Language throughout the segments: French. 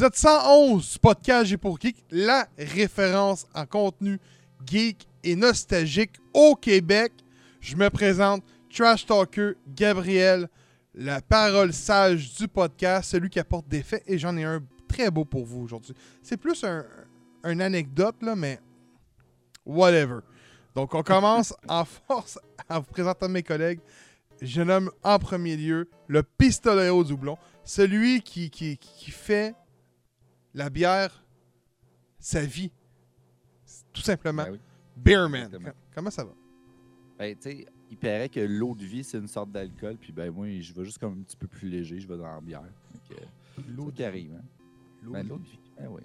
Épisode 111 du podcast J'ai pour Geek, la référence en contenu geek et nostalgique au Québec. Je me présente, Trash Talker Gabriel, la parole sage du podcast, celui qui apporte des faits, et j'en ai un très beau pour vous aujourd'hui. C'est plus un, une anecdote, là, mais whatever. Donc, on commence en force en vous présentant mes collègues. Je nomme en premier lieu le pistolet au doublon, celui qui, qui, qui fait la bière sa vie. Tout simplement. Ben oui. Beerman. Exactement. Comment ça va? Ben, tu sais, il paraît que l'eau de vie, c'est une sorte d'alcool. Puis, ben, moi, je vais juste comme un petit peu plus léger. Je vais dans la bière. Euh, L'eau qui arrive. Hein. L'eau Ben, de l'eau vie. de vie. Ben, oui.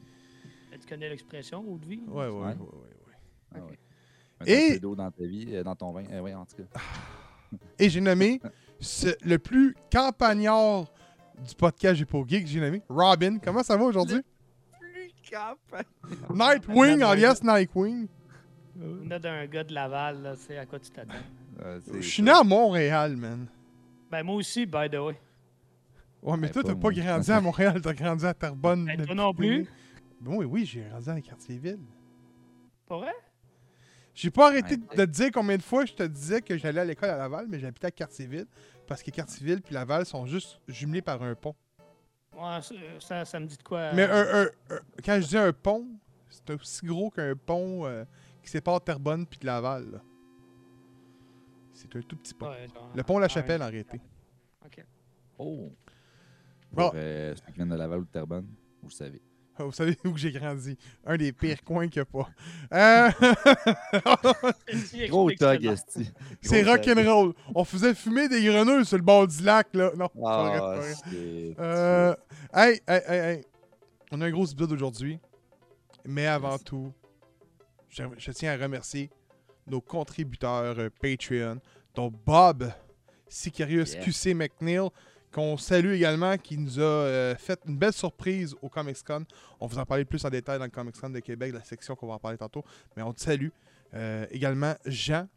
Tu connais l'expression eau de vie? Ouais, ouais, ouais, Ouais. ouais, ouais. Ah, Ok. ouais. Et- Mettre un peu d'eau dans ta vie, euh, dans ton vin. Ouais, en tout cas. Et j'ai nommé ce- le plus campagnard du podcast J'ai pour Geek, j'ai nommé Robin. Comment ça va aujourd'hui? Cap. Nightwing, alias Nightwing. On a d'un gars de Laval, là, c'est à quoi tu t'attends? Je suis né à Montréal, man. Ben, moi aussi, by the way. Ouais, mais Ben, toi, pas t'as pas moi. grandi à Montréal, t'as grandi à Terrebonne. Ben, toi depuis non plus. Ben oui, oui, j'ai grandi dans les quartiers villes. Pas vrai? J'ai pas arrêté Ouais. de te dire combien de fois je te disais que j'allais à l'école à Laval, mais j'habitais à Cartierville parce que Cartierville puis Laval sont juste jumelés par un pont. Ouais, ça, ça, me dit de quoi? Mais euh, un, un- un- quand je dis un pont, c'est aussi gros qu'un pont euh, qui sépare Terrebonne puis de Laval. là. C'est un tout petit pont. ouais, genre, Le pont La. Chapelle, en réalité. Ok. Oh. Bon. Pour euh, ceux qui viennent de Laval ou de Terrebonne, vous le savez. Vous savez où j'ai grandi. Un des pires coins qu'il n'y a pas. Euh, Gros esti. c'est rock'n'roll. On faisait fumer des grenouilles sur le bord du lac, là. Non, Ah. Euh, hey, hey, hey, hey. On a un gros épisode aujourd'hui. Mais avant tout, je, je tiens à remercier nos contributeurs euh, Patreon, dont Bob, Sicarius Yeah. QC McNeil, qu'on salue également, qui nous a euh, fait une belle surprise au Comics Con. On vous en parler plus en détail dans le Comics Con de Québec, la section qu'on va en parler tantôt. Mais on te salue. Euh, également Jean,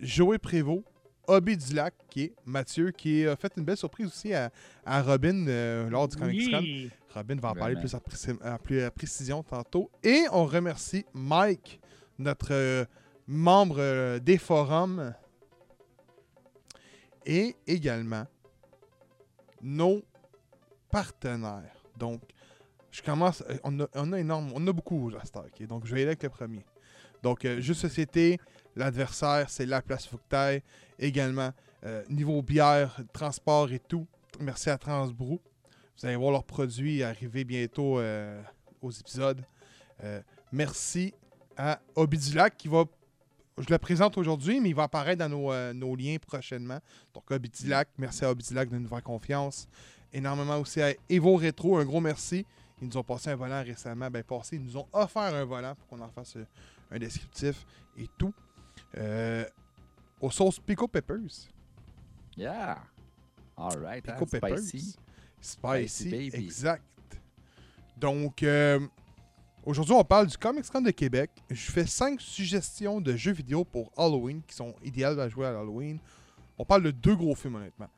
Joey Prévost, Obi Dulac, qui est Mathieu, qui a fait une belle surprise aussi à, à Robin euh, lors du Comics Con. Oui. Robin va en parler plus à, plus à précision tantôt. Et on remercie Mike, notre euh, membre euh, des forums. Et également nos partenaires. Donc, je commence. euh, On a, on a. On a beaucoup à? Donc, je vais aller avec le premier. Donc, euh, Juste Société, l'adversaire, c'est La Place Fouctail. Également, euh, niveau bière, transport et tout. Merci à Transbrou. Vous allez voir leurs produits arriver bientôt euh, aux épisodes. Merci à Obidulac qui va. Je le présente aujourd'hui, mais il va apparaître dans nos, euh, nos liens prochainement. Donc, Obidulac, merci à Obidulac de nous faire confiance. Énormément aussi à Evo Retro, un gros merci. Ils nous ont passé un volant récemment. Ben, passé, ils nous ont offert un volant pour qu'on en fasse euh, un descriptif et tout. Euh, aux sauces Pico Peppers. Yeah. All right. hein, Pico Peppers. Spicy. Spicy, Spicy baby. exact. Donc, euh, aujourd'hui, on parle du Comics Con de Québec. Je fais cinq suggestions de jeux vidéo pour Halloween qui sont idéales à jouer à Halloween. On parle de deux gros films, honnêtement.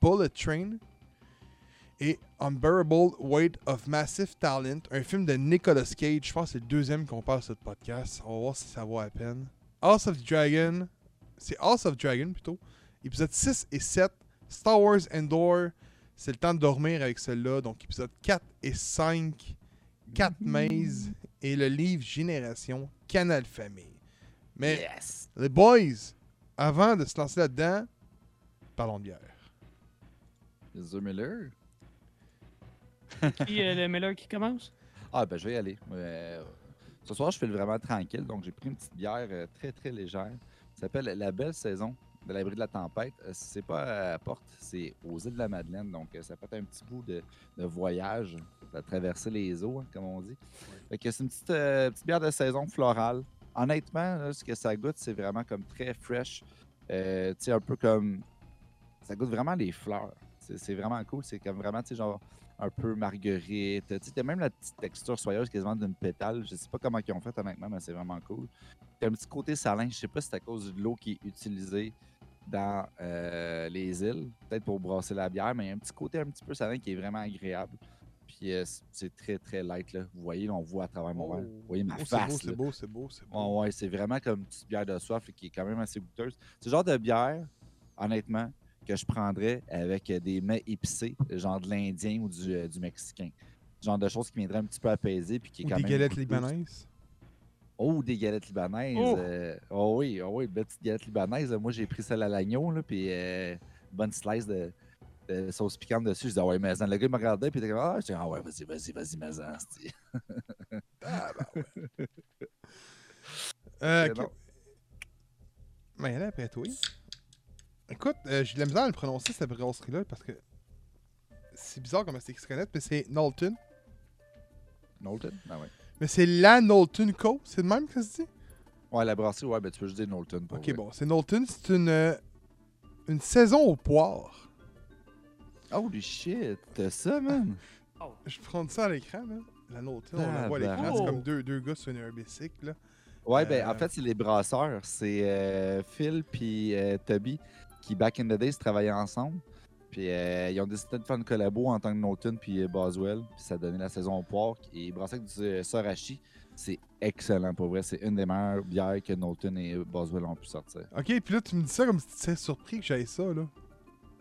Bullet Train et Unbearable Weight of Massive Talent, un film de Nicolas Cage. Je pense que c'est le deuxième qu'on parle sur ce podcast. On va voir si ça vaut la peine. House of Dragon, c'est House of Dragon plutôt. Épisode 6 et 7. Star Wars Endor, c'est le temps de dormir avec celle-là. Donc, épisode 4 et 5, 4 Maze et le livre Génération Canal Famille. Mais Yes. les boys, avant de se lancer là-dedans, parlons de bière. The Miller. Qui, euh, le Miller qui commence? Ah, ben, je vais y aller. Euh, ce soir, je fais vraiment tranquille, donc j'ai pris une petite bière euh, très, très légère. Ça s'appelle La Belle Saison de l'abri de la tempête. Euh, c'est pas à Porte, c'est aux îles de la Madeleine, donc ça fait un petit bout de, de voyage, à traverser les eaux, hein, comme on dit. Fait que c'est une petite, euh, petite bière de saison florale. Honnêtement, là, ce que ça goûte, c'est vraiment comme très fresh. Euh, tu sais, un peu comme. Ça goûte vraiment les fleurs. C'est vraiment cool. C'est comme vraiment, tu sais, genre un peu marguerite. Tu sais, même la petite texture soyeuse quasiment d'une pétale. Je sais pas comment ils ont fait honnêtement, mais c'est vraiment cool. T'as un petit côté salin. Je sais pas si c'est à cause de l'eau qui est utilisée dans euh, les îles, peut-être pour brasser la bière, mais il y a un petit côté un petit peu salin qui est vraiment agréable. Puis euh, c'est très, très light. Là. Vous voyez, là, on voit à travers mon verre. Vous voyez ma Oh, c'est beau, face. c'est beau, c'est beau, c'est beau. Ouais, ouais, c'est vraiment comme une petite bière de soif qui est quand même assez goûteuse. C'est le genre de bière, honnêtement, que je prendrais avec des mets épicés, genre de l'Indien ou du, euh, du Mexicain. Genre de choses qui viendraient un petit peu apaiser puis qui est Ou quand des même galettes goûteuse. libanaises. Oh, des galettes libanaises. Oh! euh, oh oui, oh oui, belle petite galette libanaise. Moi, j'ai pris celle à l'agneau, là, puis euh, bonne slice de, de sauce piquante dessus. Je disais, ah ouais, mais le gars il me regardait, puis il était comme, ah, je dis, ah ouais, vas-y, vas-y, vas-y, mais Ah, bah ouais. Euh. Mais là, après toi. Écoute, euh, j'ai de la misère à le prononcer, cette brasserie-là, parce que c'est bizarre comment c'est sur Internet, mais c'est Knowlton. Knowlton? Ah ouais. Mais c'est la Knowlton Co. C'est le même que ça se dit? Ouais, la brasserie, ouais, ben tu peux juste dire Knowlton. pour Ok, vrai. bon, c'est Knowlton. C'est une, euh, une saison au poire. Holy shit, t'as ça, man? Je prends ça à l'écran, là. La Knowlton, on la voit à l'écran. C'est comme deux, deux gars sur une herbicycle, là. Ouais, ben Euh, en fait, c'est les brasseurs. C'est euh, Phil puis euh, Toby qui, back in the days, travaillaient ensemble. Puis euh, ils ont décidé de faire une collabo en tant que Knowlton puis euh, Boswell. Puis ça a donné la saison au poire. Et ils brassaient avec du euh, Sorachi. C'est excellent pour vrai. C'est une des meilleures bières que Knowlton et Boswell ont pu sortir. Ok, puis là, tu me dis ça comme si tu étais surpris que j'aille ça, là.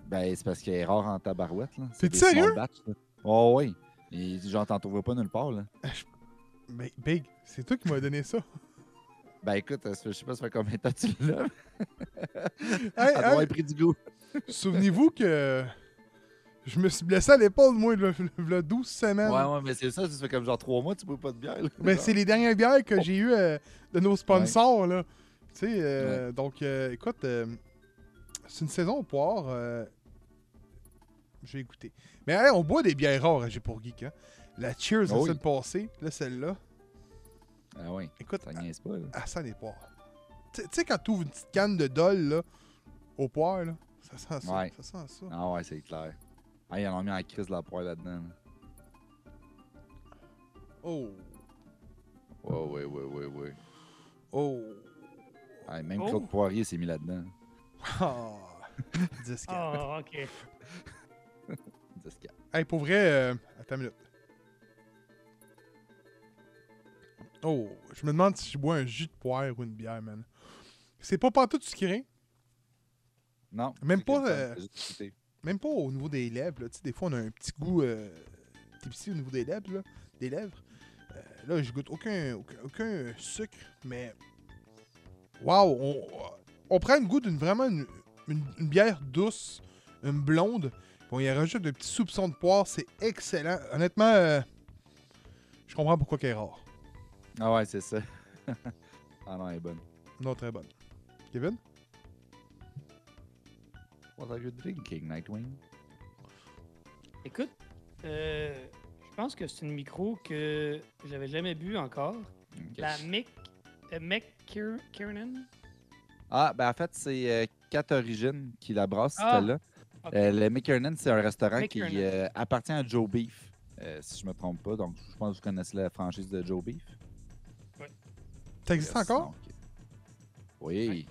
Ben, c'est parce qu'elle est rare en tabarouette. là. T'es sérieux? batch, là. Oh oui. Et genre, t'en trouveras pas nulle part. Là. Ben, Big, c'est toi qui m'as donné ça. Ben écoute, je sais pas ça fait combien de temps tu l'as. Hey, Elle pris du goût. Souvenez-vous que je me suis blessé à l'épaule, moi, il y a 12 semaines. Ouais, ouais, mais c'est ça, ça fait comme genre trois mois, tu bois pas de bière. là. Ben, c'est les dernières bières que j'ai eues euh, de nos sponsors, là. Tu sais, euh, donc, euh, écoute, euh, c'est une saison au poire. euh, j'ai écouté. Mais hey, on boit des bières rares à J'ai pour Geek, hein. La Cheers la Oh oui. semaine passée, là, celle-là. Ah oui, Écoute, ça niaise pas. Là. elle sent des poires. Tu sais- quand tu ouvres une petite canne de Dole, là, au poire, là, ça sent ça. Ouais. Ça sent ça. Ah ouais, c'est clair. Ah, ils en ont mis en crise de la poire là-dedans. là. Oh. Ouais, ouais, ouais, ouais, ouais. Oh. Ah, même Oh. Claude Poirier s'est mis là-dedans. Ah. 10 Ah, ok. 10 4. Hey, pour vrai, euh, attends une minute. Oh, je me demande si je bois un jus de poire ou une bière, man. C'est pas partout sucré, Non. Même pas, euh, même pas au niveau des lèvres. Là. Tu sais, des fois, on a un petit goût euh, au niveau des lèvres. Là, des lèvres. Euh, là, je goûte aucun, aucun, aucun sucre, mais. Waouh! On, prend le goût d'une vraiment une, une- une bière douce, une blonde. puis on y rajoute un petit soupçon de poire. C'est excellent. Honnêtement, euh, je comprends pourquoi elle est rare. Ah ouais, c'est ça. ah non, elle est bonne. Non, très bonne. Kevin? What are you drinking, Nightwing? Écoute, euh, je pense que c'est une micro que j'avais jamais bu encore. Ok. La Mick. Euh, McKiernan. Ah, ben en fait, c'est euh, Cat Origin qui la brasse, Ah, celle-là. ok. Euh, le McKiernan, c'est un restaurant qui euh, appartient à Joe Beef, euh, si je me trompe pas. Donc, je pense que vous connaissez la franchise de Joe Beef. Ça existe Yes, encore? donc, Oui. Ouais.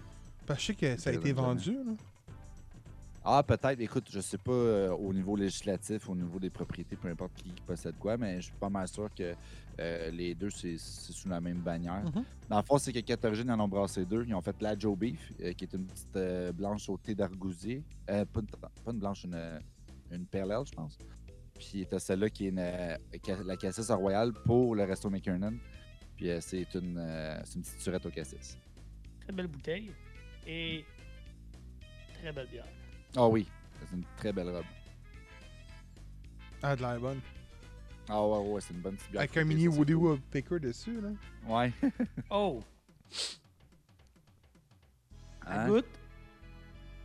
Parce que je sais que ça a été vendu. Là. Ah, peut-être. Écoute, je sais pas euh, au niveau législatif, au niveau des propriétés, peu importe qui possède quoi, mais je suis pas mal sûr que euh, les deux, c'est sous la même bannière. Mhm. Dans le fond, c'est que Cat Origin, ils en ont brassé deux. Ils ont fait la Joe Beef, euh, qui est une petite blanche au thé d'argousier. Euh, pas, une, pas une blanche, une, une perle ale, je pense. Puis t'as celle-là qui est une, la cassis royale pour le resto McKernan. Puis c'est une, c'est une petite surette au cassis. Très belle bouteille. Et très belle bière. Ah oui, c'est une très belle robe. Ah, de l'air bonne. Ah ouais, ouais, c'est une bonne petite bière. Avec un mini Woody cool. Woodpecker dessus. Là. Ouais. Oh! Elle Hein? goûte.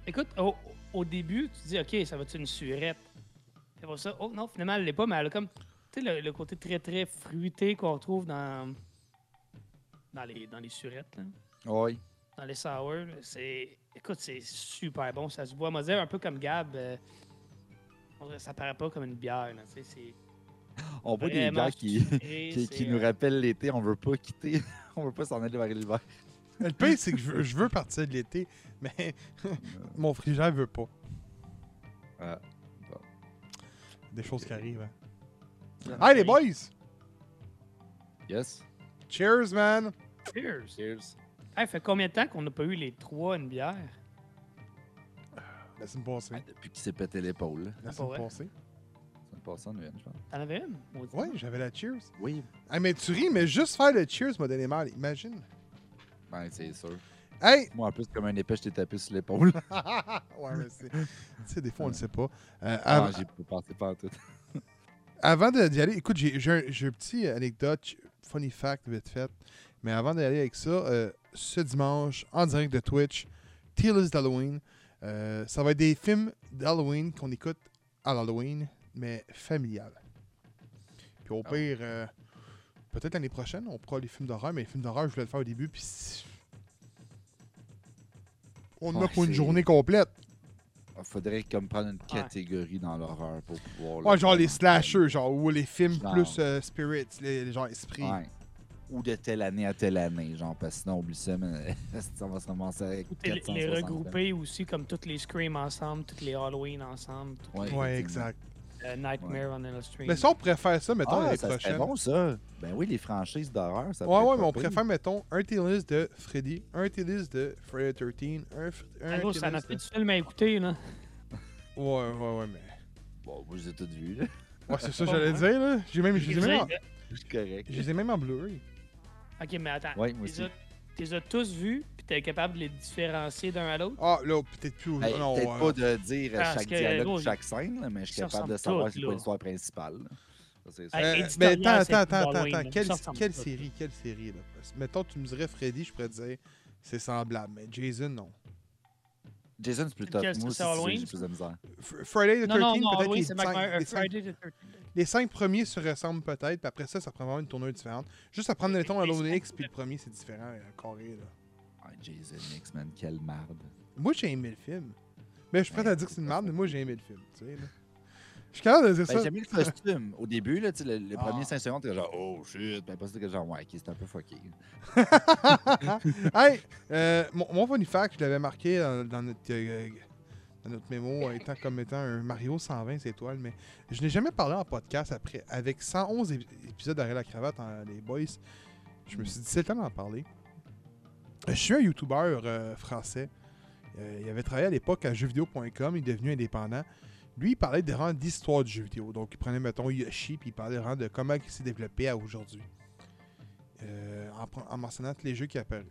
Écoute, au, au début, tu dis, OK, ça va être une surette? C'est pour ça. Oh non, finalement, elle l'est pas, mais elle a comme. Tu sais, le, le côté très, très fruité qu'on retrouve dans. Dans les, dans les surettes, là. Oui. Dans les sour. C'est. Écoute, c'est super bon. Ça se boit, moi, dire, un peu comme Gab. euh, ça paraît pas comme une bière, là. Tu sais, c'est. On boit des bières qui, qui, nous euh, rappellent l'été. On veut pas quitter. On veut pas s'en aller vers l'hiver. Le pire, c'est que je veux, je veux partir de l'été, mais mon frigère veut pas. Ah, Des choses qui arrivent. hein. Hey, les boys! Yes. Cheers, man! Cheers. Cheers. Hey, fait combien de temps qu'on n'a pas eu les trois une bière? La semaine passée. Ouais, depuis qu'il s'est pété l'épaule. là. La Ah, semaine passée. Ça me passe en une, je pense. T'en avais une? Ouais, j'avais la cheers. Oui. Ah, mais tu ris, mais juste faire le cheers m'a donné mal. Imagine. Ben, c'est sûr. Hey! Moi, en plus, comme un épée, je t'ai tapé sur l'épaule. ouais, mais c'est. Tu sais, des fois, on le sait pas. Euh, Ah, j'ai pas pensé pas en tout. avant d'y aller, écoute, j'ai j'ai un, j'ai un petit anecdote, funny fact vite fait. Mais avant d'aller avec ça, euh, ce dimanche, en direct de Twitch, Teal's d'Halloween. Euh, ça va être des films d'Halloween qu'on écoute à l'Halloween, mais familial. Puis au Ah pire, euh, peut-être l'année prochaine, on pourra les films d'horreur, mais les films d'horreur, je voulais le faire au début, puis. On en a pour une journée complète. Il faudrait comme prendre une catégorie dans l'horreur pour pouvoir. Ouais, genre les slashers, genre, ou les films Genre. plus euh, spirits, les, les genre esprits. Ouais. Ou de telle année à telle année, genre, parce que sinon, oublie ça, mais on va se ramasser avec les 460 regrouper aussi, comme toutes les Scream ensemble, toutes les Halloween ensemble, toutes Ouais, exact. les euh, Nightmare on Elm Street. Mais ça, on faire ça, mettons, Ah, l'année ça serait prochaine. bon, ça. Ben oui, les franchises d'horreur, ça ouais, ouais, mais on pire. faire, mettons, un list de Freddy, un list de Friday 13, un, un Ah, ça en a list fait de... du film à écouter, là. Ouais, ouais, ouais, mais... Bon, moi, je les ai toutes vues, là. Ouais, c'est ça que j'allais dire, là. J'ai même, je les ai même, en... Correct. je les ai même en Blu-ray. Ok, mais attends. Ouais, moi tu les aussi. as- Tu les as tous vus, puis t'es capable de les différencier d'un à l'autre? Ah, là, peut-être plus... Hey, non, Peut-être euh, pas de dire Parce chaque que, dialogue gros, ou chaque scène, là, mais je suis capable de savoir c'est quoi l'histoire principale. Ça, Euh, ben, attends, attends, attends, attends. là. Quelle, série, quelle série, là? Mettons, tu me dirais Freddy, je pourrais te dire c'est semblable, mais Jason, non. Jason, c'est plus top. c'est- Moi aussi, j'ai plus de misère. Friday the 13, Non, non, non, peut-être cinq- Friday the 13th. Les cinq premiers se ressemblent peut-être, puis après ça, ça prend vraiment une tournure différente. Juste à prendre, Les- mettons, les Halloween cinq- X, puis le premier, c'est différent, euh, carré, là. Ah, Jason X, man, quelle merde. Moi, j'ai aimé le film. Mais je suis prêt à dire que c'est une merde, mais moi, j'ai aimé le film, tu sais, là. Je suis capable de dire Ben, ça. J'aime bien le costume. Au début, là, tu sais, le, le Ah. premier 5 secondes, t'es genre, oh shit. Ben, après t'es genre, ouais, ok, c'est un peu fucké. hey, euh, mon, mon funny fact, je l'avais marqué dans, dans notre, euh, notre mémo étant comme étant un Mario 120 étoiles, mais je n'ai jamais parlé en podcast après. Avec 111 ép- épisodes derrière la cravate, en, les boys, je me suis dit, c'est le temps d'en parler. Euh, Je suis un YouTuber euh, français. Euh, il avait travaillé à l'époque à jeuxvideo.com, il est devenu indépendant. Lui, il parlait des rangs d'histoire du jeu vidéo. Donc, il prenait, mettons, Yoshi, puis il parlait vraiment de comment il s'est développé à aujourd'hui. Euh, en, mentionnant tous les jeux qui apparus.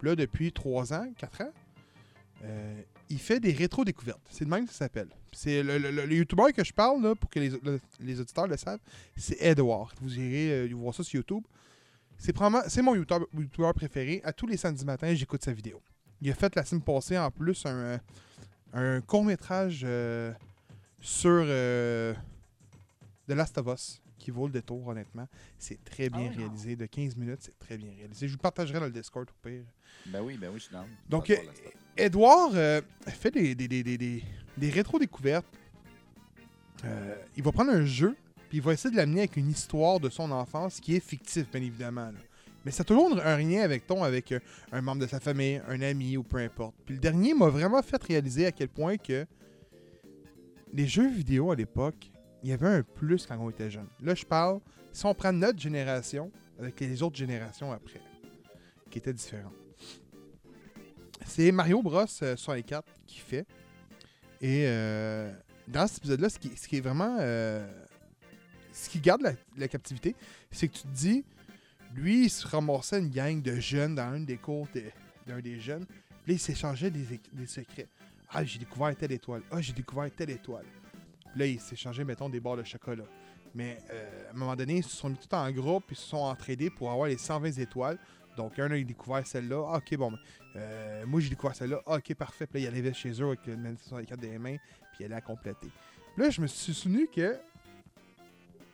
Puis là, depuis 3 ans, 4 ans, il fait des rétro-découvertes. C'est de même que ça s'appelle. C'est le, le, le- le YouTuber que je parle, là, pour que les, le- les auditeurs le savent, c'est Edward. Vous irez euh, voir ça sur YouTube. C'est probablement- c'est mon YouTuber, YouTuber préféré. À tous les samedis matins, j'écoute sa vidéo. Il a fait la semaine passée en plus un, un court-métrage euh, sur euh, The Last of Us qui vaut le détour, honnêtement. C'est très bien Ah réalisé. De 15 minutes, c'est très bien réalisé. Je vous partagerai dans le Discord au pire. Ben oui, ben oui, je suis. Donc, Edouard euh, fait des, des, rétro-découvertes. Euh, il va prendre un jeu, puis il va essayer de l'amener avec une histoire de son enfance qui est fictive, bien évidemment. Mais ça a toujours un lien avec ton, avec euh, un membre de sa famille, un ami ou peu importe. Puis le dernier m'a vraiment fait réaliser à quel point que les jeux vidéo à l'époque, il y avait un plus quand on était jeune. Là, je parle, si on prend notre génération avec les autres générations après, qui étaient différentes. C'est Mario Bros euh, 64 qui fait. Et euh, dans cet épisode-là, ce qui, ce qui est vraiment. euh, ce qui garde la, la captivité, c'est que tu te dis, lui, il se ramassait une gang de jeunes dans une des cours de- d'un des jeunes. Puis là, il s'échangeait des, des secrets. Ah, j'ai découvert telle étoile. Ah, j'ai découvert telle étoile. Puis là, il s'échangeait, mettons, des barres de chocolat. Mais euh, à un moment donné, ils se sont mis tout en groupe, ils se sont entraînés pour avoir les 120 étoiles. Donc, un a découvert celle-là. Ah, ok, bon, euh, moi, j'ai découvert celle-là. Ah, ok, parfait. Puis là, il arrivait chez eux avec le Nintendo 64 des mains, puis il allait la compléter. Puis là, je me suis souvenu que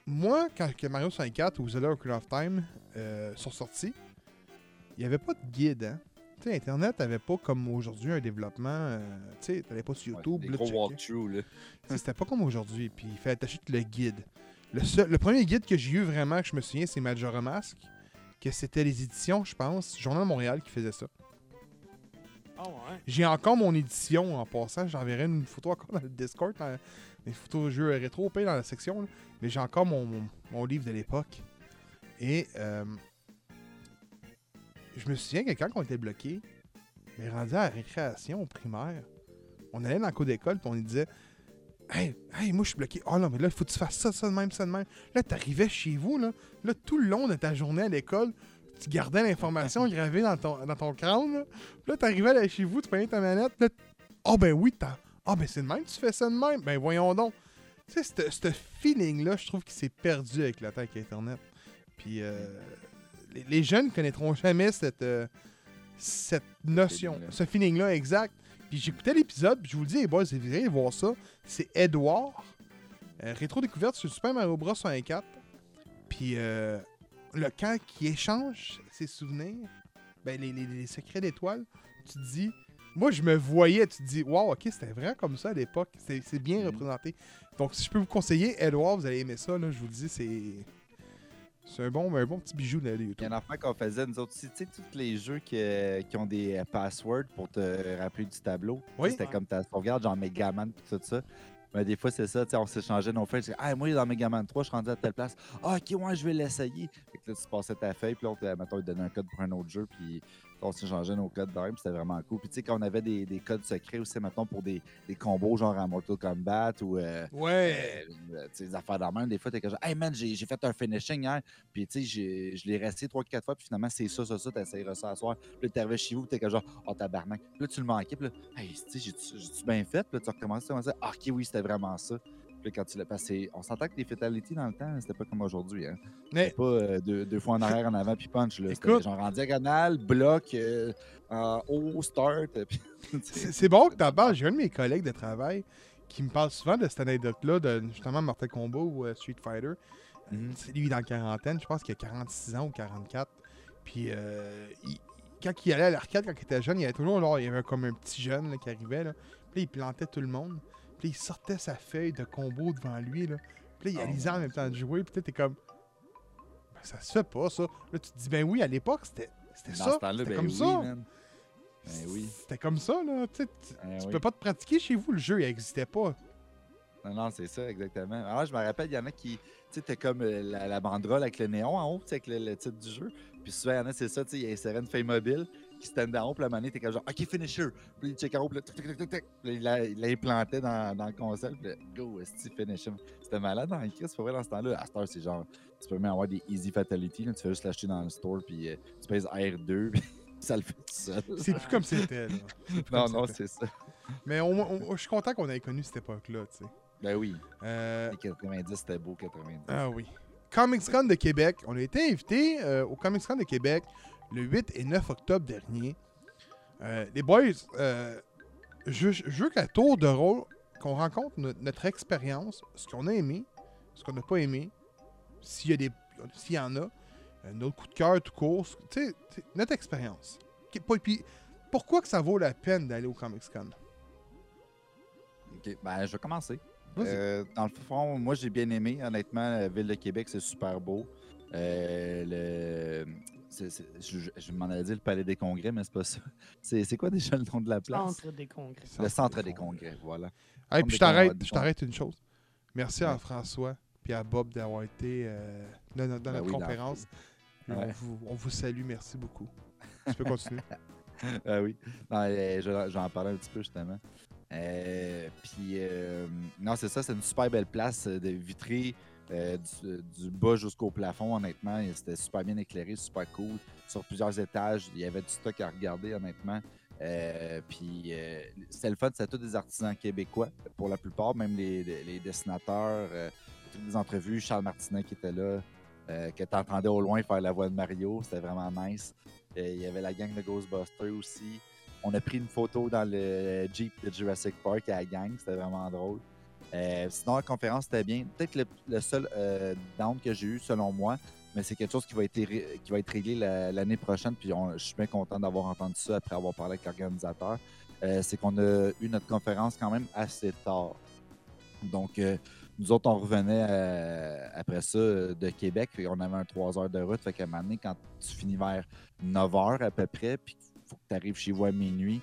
moi, quand que Mario 64 ou Zelda Ocarina of Time euh, sont sortis, il n'y avait pas de guide. Hein? Tu sais, Internet n'avait pas comme aujourd'hui un développement. euh, tu sais, t'allais pas sur Ouais, YouTube. des là, C'était pas comme aujourd'hui. Puis il fallait t'acheter le guide. Le, seul- le premier guide que j'ai eu vraiment, que je me souviens, c'est Majora Mask. Que c'était les éditions, je pense, Journal de Montréal qui faisait ça. Ah ouais. J'ai encore mon édition en passant. J'enverrai une photo encore dans le Discord, dans les photos jeux rétro, dans la section. là. Mais j'ai encore mon, mon- mon livre de l'époque. Et euh, je me souviens que quand on était bloqué, mais rendu à la récréation au primaire, on allait dans la cour d'école et on disait Hey, hey, moi je suis bloqué. Oh non, mais là, il faut que tu fasses ça, ça de même, ça de même. Là, t'arrivais chez vous, là, là, tout le long de ta journée à l'école, tu gardais l'information gravée dans ton, dans ton crâne. Là, là t'arrivais là, chez vous, tu prenais ta manette. Là, oh ben oui, t'as. Ah ben c'est de même, tu fais ça de même. Ben voyons donc. Tu sais, ce- feeling-là, je trouve qu'il s'est perdu avec l'attaque Internet. Puis euh, les, les jeunes connaîtront jamais cette, euh, cette notion, ce feeling-là exact. Puis j'écoutais l'épisode, puis je vous le dis, les boys, vous allez voir ça. C'est Edouard, euh, rétro-découverte sur Super Mario Bros. 64. Puis euh, le quand qui échange ses souvenirs, ben, les, les- les secrets d'étoiles, tu te dis, moi je me voyais, tu te dis, wow, ok, c'était vrai comme ça à l'époque, c'est c'est bien Mhm. représenté. Donc si je peux vous conseiller, Edouard, vous allez aimer ça, là, je vous le dis, c'est. C'est un bon, un bon petit bijou de Il y a YouTube. un affaire qu'on faisait, nous autres aussi. Tu sais, tous les jeux qui, euh, qui ont des euh, passwords pour te rappeler du tableau. Oui. C'était Ouais. comme ta sauvegarde, genre Megaman et tout ça. Mais des fois, c'est ça, tu sais, on s'échangeait nos feuilles. Ah, moi, dans Megaman 3, je suis rendu à telle place. Ah, ok, ouais, je vais l'essayer. Fait que là, tu passais ta feuille, puis l'autre, euh, mettons, il te donnait un code pour un autre jeu, puis on s'échangeait nos codes puis c'était vraiment cool. Puis tu sais, quand on avait des, des codes secrets aussi, mettons, pour des, des combos, genre à Mortal Kombat ou. euh, Ouais. euh, tu sais, des affaires même, des fois, t'es comme genre, hey man, j'ai fait un finishing hier, puis tu sais, je l'ai resté 3-4 fois, puis finalement, c'est ça, ça, ça, t'essayeras ça à soir. Puis là, t'arrives chez vous, t'es comme genre, oh tabarnak. Puis là, tu le manquais, puis là, hey, tu sais, j'ai-tu bien fait? Puis là, tu recommences, tu commences à dire, ah, ok, oui, c'était vraiment ça. Puis quand tu l'as passé, on s'entend que les fatalities dans le temps, c'était pas comme aujourd'hui, hein. Mais C'était pas euh, deux, deux fois en arrière, en avant, puis punch, là. C'était Écoute. genre en diagonale, bloc, euh, en haut, start, puis sais. c'est bon que t'en parles. J'ai un de mes collègues de travail qui me parle souvent de cette anecdote-là, de justement Mortal Kombat ou euh, Street Fighter. Mhm. C'est lui dans la quarantaine, je pense qu'il a 46 ans ou 44. Puis euh, il- quand il allait à l'arcade, quand il était jeune, il y avait toujours là, il y avait comme un petit jeune là, qui arrivait. Là. Puis là, il plantait tout le monde. Puis il sortait sa feuille de combo devant lui. Là. Puis là, il Oh alisait en mon même temps de jouer. Puis t'es comme. Ben, ça se fait pas, ça. Là, tu te dis, ben oui, à l'époque, c'était ça. C'était ben comme oui, ça. man. Ben oui. C'était comme ça, là. Tu Ben tu oui. peux pas te pratiquer chez vous, le jeu, il existait pas. Non, non, c'est ça, exactement. Alors, je me rappelle, il y en a qui, tu sais, comme euh, la, la banderole avec le néon en haut, avec le, le titre du jeu. Puis souvent, il y en a, c'est ça, tu sais, il insérait une feuille mobile qui stand haut, puis la manette, t'es comme genre, OK, finisher. Puis il check haut, puis là, il l'a- il l'implantait dans, dans le console, puis go, esti, finish him. C'était malade dans le Chris, c'est pas vrai, dans ce temps-là. À cette heure, c'est genre, tu peux même avoir des easy fatalities, là, tu fais juste l'acheter dans le store, puis euh, tu pèses R2, puis ça le fait tout seul. C'est plus comme c'était, là. Non, non, c'est ça. Mais on- je suis content qu'on ait connu cette époque-là, tu sais. Ben oui, Euh, les 90, c'était beau, 90. Ah oui. Comics Con de Québec. On a été invité euh, au Comics Con de Québec le 8 et 9 octobre dernier. Euh, les boys, euh, je, je veux qu'à tour de rôle, qu'on rencontre no- notre expérience, ce qu'on a aimé, ce qu'on n'a pas aimé, s'il y, a des- s'il y en a, euh, notre coup de cœur tout court, notre expérience. Puis, pourquoi que ça vaut la peine d'aller au Comics Con? Ok, ben, je vais commencer. Euh, dans le fond, moi, j'ai bien aimé. Honnêtement, la ville de Québec, c'est super beau. Euh, le... c'est- c'est- je je m'en allais dire le Palais des Congrès, mais c'est pas ça. C'est c'est quoi déjà le nom de la place? Centre des congrès. Le Centre des Congrès, voilà. Hey, Comme puis je t'arrête, une chose. Merci à. François puis à Bob d'avoir été euh, dans, dans Ben notre oui, dans- conférence. Ouais. On, vous, on vous salue, merci beaucoup. Tu peux continuer. ah oui. Non, euh, je, je vais en parler un petit peu justement. Euh, puis, euh, non, c'est ça, c'est une super belle place de vitrée euh, du, bas jusqu'au plafond, honnêtement. C'était super bien éclairé, super cool. Sur plusieurs étages, il y avait du stock à regarder, honnêtement. Euh, puis, euh, c'était le fun, c'était tous des artisans québécois, pour la plupart, même les, les- dessinateurs, euh, toutes les entrevues. Charles Martinet qui était là, que tu entendais au loin faire la voix de Mario, c'était vraiment nice. Il y avait la gang de Ghostbusters aussi. On a pris une photo dans le Jeep de Jurassic Park à la gang. C'était vraiment drôle. Euh, sinon, la conférence, c'était bien. Peut-être le, le seul euh, down que j'ai eu, selon moi, mais c'est quelque chose qui va être, réglé la- l'année prochaine. Puis je suis bien content d'avoir entendu ça après avoir parlé avec l'organisateur. Euh, c'est qu'on a eu notre conférence quand même assez tard. Donc, euh, nous autres, on revenait après ça de Québec. puis on avait un 3 heures de route. Fait qu'à un moment donné, quand tu finis vers 9 heures à peu près, puis il faut que tu arrives chez vous à minuit,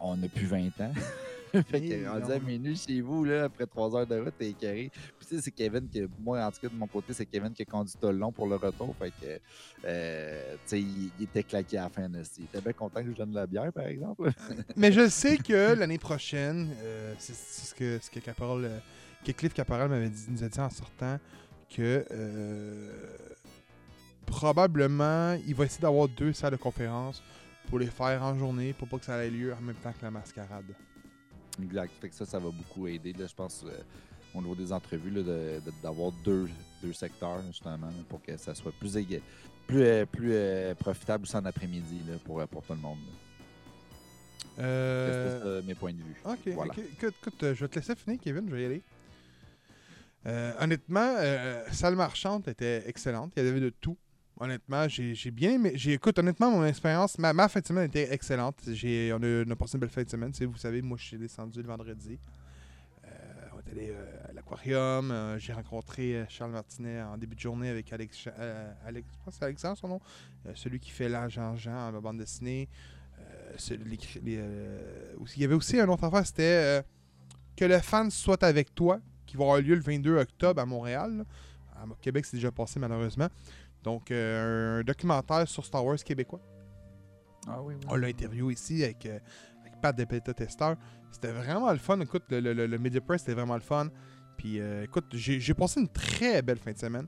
on n'a plus 20 ans. fait que, rendu à minuit chez vous, là, après 3 heures de route, t'es écœuré. Puis, tu sais, c'est Kevin que, moi, en tout cas, de mon côté, c'est Kevin qui a conduit tout le long pour le retour. Fait que, euh, tu sais, il, il était claqué à la fin de Il était bien content que je donne de la bière, par exemple. Mais je sais que l'année prochaine, euh, c'est ce que, ce que, Caporal, euh, que Cliff Caporal m'avait dit, nous a dit en sortant que euh, probablement il va essayer d'avoir deux salles de conférence pour les faire en journée pour pas que ça ait lieu en même temps que la mascarade. Fait que ça, ça va beaucoup aider, là, je pense, euh, au niveau des entrevues, là, de- de- d'avoir deux, deux secteurs, justement, pour que ça soit plus, plus, euh, plus euh, profitable aussi en après-midi là, pour, euh, pour tout le monde. Euh, mes points de vue. Ok, Voilà. Écoute, écoute, euh, je vais te laisser finir, Kevin, je vais y aller. Euh, honnêtement, euh, Salle Marchande était excellente. Il y avait de tout. Honnêtement, j'ai bien aimé. Écoute, honnêtement, mon expérience, ma, fin de semaine était excellente. On a, on a passé une belle fin de semaine. Vous savez, moi, je suis descendu le vendredi. Euh, on est allé euh, à l'aquarium. euh, j'ai rencontré Charles Martinet en début de journée avec Alex, Alex je pense que c'est Alexandre son nom, celui qui fait l'âge Jean-Jean en bande dessinée. Il y avait aussi un autre affaire, c'était que le fan soit avec toi, qui va avoir lieu le 22 octobre à Montréal. là. À Québec, c'est déjà passé malheureusement. Donc, euh, un documentaire sur Star Wars québécois. Ah oui, oui. On l'a interviewé ici avec, euh, avec Pat de Beta Tester. C'était vraiment le fun. Écoute, le, le, le, le Media Press, c'était vraiment le fun. Puis, euh, écoute, j'ai passé une très belle fin de semaine.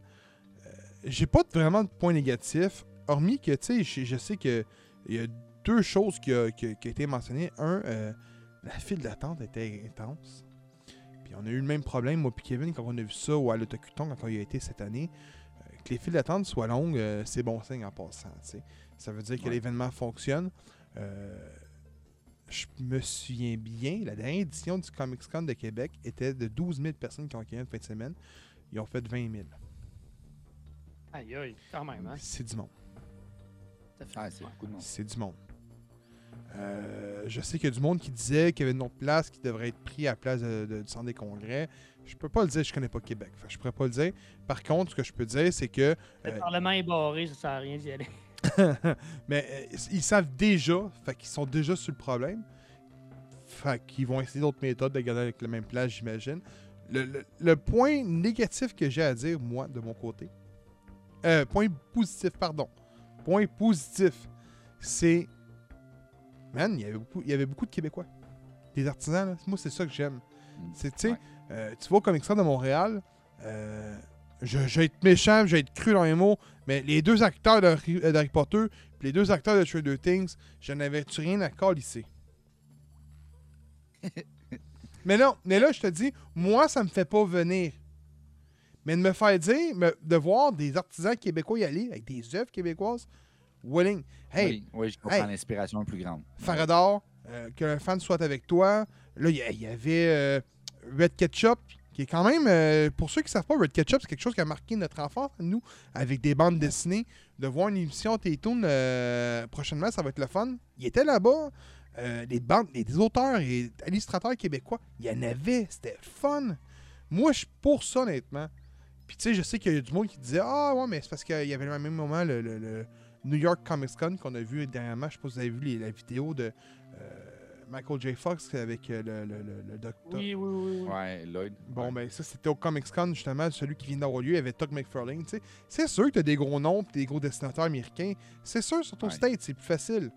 Euh, j'ai pas vraiment de points négatifs, hormis que, tu sais, je, sais que il y a deux choses qui ont qui, qui a été mentionnées. Un, la file d'attente était intense. Puis on a eu le même problème, moi puis Kevin, quand on a vu ça au Allotocuton, quand il a été cette année. Que les files d'attente soient longues, euh, c'est bon signe en passant. Ça veut dire que Ouais. l'événement fonctionne. Euh, je me souviens bien, la dernière édition du Comics Con de Québec était de 12 000 personnes qui ont accueilli une fin de semaine. Ils ont fait 20 000. Aïe, aïe, quand même, hein? C'est du monde. Ça fait- Ah, c'est ouais. beaucoup de monde. C'est du monde. Euh, je sais qu'il y a du monde qui disait qu'il y avait une autre place qui devrait être pris à la place de- de- du centre des congrès. Je peux pas le dire, je connais pas Québec. Fait que je pourrais pas le dire. Par contre, ce que je peux dire, c'est que Le Euh, Parlement est barré, ça sert à rien d'y aller. Mais euh, ils savent déjà, fait qu'ils sont déjà sur le problème. Fait qu'ils vont essayer d'autres méthodes de garder avec la même place, j'imagine. Le, le- le point négatif que j'ai à dire, moi, de mon côté, euh, point positif, pardon. Point positif, c'est. Man, il y avait beaucoup, il y avait beaucoup de Québécois. Des artisans, là. Moi, c'est ça que j'aime. Mm. C'est, tu sais, Ouais. Euh, tu vois, comme ça de Montréal, euh, je, je vais être méchant, je vais être cru dans les mots, mais les deux acteurs d'Harry euh, d'Harry Potter puis les deux acteurs de Stranger Things, je n'avais-tu rien à calisser? mais non, mais là, je te dis, moi, ça me fait pas venir. Mais de me faire dire, me- de voir des artisans québécois y aller avec des œuvres québécoises, willing. Hey, oui, oui, je comprends hey. l'inspiration la plus grande. Farador, euh, que un fan soit avec toi. Là, il y, avait euh, Red Ketchup, qui est quand même, euh, pour ceux qui ne savent pas, Red Ketchup, c'est quelque chose qui a marqué notre enfance, nous, avec des bandes dessinées. De voir une émission Tétoon euh, prochainement, ça va être le fun. Il était là-bas. Euh, des bandes, des, des auteurs et illustrateurs québécois, il y en avait. C'était fun. Moi, je suis pour ça, honnêtement. Puis, tu sais, je sais qu'il y a du monde qui disait Ah, ouais, mais c'est parce qu'il y avait le même moment le, New York Comic Con qu'on a vu dernièrement. Je sais pas si vous avez vu les- la vidéo de Michael J. Fox avec euh, le, le, le, le docteur. Oui, oui, oui. oui. Ouais, Lloyd. Bon, ouais. ben ça, c'était au Comics Con, justement, celui qui vient d'avoir lieu, il y avait Tuck McFarlane, tu sais. C'est sûr que t'as des gros noms des gros dessinateurs américains. C'est sûr, surtout aux Ouais. States, c'est plus facile.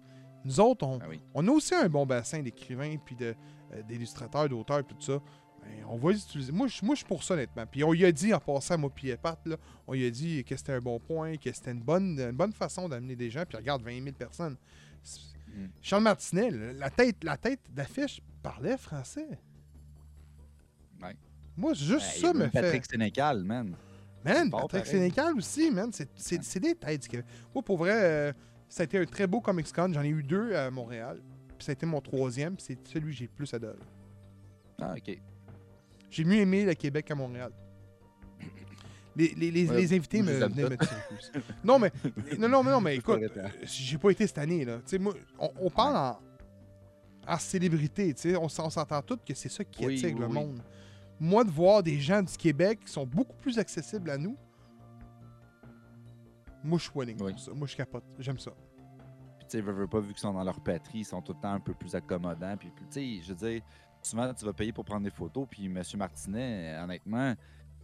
Nous autres, on, Ah oui. on a aussi un bon bassin d'écrivains puis de, euh, d'illustrateurs, d'auteurs, puis tout ça. Ben, on va les utiliser. Moi, je moi, je suis pour ça, honnêtement. Puis on lui a dit, en passant, moi puis Pat, là, on lui a dit que c'était un bon point, que c'était une bonne, une bonne façon d'amener des gens. Puis regarde, 20 000 personnes. C'est- Mm. Charles Martinet, la tête, la tête d'affiche parlait français. Ouais. Moi, juste Hey, ça me fait... Patrick Sénécal, man. Man, fort, Patrick pareil. Sénécal aussi, man. C'est des têtes. du Québec. Moi, pour vrai, euh, ça a été un très beau Comics Con. J'en ai eu deux à Montréal. Puis ça a été mon troisième. puis c'est celui que j'ai le plus adoré. Ah, ok. J'ai mieux aimé le Québec à Montréal. Les, les, les, Ouais, les invités me venaient me tirer. Non, mais, non, non, mais, non, mais écoute, euh, j'ai pas été cette année. Là. Tu sais, Moi, on, on parle en, en célébrité. tu sais, On, on s'entend tous que c'est ça qui Oui, attire oui, le oui. monde. Moi, de voir des gens du Québec qui sont beaucoup plus accessibles à nous, moi, je suis willing Oui. pour ça. Moi, je capote. J'aime ça. Puis sais, veux, veux pas, vu qu'ils sont dans leur patrie, ils sont tout le temps un peu plus accommodants. Puis, tu sais, je veux dire, souvent, tu vas payer pour prendre des photos. Puis, M. Martinet, honnêtement,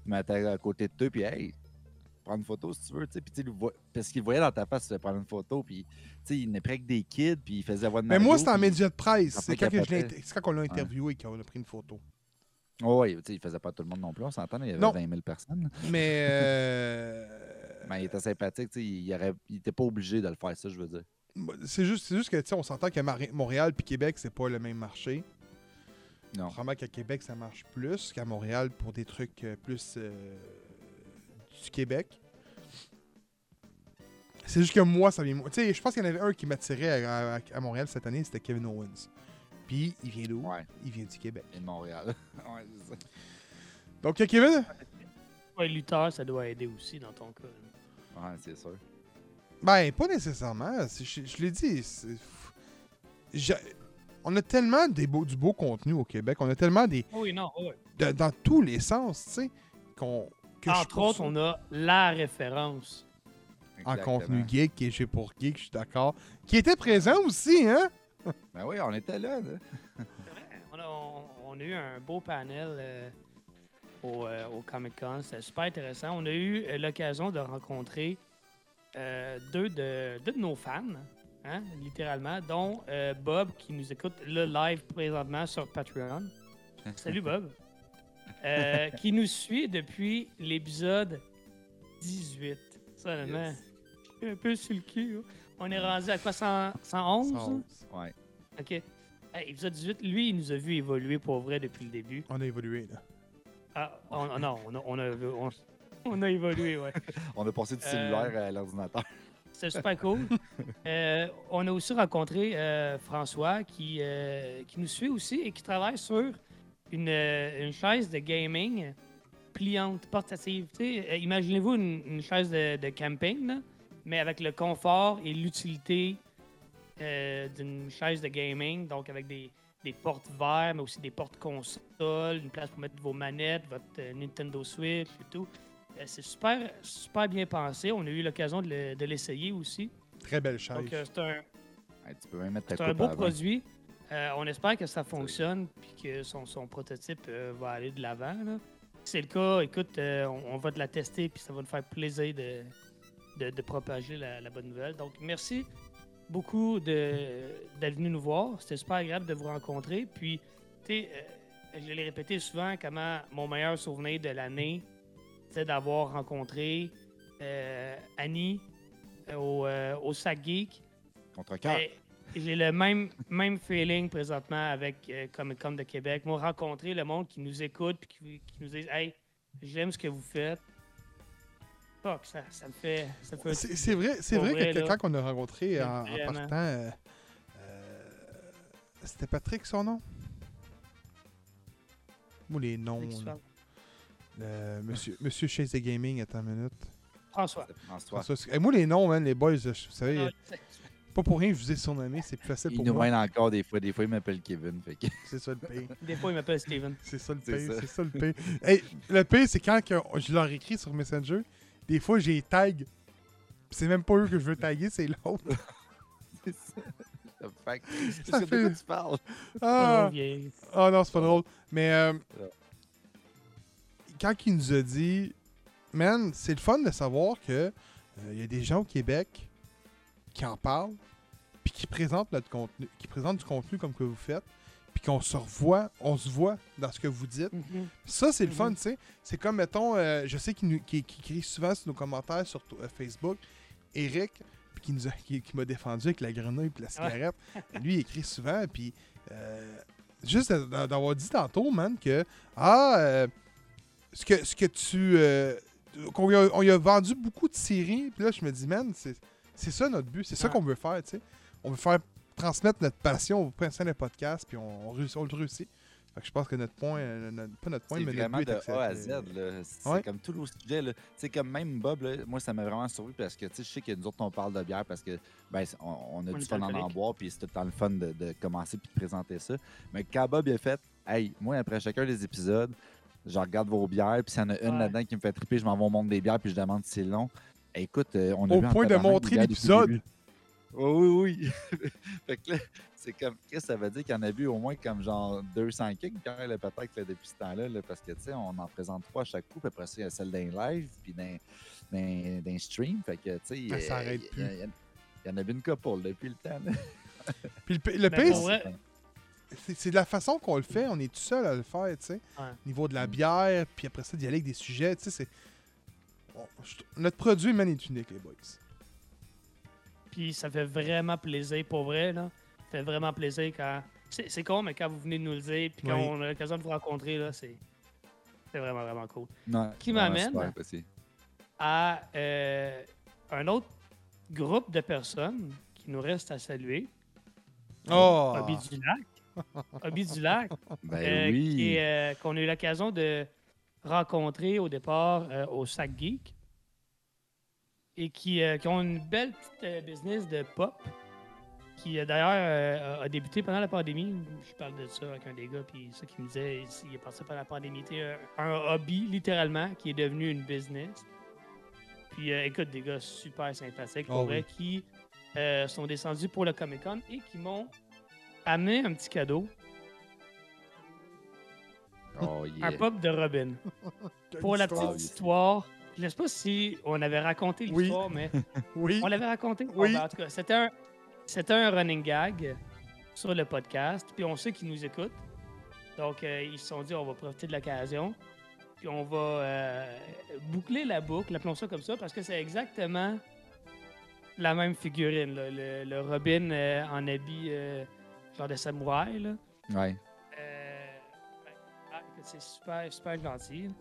m'as à côté de toi, puis, hey, prendre une photo si tu veux, tu sais. Parce qu'il voyait dans ta face, tu prendre une photo. Puis, tu sais, il n'est prêt que des kids, puis il faisait la voix de Mais moi, c'était en média de presse. C'est quand, quand on l'a interviewé qu'on a pris une photo. Oh, oui, tu sais, il faisait pas tout le monde non plus, on s'entend, il y avait Non. 20 000 personnes. Mais. euh, Mais il était sympathique, tu sais, il, aurait, il était pas obligé de le faire, ça, je veux dire. C'est juste, juste que, tu sais, on s'entend que Montréal puis Québec, c'est pas le même marché. Non. Probablement qu'à Québec, ça marche plus qu'à Montréal pour des trucs euh, plus euh, du Québec. C'est juste que moi, ça vient. Tu sais, je pense qu'il y en avait un qui m'attirait à, à- à Montréal cette année, c'était Kevin Owens. Puis, il vient d'où? Ouais, Il vient du Québec. et de Montréal. ouais, c'est ça. Donc, euh, Kevin? Ouais, lutteur, ça doit aider aussi dans ton cas. Ouais, c'est sûr. Ben, pas nécessairement. Je, je l'ai dit. j'ai- On a tellement des beaux- du beau contenu au Québec. On a tellement des. Oui, non, oui. de- dans tous les sens, tu sais. qu'on Entre autres, on a la référence. en contenu geek et j'ai pour geek, je suis d'accord. Qui était présent aussi, hein? Ben oui, on était là. là. C'est vrai, On a, on- on a eu un beau panel euh, au, euh, au Comic Con. C'était super intéressant. On a eu euh, l'occasion de rencontrer euh, deux, de, deux de nos fans, hein, littéralement, dont euh, Bob qui nous écoute le live présentement sur Patreon. Salut Bob. Euh, qui nous suit depuis l'épisode 18. Ça, honnêtement, Yes. je suis un peu sur le cul. hein. On est rendu à quoi, 100 111? hein? 111. Ouais. OK. Épisode 18, lui, il nous a vu évoluer pour vrai depuis le début. On a évolué, là. Ah, on- on- non, on a, on, a, on- on a évolué, ouais. On a passé du Euh, cellulaire à l'ordinateur. C'était super cool. Euh, on a aussi rencontré euh, François qui, euh, qui nous suit aussi et qui travaille sur une, une chaise de gaming pliante, portative. Imaginez-vous une, une chaise de, de camping, là, mais avec le confort et l'utilité d'une chaise de gaming, donc avec des, des portes verts, mais aussi des portes console, une place pour mettre vos manettes, votre Nintendo Switch et tout. Euh, c'est super, super bien pensé. On a eu l'occasion de le- de l'essayer aussi. Très belle chaise. Donc, euh, c'est un, Hey, tu peux même mettre ta un beau produit. Euh, on espère que ça fonctionne puis que son, son prototype euh, va aller de l'avant. là. Si c'est le cas, écoute, euh, on, on va te la tester puis ça va nous faire plaisir de, de, de propager la, la bonne nouvelle. Donc, merci beaucoup de- d'être venu nous voir. C'était super agréable de vous rencontrer. Puis, tu sais, euh, je l'ai répété souvent, comment mon meilleur souvenir de l'année, d'avoir rencontré euh, Annie euh, au, euh, au Sac Geek. Contre cœur. J'ai le même, même feeling présentement avec Comic Con de Québec. Moi, rencontrer le monde qui nous écoute et qui, qui nous dit Hey, j'aime ce que vous faites. Fuck, ça, ça me fait. Ça me fait C'est vrai, c'est vrai vrai, que là. quand on a rencontré en, en partant. C'était Patrick son nom? Moi, les noms. Là. Euh, monsieur, monsieur Chase the Gaming, attends une minute. François. François. Hey, moi, les noms, man, les boys, je- vous savez, pas pour rien, je vous ai surnommé, c'est plus facile Il pour nous moi. mène encore des fois. Des fois, il m'appelle Kevin. Fait que... C'est ça le pire. Des fois, il m'appelle Steven. C'est ça le C'est pire. ça. C'est ça le pire. Hey, le pire, c'est quand que je leur écris sur Messenger, des fois, j'ai tag. Puis C'est même pas eux que je veux taguer, c'est l'autre. c'est ça. Fait que- Ça Parce que de fait- quoi tu parles? Ah! Oh, non, c'est pas drôle. Mais euh. Quand il nous a dit, man, c'est le fun de savoir que il y a des gens au Québec qui en parlent, puis qui présentent notre contenu, qui présentent du contenu comme que vous faites, puis qu'on se revoit, on se voit dans ce que vous dites. Mhm. Ça, c'est le fun, Mhm. tu sais. C'est comme, mettons, euh, je sais qu'il écrit souvent sur nos commentaires sur euh, Facebook, Eric, puis qui nous a- qui, qui m'a défendu avec la grenouille et la cigarette. Lui, il écrit souvent, puis euh, juste d'a- d'avoir dit tantôt, man, que, ah, euh, ce, que, ce que tu... euh, qu'on lui a- on lui a vendu beaucoup de séries, puis là, je me dis, man, c'est c'est ça notre but, c'est ça Ouais. qu'on veut faire, tu sais. On veut faire transmettre notre passion au prince des podcasts, puis on, on, réussit- on le réussit. Fait que je pense que notre point, euh, notre- pas notre point, mais vraiment notre de but est A à. Z. là. C'est Ouais. comme tout le sujet. là. Comme même Bob, là, moi, ça m'a vraiment surpris parce que tu sais, je sais que nous autres, on parle de bière parce que ben, on, on a On du est fun en en boire, puis c'est tout le temps le fun de, de commencer puis de présenter ça. Mais quand Bob a fait, hey, moi, après chacun des épisodes, je regarde vos bières, puis s'il y en a une Ouais. là-dedans qui me fait triper, je m'en vais au monde des bières, puis je demande si c'est long. Écoute, euh, on a Au vu point de montrer l'épisode. début. Oui, oui, oui. fait que là, c'est comme, Chris, ça veut dire qu'il y en a vu au moins comme genre 200 kicks, quand même, peut-être depuis ce temps-là, là, parce que, tu sais, on en présente trois à chaque coup, puis après ça, il y a celle d'un live, puis d'un, d'un, d'un stream, fait que, tu sais, Ah, ça euh, il y, en a vu une couple depuis le temps. là. Puis le, p- le pire, c'est de la façon qu'on le fait. On est tout seul à le faire, tu sais. Ouais. Au niveau de la bière, puis après ça, d'y aller avec des sujets, tu sais, c'est... je- Notre produit, man, est unique, les boys. Puis ça fait vraiment plaisir, pour vrai, là. Ça fait vraiment plaisir quand. C'est con, mais quand vous venez de nous le dire, puis quand Oui. on a l'occasion de vous rencontrer, là, c'est. C'est vraiment, vraiment cool. Ouais, Qui m'amène? À euh, un autre groupe de personnes qui nous reste à saluer. Oh! Lac. Hobby du Lac. Ben euh, oui. euh, qu'on a eu l'occasion de rencontrer au départ euh, au Sac Geek et qui, qui ont une belle petite business de pop qui d'ailleurs a- débuté pendant la pandémie. Je parle de ça avec un des gars, puis ça qui me disait, il est passé par la pandémie. C'était un, hobby, littéralement, qui est devenu une business. Puis écoute, des gars super sympathiques, pour Oh vrai, qui euh, sont descendus pour le Comic Con et qui m'ont amené un petit cadeau, Oh, un pop de Robin. Pour la petite histoire, je ne sais pas si on avait raconté Oui. l'histoire, mais Oui. on l'avait raconté? Oui. ben, en tout cas, c'était un, c'était un running gag sur le podcast. Puis on sait qu'ils nous écoutent. Donc, euh, ils se sont dit, on va profiter de l'occasion. Puis on va euh, boucler la boucle, appelons ça comme ça, parce que c'est exactement la même figurine. là. Le, le Robin euh, en habit euh, genre de samouraï. Là. Ouais. Euh, ben, ah, c'est super, super gentil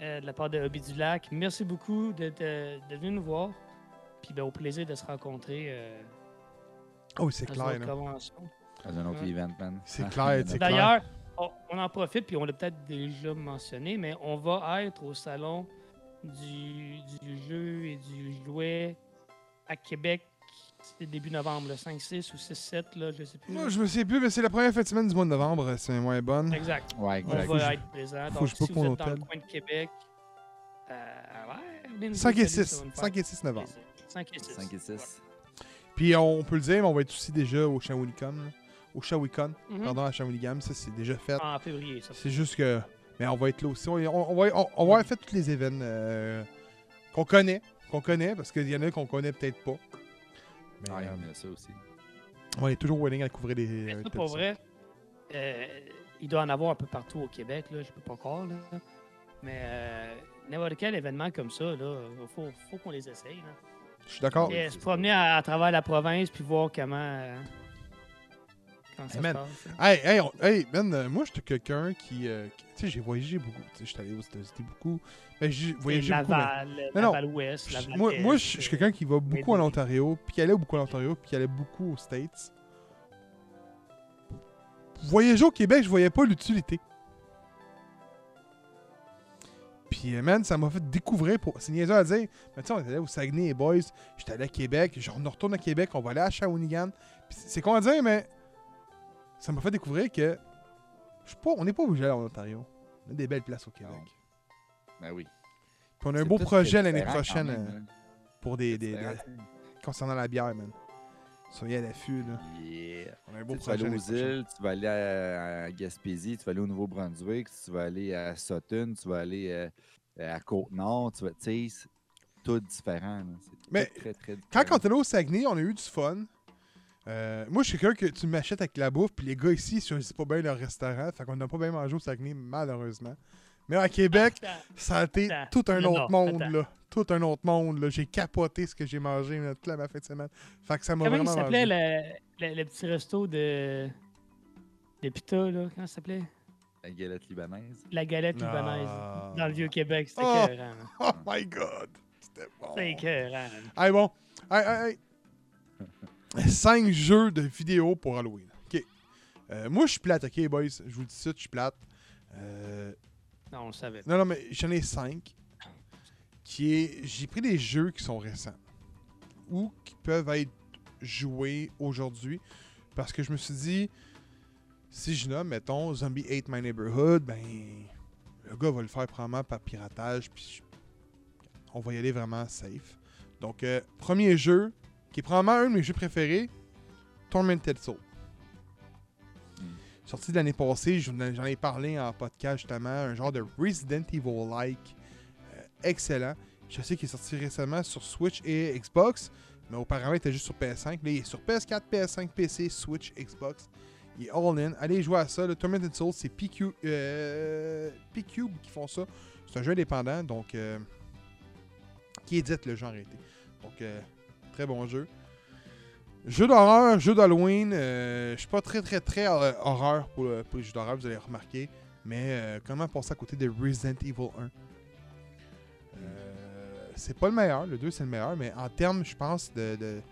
euh, de la part de Hobby du Lac. Merci beaucoup de, de, de venir nous voir. Puis ben, au plaisir de se rencontrer euh, Oh, c'est clair, une autre là. convention. Dans un autre Ouais. event, man. C'est clair, c'est clair. D'ailleurs, on, on en profite, puis on l'a peut-être déjà mentionné, mais on va être au salon du, du jeu et du jouet à Québec. C'est début novembre, le 5-6 ou 6-7, là, je sais plus. Moi, je me sais plus, mais c'est la première de semaine du mois de novembre. C'est moins bonne. Exact. Ouais, On exact. Que va je- être présent. faut que Donc, je si vous êtes dans le coin de Québec, euh, ouais, venez nous 5 et dire salut, 6. ça va nous 5 et 6 novembre. plaisir. 5 et 6. 5 et 6. Puis on peut le dire, mais on va être aussi déjà au Shawinigan. Au Shawicon, Mhm. pardon, à Shawinigan. Ça, c'est déjà fait. En février, ça. C'est juste que. Mais on va être là aussi. On, on- on va, on, on va avoir fait tous les événements euh, qu'on connaît. Qu'on connaît, parce qu'il y en a qu'on connaît peut-être pas. Mais Ouais, euh, il y a ça aussi. on est toujours willing à couvrir des. Mais euh, ça, pour vrai, euh, il doit en avoir un peu partout au Québec, là, je peux pas croire. Là. Mais euh, n'importe quel événement comme ça, il faut, faut qu'on les essaye. Là. Je suis d'accord. se promener à, à travers la province puis voir comment, euh, ça Hey, man. se passe. là. Hey, hey, on- hey, man, euh, moi, j'étais quelqu'un qui. euh, qui- tu sais, j'ai voyagé beaucoup. Tu sais, j'étais allé aux États-Unis beaucoup. Mais j'ai voyagé beaucoup. mais- Laval, Non, non. Laval-Ouest, Je- Laval moi, moi je je suis quelqu'un qui va beaucoup Maiden. en Ontario, puis qui allait beaucoup en Ontario, puis qui allait beaucoup aux States. Voyager au Québec, je voyais pas l'utilité. Puis, euh, man, ça m'a fait découvrir. Pour... C'est niaiseux à dire. Mais tu sais, on était allé au Saguenay, les boys. J'étais allé à Québec. Genre, on retourne à Québec. On va aller à Shawinigan. Puis c'est c'est con à dire, mais ça m'a fait découvrir que je pas, on n'est pas obligé d'aller en Ontario. On a des belles places au Québec. Non. Ben oui. Puis on a un beau projet l'année prochaine même, euh, hein. pour des, concernant la bière, man. Soyez à l'affût, là. Yeah. On a un beau Tu vas projet aller aux îles, tu vas aller à, à Gaspésie, tu vas aller au Nouveau-Brunswick, tu vas aller à Sutton, tu vas aller euh, à Côte-Nord, tu vas, tu sais, tout différent. là. Mais très, très Quand on est allé au Saguenay, on a eu du fun. Euh, moi, je suis quelqu'un que tu m'achètes avec la bouffe, puis les gars ici, ils choisissent pas bien leur restaurant. Fait qu'on n'a pas bien mangé au Saguenay, malheureusement. Mais à Québec, Attends, ça a été Attends, tout un non, autre non, monde, attends. là. Tout un autre monde, là. J'ai capoté ce que j'ai mangé là, toute la ma fin de semaine. Fait que ça m'a Comment il vraiment s'appelait le, le, le petit resto de, de Pita, là? Comment ça s'appelait? La galette libanaise. La galette Ah. libanaise. Dans le Vieux-Québec. C'était Oh. écœurant. Oh my God! C'était bon. C'était écœurant. Hey, bon. Hey, hey, hey. Cinq jeux de vidéo pour Halloween. OK. Euh, moi, je suis plate, OK, boys? Je vous le dis ça, je suis plate. Euh, Non, on le savait. non, non, mais j'en ai cinq. Qui est... J'ai pris des jeux qui sont récents. Ou qui peuvent être joués aujourd'hui. Parce que je me suis dit... Si je nomme, mettons, Zombie Hate My Neighborhood, ben... Le gars va le faire probablement par piratage. Puis on va y aller vraiment safe. Donc, euh, premier jeu? Qui est probablement un de mes jeux préférés, Tormented Soul. Mm. Sorti de l'année passée, j'en ai parlé en podcast justement, un genre de Resident Evil-like. euh, excellent. Je sais qu'il est sorti récemment sur Switch et Xbox, mais auparavant il était juste sur PS5. Là, il est sur PS4, PS5, PC, Switch, Xbox. Il est all-in. Allez jouer à ça. Le Tormented Soul, c'est PQ, euh, P-Cube qui font ça. C'est un jeu indépendant, donc euh, qui édite le jeu en réalité. Donc, euh, très bon jeu. Jeu d'horreur, jeu d'Halloween. euh, je suis pas très, très, très euh, horreur pour, le- pour les jeux d'horreur, vous allez remarquer. Mais euh, comment passer à côté de Resident Evil 1 Euh, C'est pas le meilleur, le 2 c'est le meilleur, mais en termes, je pense, de, de-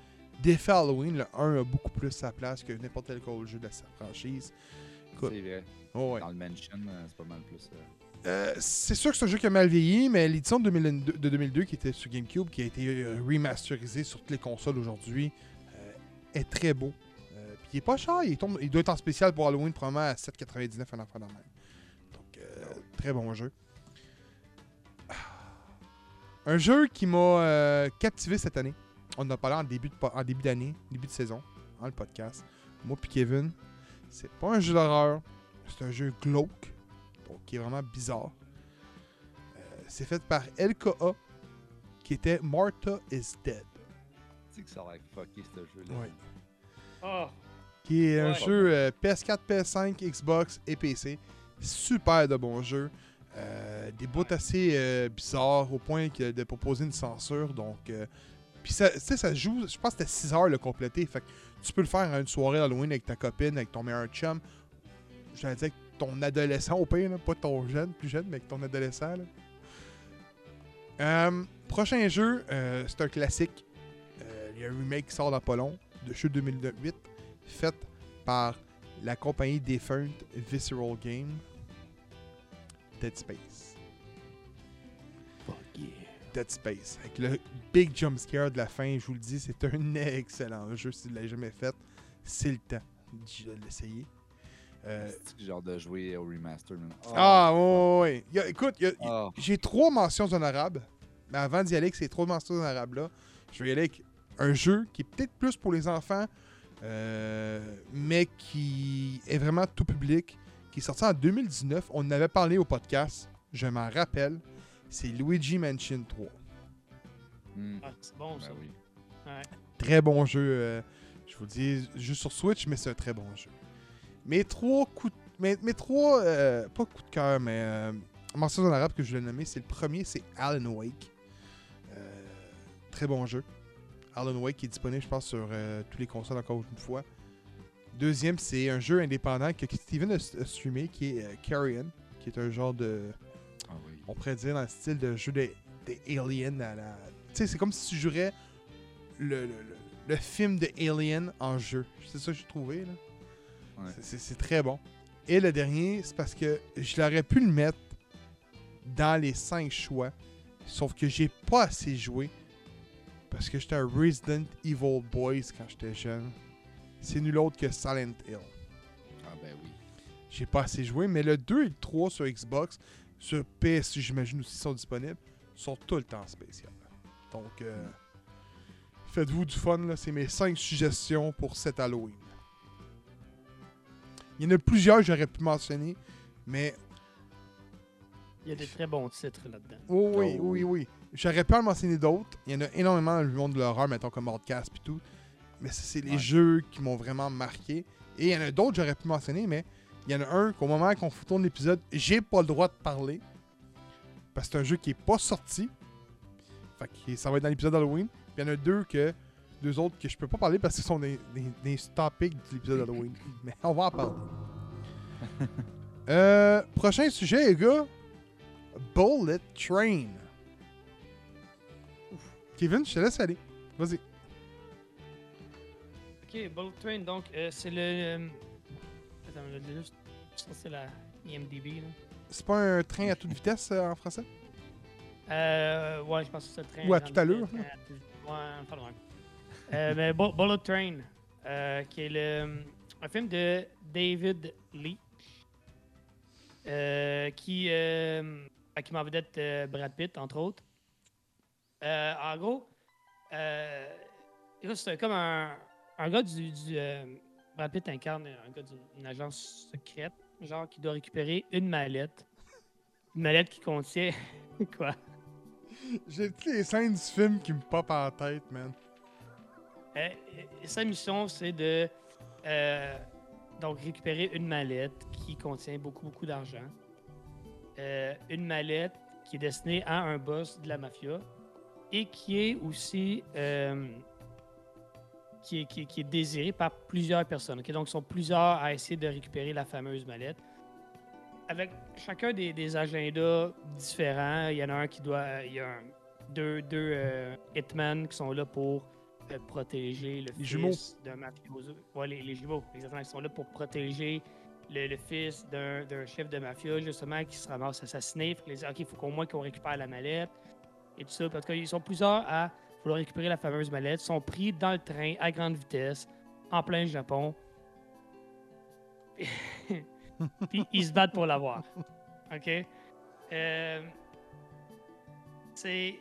d'effet Halloween, le 1 a beaucoup plus sa place que n'importe quel autre jeu de sa franchise. C'est vrai. Oh, ouais. Dans le Mansion, euh, c'est pas mal plus. Euh, c'est sûr que c'est un jeu qui a mal vieilli, mais l'édition de 2002, de 2002 qui était sur GameCube, qui a été euh, remasterisée sur toutes les consoles aujourd'hui, euh, est très beau. Puis il est pas cher, il, tombe- il doit être en spécial pour Halloween, probablement à 7,99 un enfant de même. Donc, très bon jeu. Ah. Un jeu qui m'a captivé cette année. On en a parlé en en début d'année, début de saison, dans le podcast. Moi puis Kevin, c'est pas un jeu d'horreur, c'est un jeu glauque, qui est vraiment bizarre. Euh, c'est fait par LKA, qui était Martha is Dead, Tu sais que ça a l'air fucké, ce jeu-là. Ouais. Ah, qui est un jeu euh, PS4, PS5, Xbox et PC. Super de bon jeu. Euh, des bouts assez euh, bizarres au point que de proposer une censure. Donc, euh, puis ça, tu sais, ça se joue, je pense que c'était 6 heures le compléter. Fait que tu peux le faire à une soirée Halloween avec ta copine, avec ton meilleur chum. J'allais dire ton adolescent au pire, là, pas ton jeune, plus jeune, mais ton adolescent. là. Euh, prochain jeu, euh, c'est un classique. Euh, Il y a un remake qui sort long, de jeu 2008, fait par la compagnie défunte Visceral Game, Dead Space. fuck yeah. Dead Space. Avec le big jump scare de la fin, je vous le dis, c'est un excellent jeu. Si vous ne l'avez jamais fait, c'est le temps de l'essayer. Euh, C'est genre de jouer au remaster. ah, ouais, ouais, ouais. Il y a- écoute, Ah. j'ai trois mentions honorables. Mais avant d'y aller avec ces trois mentions honorables-là, je vais y aller avec un jeu qui est peut-être plus pour les enfants, euh, mais qui est vraiment tout public, qui est sorti en 2019. On en avait parlé au podcast, je m'en rappelle. C'est Luigi Mansion 3. Hmm. Ah, c'est bon, ça. Ben oui. Ouais. Très bon jeu. euh, je vous dis, juste sur Switch, mais c'est un très bon jeu. Mes trois coups de- mes, mes trois, euh, pas coups de cœur, mais euh, mentions honorables que je voulais nommer, c'est le premier, c'est Alan Wake. Euh, très bon jeu. Alan Wake qui est disponible, je pense, sur euh, tous les consoles encore une fois. Deuxième, c'est un jeu indépendant que Steven a, streamé, qui est Carrion, qui est un genre de, Ah oui. on pourrait dire dans le style de jeu des des aliens à la. Tu sais, c'est comme si tu jouerais le, le, le- le film de Alien en jeu. C'est ça que j'ai trouvé. Là. Ouais. C'est- très bon. Et le dernier, c'est parce que je l'aurais pu le mettre dans les cinq choix. Sauf que j'ai pas assez joué. Parce que j'étais un Resident Evil Boys quand j'étais jeune. C'est nul autre que Silent Hill. Ah ben oui. J'ai pas assez joué, mais le 2 et le 3 sur Xbox, sur PS, j'imagine aussi sont disponibles, sont tout le temps spéciaux. Donc, euh, faites-vous du fun, là. C'est mes 5 suggestions pour cet Halloween. Il y en a plusieurs que j'aurais pu mentionner, mais Il y a des très bons titres là-dedans. oh, oui, Oh, oui, oui. oui. J'aurais pu en mentionner d'autres. Il y en a énormément dans le monde de l'horreur, mettons comme Hardcast et tout. Mais c'est les Ouais. jeux qui m'ont vraiment marqué. Et il y en a d'autres que j'aurais pu mentionner, mais il y en a un qu'au moment qu'on tourne l'épisode, j'ai pas le droit de parler. Parce que c'est un jeu qui est pas sorti. Fait que ça va être dans l'épisode d'Halloween. Puis il y en a deux que. Deux autres que je peux pas parler parce que ce sont des, des, des topics de l'épisode d'Halloween. Mais on va en parler. Euh, prochain sujet, les gars. Bullet Train. Kevin, je te laisse aller. Vas-y. Ok, Bullet Train, donc euh, c'est le. euh, Attends, je vais juste. Ça, c'est la IMDb. Là. C'est pas un train à toute vitesse euh, en français? Euh, ouais, je pense que c'est le train. Ou à toute le- allure. Ouais, pas loin. Euh, mais Train, euh, qui est le, un film de David Lee, euh, qui, euh, a qui euh, Brad Pitt, entre autres. En gros, c'est comme un, un gars du. du Brad Pitt incarne un gars d'une agence secrète, genre qui doit récupérer une mallette. Une mallette qui contient. Quoi? J'ai toutes les scènes du film qui me popent en tête, man. Euh, sa mission, c'est de euh, donc récupérer une mallette qui contient beaucoup, beaucoup d'argent. Euh, une mallette qui est destinée à un boss de la mafia et qui est aussi euh, qui, est, qui, est- par plusieurs personnes. Donc, ils sont plusieurs à essayer de récupérer la fameuse mallette. Avec chacun des, agendas différents, il y en a un qui doit. Il y a deux, deux euh, hitmen qui sont là pour protéger le Les fils jumeaux. d'un mafioso. Ouais, les, les jumeaux, exactement. Ils sont là pour protéger le, le fils d'un d'un chef de mafia, justement, qui se ramasse assassiné. Les OK, il faut qu'au moins qu'on récupère la mallette et tout ça. Parce qu'ils sont plusieurs à vouloir récupérer la fameuse mallette. Ils sont pris dans le train à grande vitesse, en plein Japon. Puis ils se battent pour l'avoir. OK? Euh, c'est.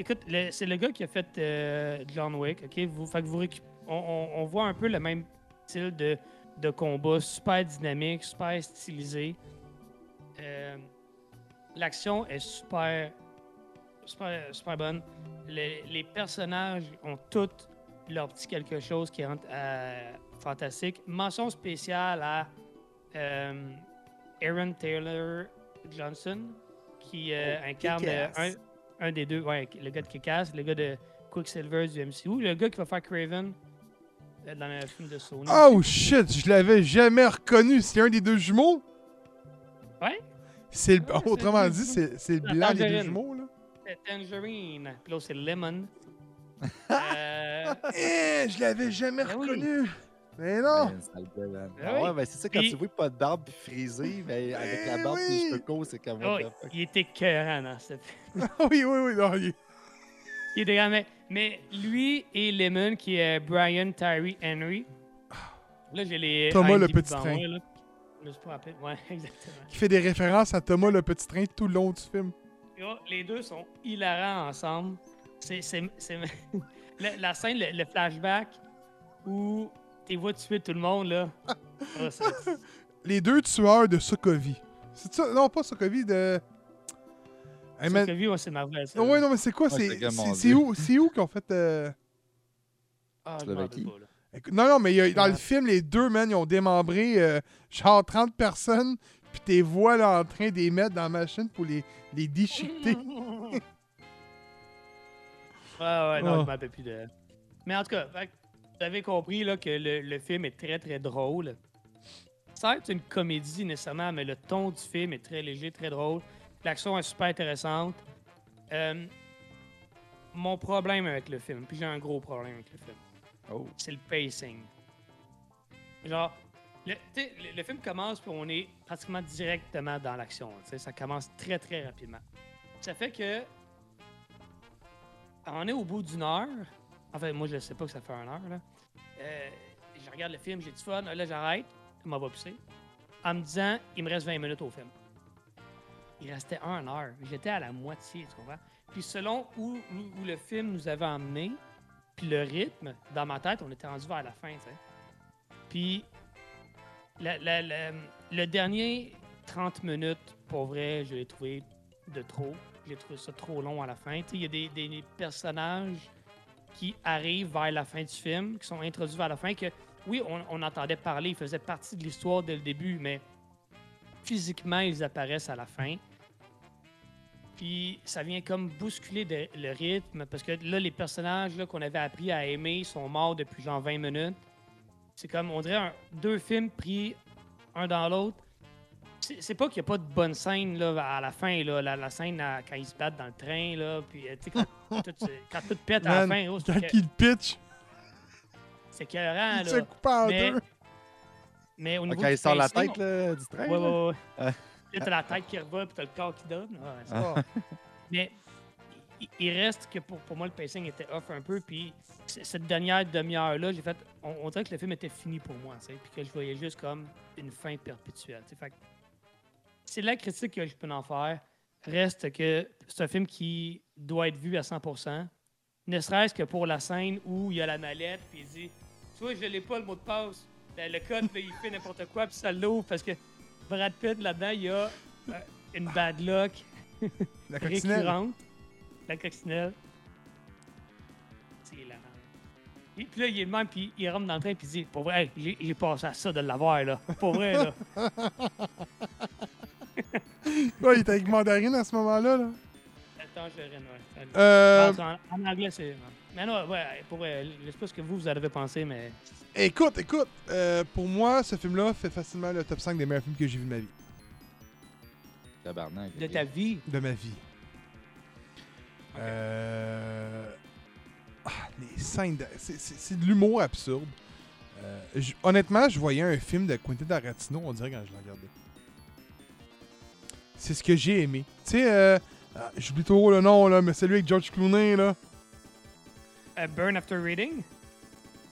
Écoute, c'est le gars qui a fait euh, John Wick, OK? Vous, fait que vous récup- on, on- on voit un peu le même style de, de combat, super dynamique, super stylisé. Euh, L'action est super, super, super bonne. Les, les personnages ont tous leur petit quelque chose qui rend euh, fantastique. Mention spéciale à Aaron Taylor Johnson, qui Oh, incarne un, un des deux, ouais, le gars de Kick-Ass, le gars de Quicksilver du MCU, le gars qui va faire Craven euh, dans le film de Sony. Oh shit, je l'avais jamais reconnu. C'est un des deux jumeaux? Ouais. C'est le... Ouais, Autrement dit, c'est le La blanc des deux jumeaux, là. C'est Tangerine. Puis l'autre, c'est Lemon. Euh, Eh, je l'avais jamais Ben oui. Mais non. Ben. Ben Ah oui. ouais, ben c'est ça, quand Puis- tu vois pas de barbe puis frisé, ben avec la barbe et les oui. cheveux courts, c'est comme oh, il était écœurant dans cette. oui, oui, oui. Non, il- Il était grand, mais, mais lui et Lemon, qui est Brian Tyree Henry. Là, j'ai les. Thomas le petit train. moi, là. Je me suis pas rappelé. Ouais, exactement. qui fait des références à Thomas le petit train tout le long du film. Oh, les deux sont hilarants ensemble. C'est, c'est, c'est- la, la scène, le, le flashback où tu vois tuer tout le monde, là. Oh, Les deux tueurs de Sokovie. C'est ça? Non, pas Sokovie, de... Hey, man- ouais, c'est Marvel. ça. Ouais, non, mais c'est quoi? Ouais, c'est où, c'est où qu'on fait... euh, Ah, Slovaquie. Non, non, mais il y a- dans le film, les deux, man, ils ont démembré euh, genre 30 personnes, puis t'es vois là en train de les mettre dans la machine pour les, les déchiqueter. Ouais, ouais, non, Oh. je m'en rappelle plus de. Mais en tout cas, fait que vous avez compris là, que le, le film est très très drôle. Ça être une comédie nécessairement, mais le ton du film est très léger, très drôle. L'action est super intéressante. Euh, mon problème avec le film, puis j'ai un gros problème avec le film, Oh. c'est le pacing. Genre, le, le, le film commence puis on est pratiquement directement dans l'action. Ça commence très très rapidement. Ça fait que on est au bout d'une heure. En fait, moi, je sais pas que ça fait une heure. Là. Euh, je regarde le film, j'ai du fun. Là, j'arrête. Je m'en vais pisser. En me disant, il me reste 20 minutes au film. Il restait une heure. J'étais à la moitié, tu comprends? Puis selon où, le film nous avait emmené, puis le rythme, dans ma tête, on était rendu vers la fin, tu sais. Puis la- la- le dernier 30 minutes, pour vrai, je l'ai trouvé de trop. J'ai trouvé ça trop long à la fin. Il y a des personnages qui arrivent vers la fin du film, qui sont introduits vers la fin, que oui, on, entendait parler, ils faisaient partie de l'histoire dès le début, mais physiquement, ils apparaissent à la fin. Puis ça vient comme bousculer le rythme, parce que là, les personnages qu'on avait appris à aimer sont morts depuis genre 20 minutes. C'est comme, on dirait, deux films pris un dans l'autre. C'est c'est pas qu'il n'y a pas de bonne scène là, à la fin, là, la, la scène à- quand ils se battent dans le train, là, puis euh, quand, tout, se- quand tout pète à la Man, fin, oh, Quand c'est il pitch, c'est écœurant, il se là. coupe en Mais- deux. Mais au niveau Quand du il sort la tête là, du train. Ouais, là? ouais, ouais. Ah. Là, t'as la tête qui revole, puis t'as le corps qui donne. Ouais, c'est Ah. pas- Mais il- il reste que pour, pour moi, le pacing était off un peu. Puis cette dernière demi-heure-là, j'ai fait. On, on dirait que le film était fini pour moi, tu sais, puis que je voyais juste comme une fin perpétuelle. Fait que c'est la critique que je peux en faire. Reste que c'est un film qui doit être vu à 100%. Ne serait-ce que pour la scène où il y a la mallette, puis il dit Tu vois, je l'ai pas le mot de passe. Ben, le code, là, il fait n'importe quoi, puis ça l'ouvre parce que Brad Pitt, là-dedans, il y a euh, une bad luck La récurrente. La coccinelle. C'est la Et puis là, il est le même, puis il rentre dans le train, puis il dit Pour vrai, hey, j'ai j'ai passé à ça de l'avoir, là. Pour vrai, là. Ouais, il était avec Mandarine à ce moment-là. Là. Attends, je ouais. Euh, En, en anglais, c'est. Mais non, ouais, pour vrai, je sais pas ce que vous, vous en avez pensé, mais. écoute, écoute. euh, pour moi, ce film-là fait facilement le top 5 des meilleurs films que j'ai vu de ma vie. Tabarnak. De ta vie? De ma vie. Euh... ah, les scènes. de- c'est- C'est c'est de l'humour absurde. Euh, j- honnêtement, je voyais un film de Quentin Tarantino, on dirait, quand je le regardais. C'est ce que j'ai aimé. Tu sais, euh, ah, j'oublie trop le nom, là, mais celui avec George Clooney, là. Euh, Burn After Reading?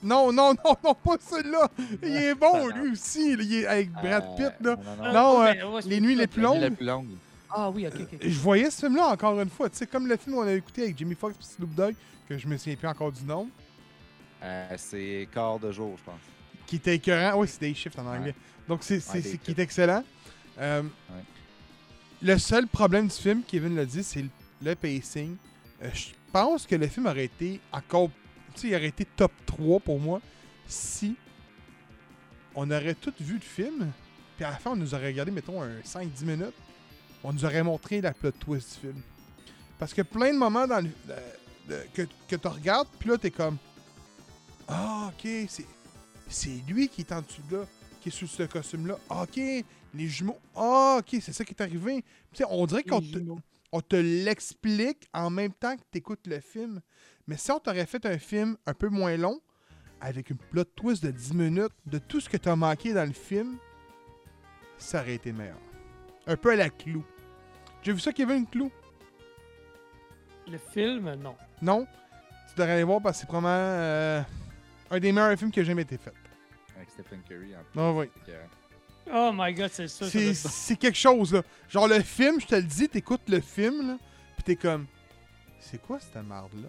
Non, non, non, non, pas celui-là. Il est bon, lui aussi. Il est avec Brad Euh, Pitt, là. Non, non, non. Non, ben, euh, ouais, c'est Les nuits les plus longues. la plus longue. Ah oui, ok, ok. Je voyais ce film-là encore une fois. Tu sais, comme le film qu'on a écouté avec Jimmy Foxx et Snoop Dogg, que je me souviens plus encore du nom, Euh, c'est quart de jour, je pense. qui était écœurant. Oui, c'est Day Shift en anglais. Donc, c'est, Ouais, qui est excellent. Euh, Le seul problème du film, Kevin l'a dit, c'est le, pacing. Euh, je pense que le film aurait été encore. Tu sais, aurait été top 3 pour moi si on aurait tout vu le film. Puis à la fin, on nous aurait regardé, mettons, un 5-10 minutes. On nous aurait montré la plot twist du film. Parce que plein de moments dans le, le- que, que tu regardes, puis là, t'es comme. Ah, ok, c'est, c'est lui qui est en dessous de là, qui est sous ce costume-là. Ah, ok, les jumeaux. Ah, ok, c'est ça qui est arrivé. Tu sais, on dirait qu'on te, jumeaux. on te l'explique en même temps que tu écoutes le film. Mais si on t'aurait fait un film un peu moins long, avec une plot twist de 10 minutes, de tout ce que tu as manqué dans le film, ça aurait été meilleur. Un peu à la clou. J'ai vu ça, Kevin Clou? Le film, non. Non? Tu devrais aller voir parce que c'est probablement euh, un des meilleurs films qui a jamais été fait. Avec Stephen Curry en plus. Non, oui. Oh my god, c'est ça. C'est c'est quelque chose, là. Genre, le film, je te le dis, t'écoutes le film, là, pis t'es comme... C'est quoi cette merde-là?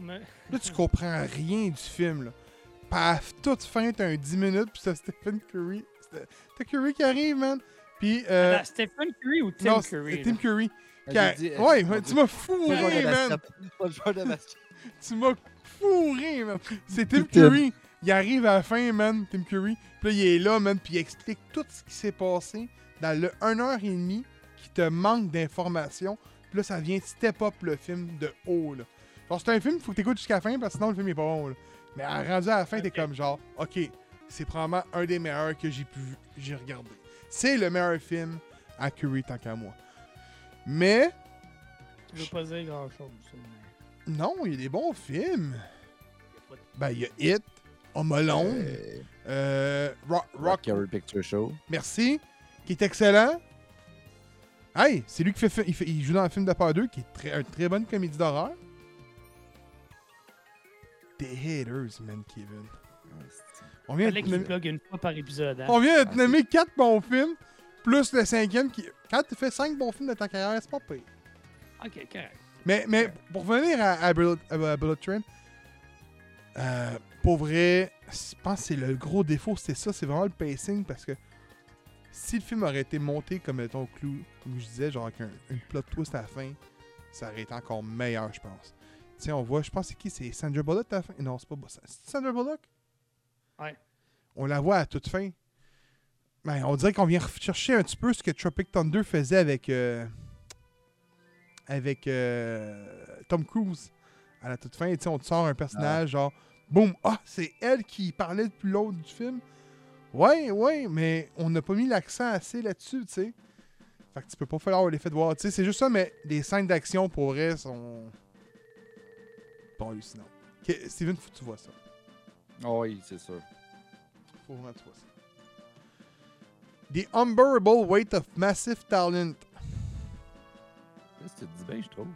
Mais- Là, tu comprends rien du film, là. Paf, toute fin, t'as un 10 minutes, puis c'est Stephen Curry. C'est c'est Curry qui arrive, man. Puis, euh, Attends, Stephen Curry ou Tim non, c'est Curry? Tim? Curry. Ah, qui a- j'ai dit, euh, ouais, mon tu m'as fourré, man. Tu m'as fourré, man. C'est Tim. Curry. Il arrive à la fin, man, Tim Curry. Puis là, il est là, man, puis il explique tout ce qui s'est passé dans le 1h30 qui te manque d'informations. Puis là, ça vient step up le film de haut, là. Genre, c'est un film, faut que t'écoutes jusqu'à la fin, parce que sinon, le film est pas bon, là. Mais à- rendu à la fin, t'es comme genre, OK, c'est probablement un des meilleurs que j'ai pu j'ai regardé. C'est le meilleur film à Curry, tant qu'à moi. Mais, Je veux pas dire grand chose. non, il y a des bons films. pas de- Ben, il y a Hit, Home Alone, Euh, euh, Rock, Rock Picture Show. Merci. Qui est excellent. Hey, c'est lui qui fait, il fait- il joue dans le film de Part 2, qui est très, une très bonne comédie d'horreur. Des haters, man, Kevin. On vient, de nommer, une fois par épisode. Hein? on vient de te Ah, nommer 4 bons films, plus le cinquième qui. Quand tu fais 5 bons films de ta carrière, c'est pas pire. Ok, correct. Mais, mais pour revenir à, à Bullet, à Bullet Train, euh, pour vrai, je pense que c'est le gros défaut, c'était ça, c'est vraiment le pacing parce que si le film aurait été monté comme mettons clou, comme je disais, genre avec un, une plot twist à la fin, ça aurait été encore meilleur, je pense. Tu sais, on voit, je pense c'est qui? C'est Sandra Bullock à la fin? Non, c'est pas c'est Sandra Bullock? Ouais. On la voit à toute fin. Ben, on dirait qu'on vient chercher un petit peu ce que Tropic Thunder faisait avec. euh, avec euh, Tom Cruise à la toute fin. Tu sais, on te sort un personnage genre, boum, ah, c'est elle qui parlait depuis l'autre du film. Ouais, ouais, mais on n'a pas mis l'accent assez là-dessus, tu sais. Fait que tu peux pas faire l'effet de voir. Tu sais, c'est juste ça, mais les scènes d'action pour vrai sont. pas hallucinantes. Ok, Steven, faut que tu vois ça. Oh oui, c'est sûr. Faut vraiment que tu vois ça. The Unbearable Weight of Massive Talent. Tu te dis bien, je trouve.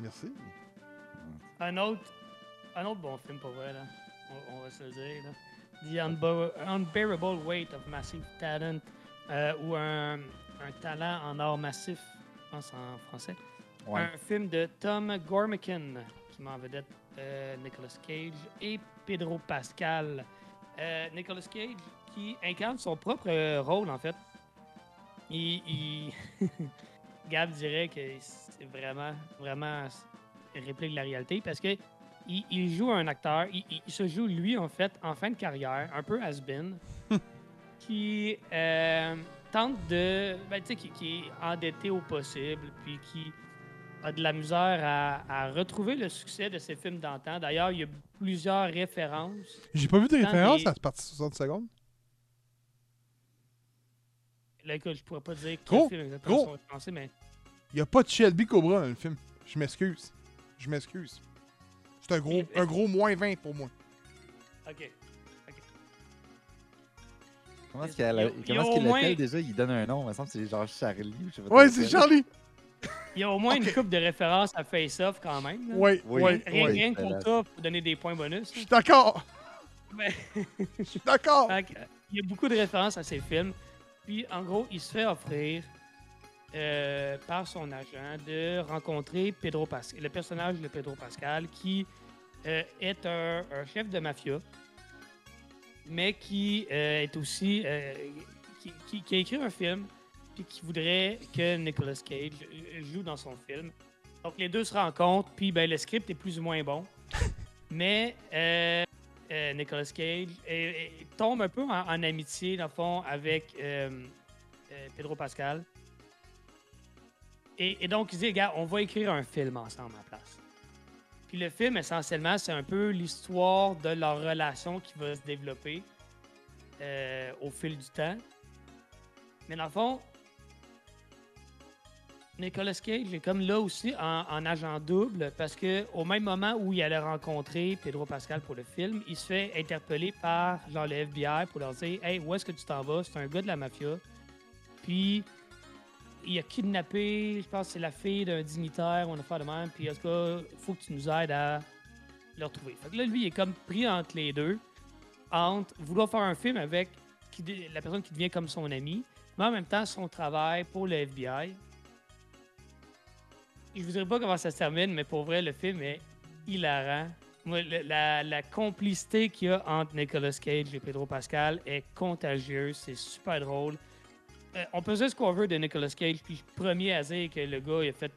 Merci. Un autre, un autre bon film pour vrai, là. On, on va se le dire, là. The Unbear- Unbearable Weight of Massive Talent, euh, ou un, un talent en or massif, je pense en français. Ouais. Un film de Tom Gormican, qui met en vedette euh, Nicolas Cage et Pedro Pascal. Euh, Nicolas Cage qui incarne son propre euh, rôle, en fait. Il, il- Gab dirait que c'est vraiment, vraiment réplique de la réalité parce que il, il joue un acteur, il, se joue lui, en fait, en fin de carrière, un peu has-been, qui euh, tente de. Ben, tu sais, qui, qui est endetté au possible, puis qui a de la misère à, à retrouver le succès de ses films d'antan. D'ailleurs, il y a plusieurs références. J'ai pas vu de Dans référence les- à ce parti 60 secondes. Là, écoute, je pourrais pas dire quel Gros, film exactement gros. référencés, mais Il y a pas de Shelby Cobra dans le film. Je m'excuse. Je m'excuse. C'est un gros, un gros moins 20 pour moi. OK. Comment est-ce Il y a- qu'elle il y a comment est-ce au qu'il moins- l'appelle déjà Il donne un nom? Il me semble que c'est genre Charlie. ou je sais pas Ouais, trop c'est. Charlie. Il y a au moins Ok. une coupe de références à Face Off quand même. là. Ouais, Oui. ouais, Rien, ouais. rien que pour ça, pour donner des points bonus. Je suis d'accord. Mais- Je suis d'accord. Fait que, euh, il y a beaucoup de références à ces films. Puis, en gros, il se fait offrir euh, par son agent de rencontrer Pedro Pascal, le personnage de Pedro Pascal, qui euh, est un, un chef de mafia, mais qui euh, est aussi qui, qui- qui a écrit un film, puis qui voudrait que Nicolas Cage joue dans son film. Donc, les deux se rencontrent, puis ben, le script est plus ou moins bon. Mais Nicolas Cage tombe un peu en, en amitié, dans le fond, avec Pedro Pascal. Et, donc, il dit, gars, on va écrire un film ensemble à la place. Puis le film, essentiellement, c'est un peu l'histoire de leur relation qui va se développer euh, au fil du temps. Mais dans le fond, Nicolas Cage est comme là aussi en, en agent double parce que au même moment où il allait rencontrer Pedro Pascal pour le film, il se fait interpeller par genre le FBI pour leur dire Hey, où est-ce que tu t'en vas? C'est un gars de la mafia. Puis il a kidnappé, je pense que c'est la fille d'un dignitaire ou une affaire de même. Puis en tout cas, il faut que tu nous aides à le retrouver. Fait que là, lui, il est comme pris entre les deux, entre vouloir faire un film avec la personne qui devient comme son ami, mais en même temps son travail pour le FBI. Je vous dirai pas comment ça se termine, mais pour vrai, le film est hilarant. Moi, le- la, la complicité qu'il y a entre Nicolas Cage et Pedro Pascal est contagieuse. C'est super drôle. Euh, on peut dire ce qu'on veut de Nicolas Cage, puis premier à dire que le gars il a fait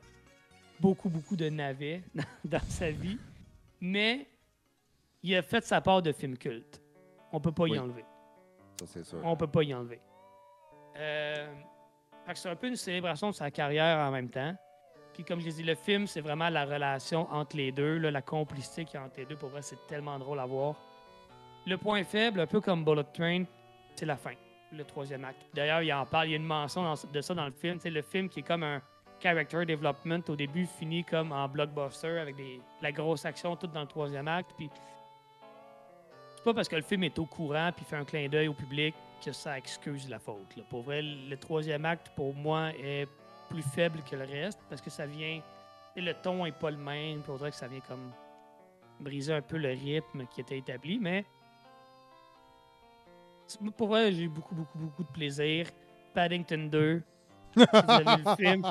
beaucoup, beaucoup de navets dans, sa vie. Mais il a fait sa part de film culte. On peut pas y enlever. Ça, c'est sûr. On peut pas y enlever. Euh, c'est un peu une célébration de sa carrière en même temps. Puis comme je l'ai dit, le film, c'est vraiment la relation entre les deux, là, la complicité qu'il y a entre les deux. Pour vrai, c'est tellement drôle à voir. Le point faible, un peu comme Bullet Train, c'est la fin, le troisième acte. D'ailleurs, il en parle, il y a une mention de ça dans le film. C'est le film qui est comme un character development au début, finit comme en blockbuster avec des, la grosse action toute dans le troisième acte. Puis c'est pas parce que le film est au courant puis fait un clin d'œil au public que ça excuse la faute. Pour vrai, le troisième acte, pour moi, est plus faible que le reste parce que ça vient. le ton est pas le même. On dirait que ça vient comme briser un peu le rythme qui était établi. Mais pour vrai, j'ai eu beaucoup, beaucoup, beaucoup de plaisir. Paddington 2. Si vous avez vu le film,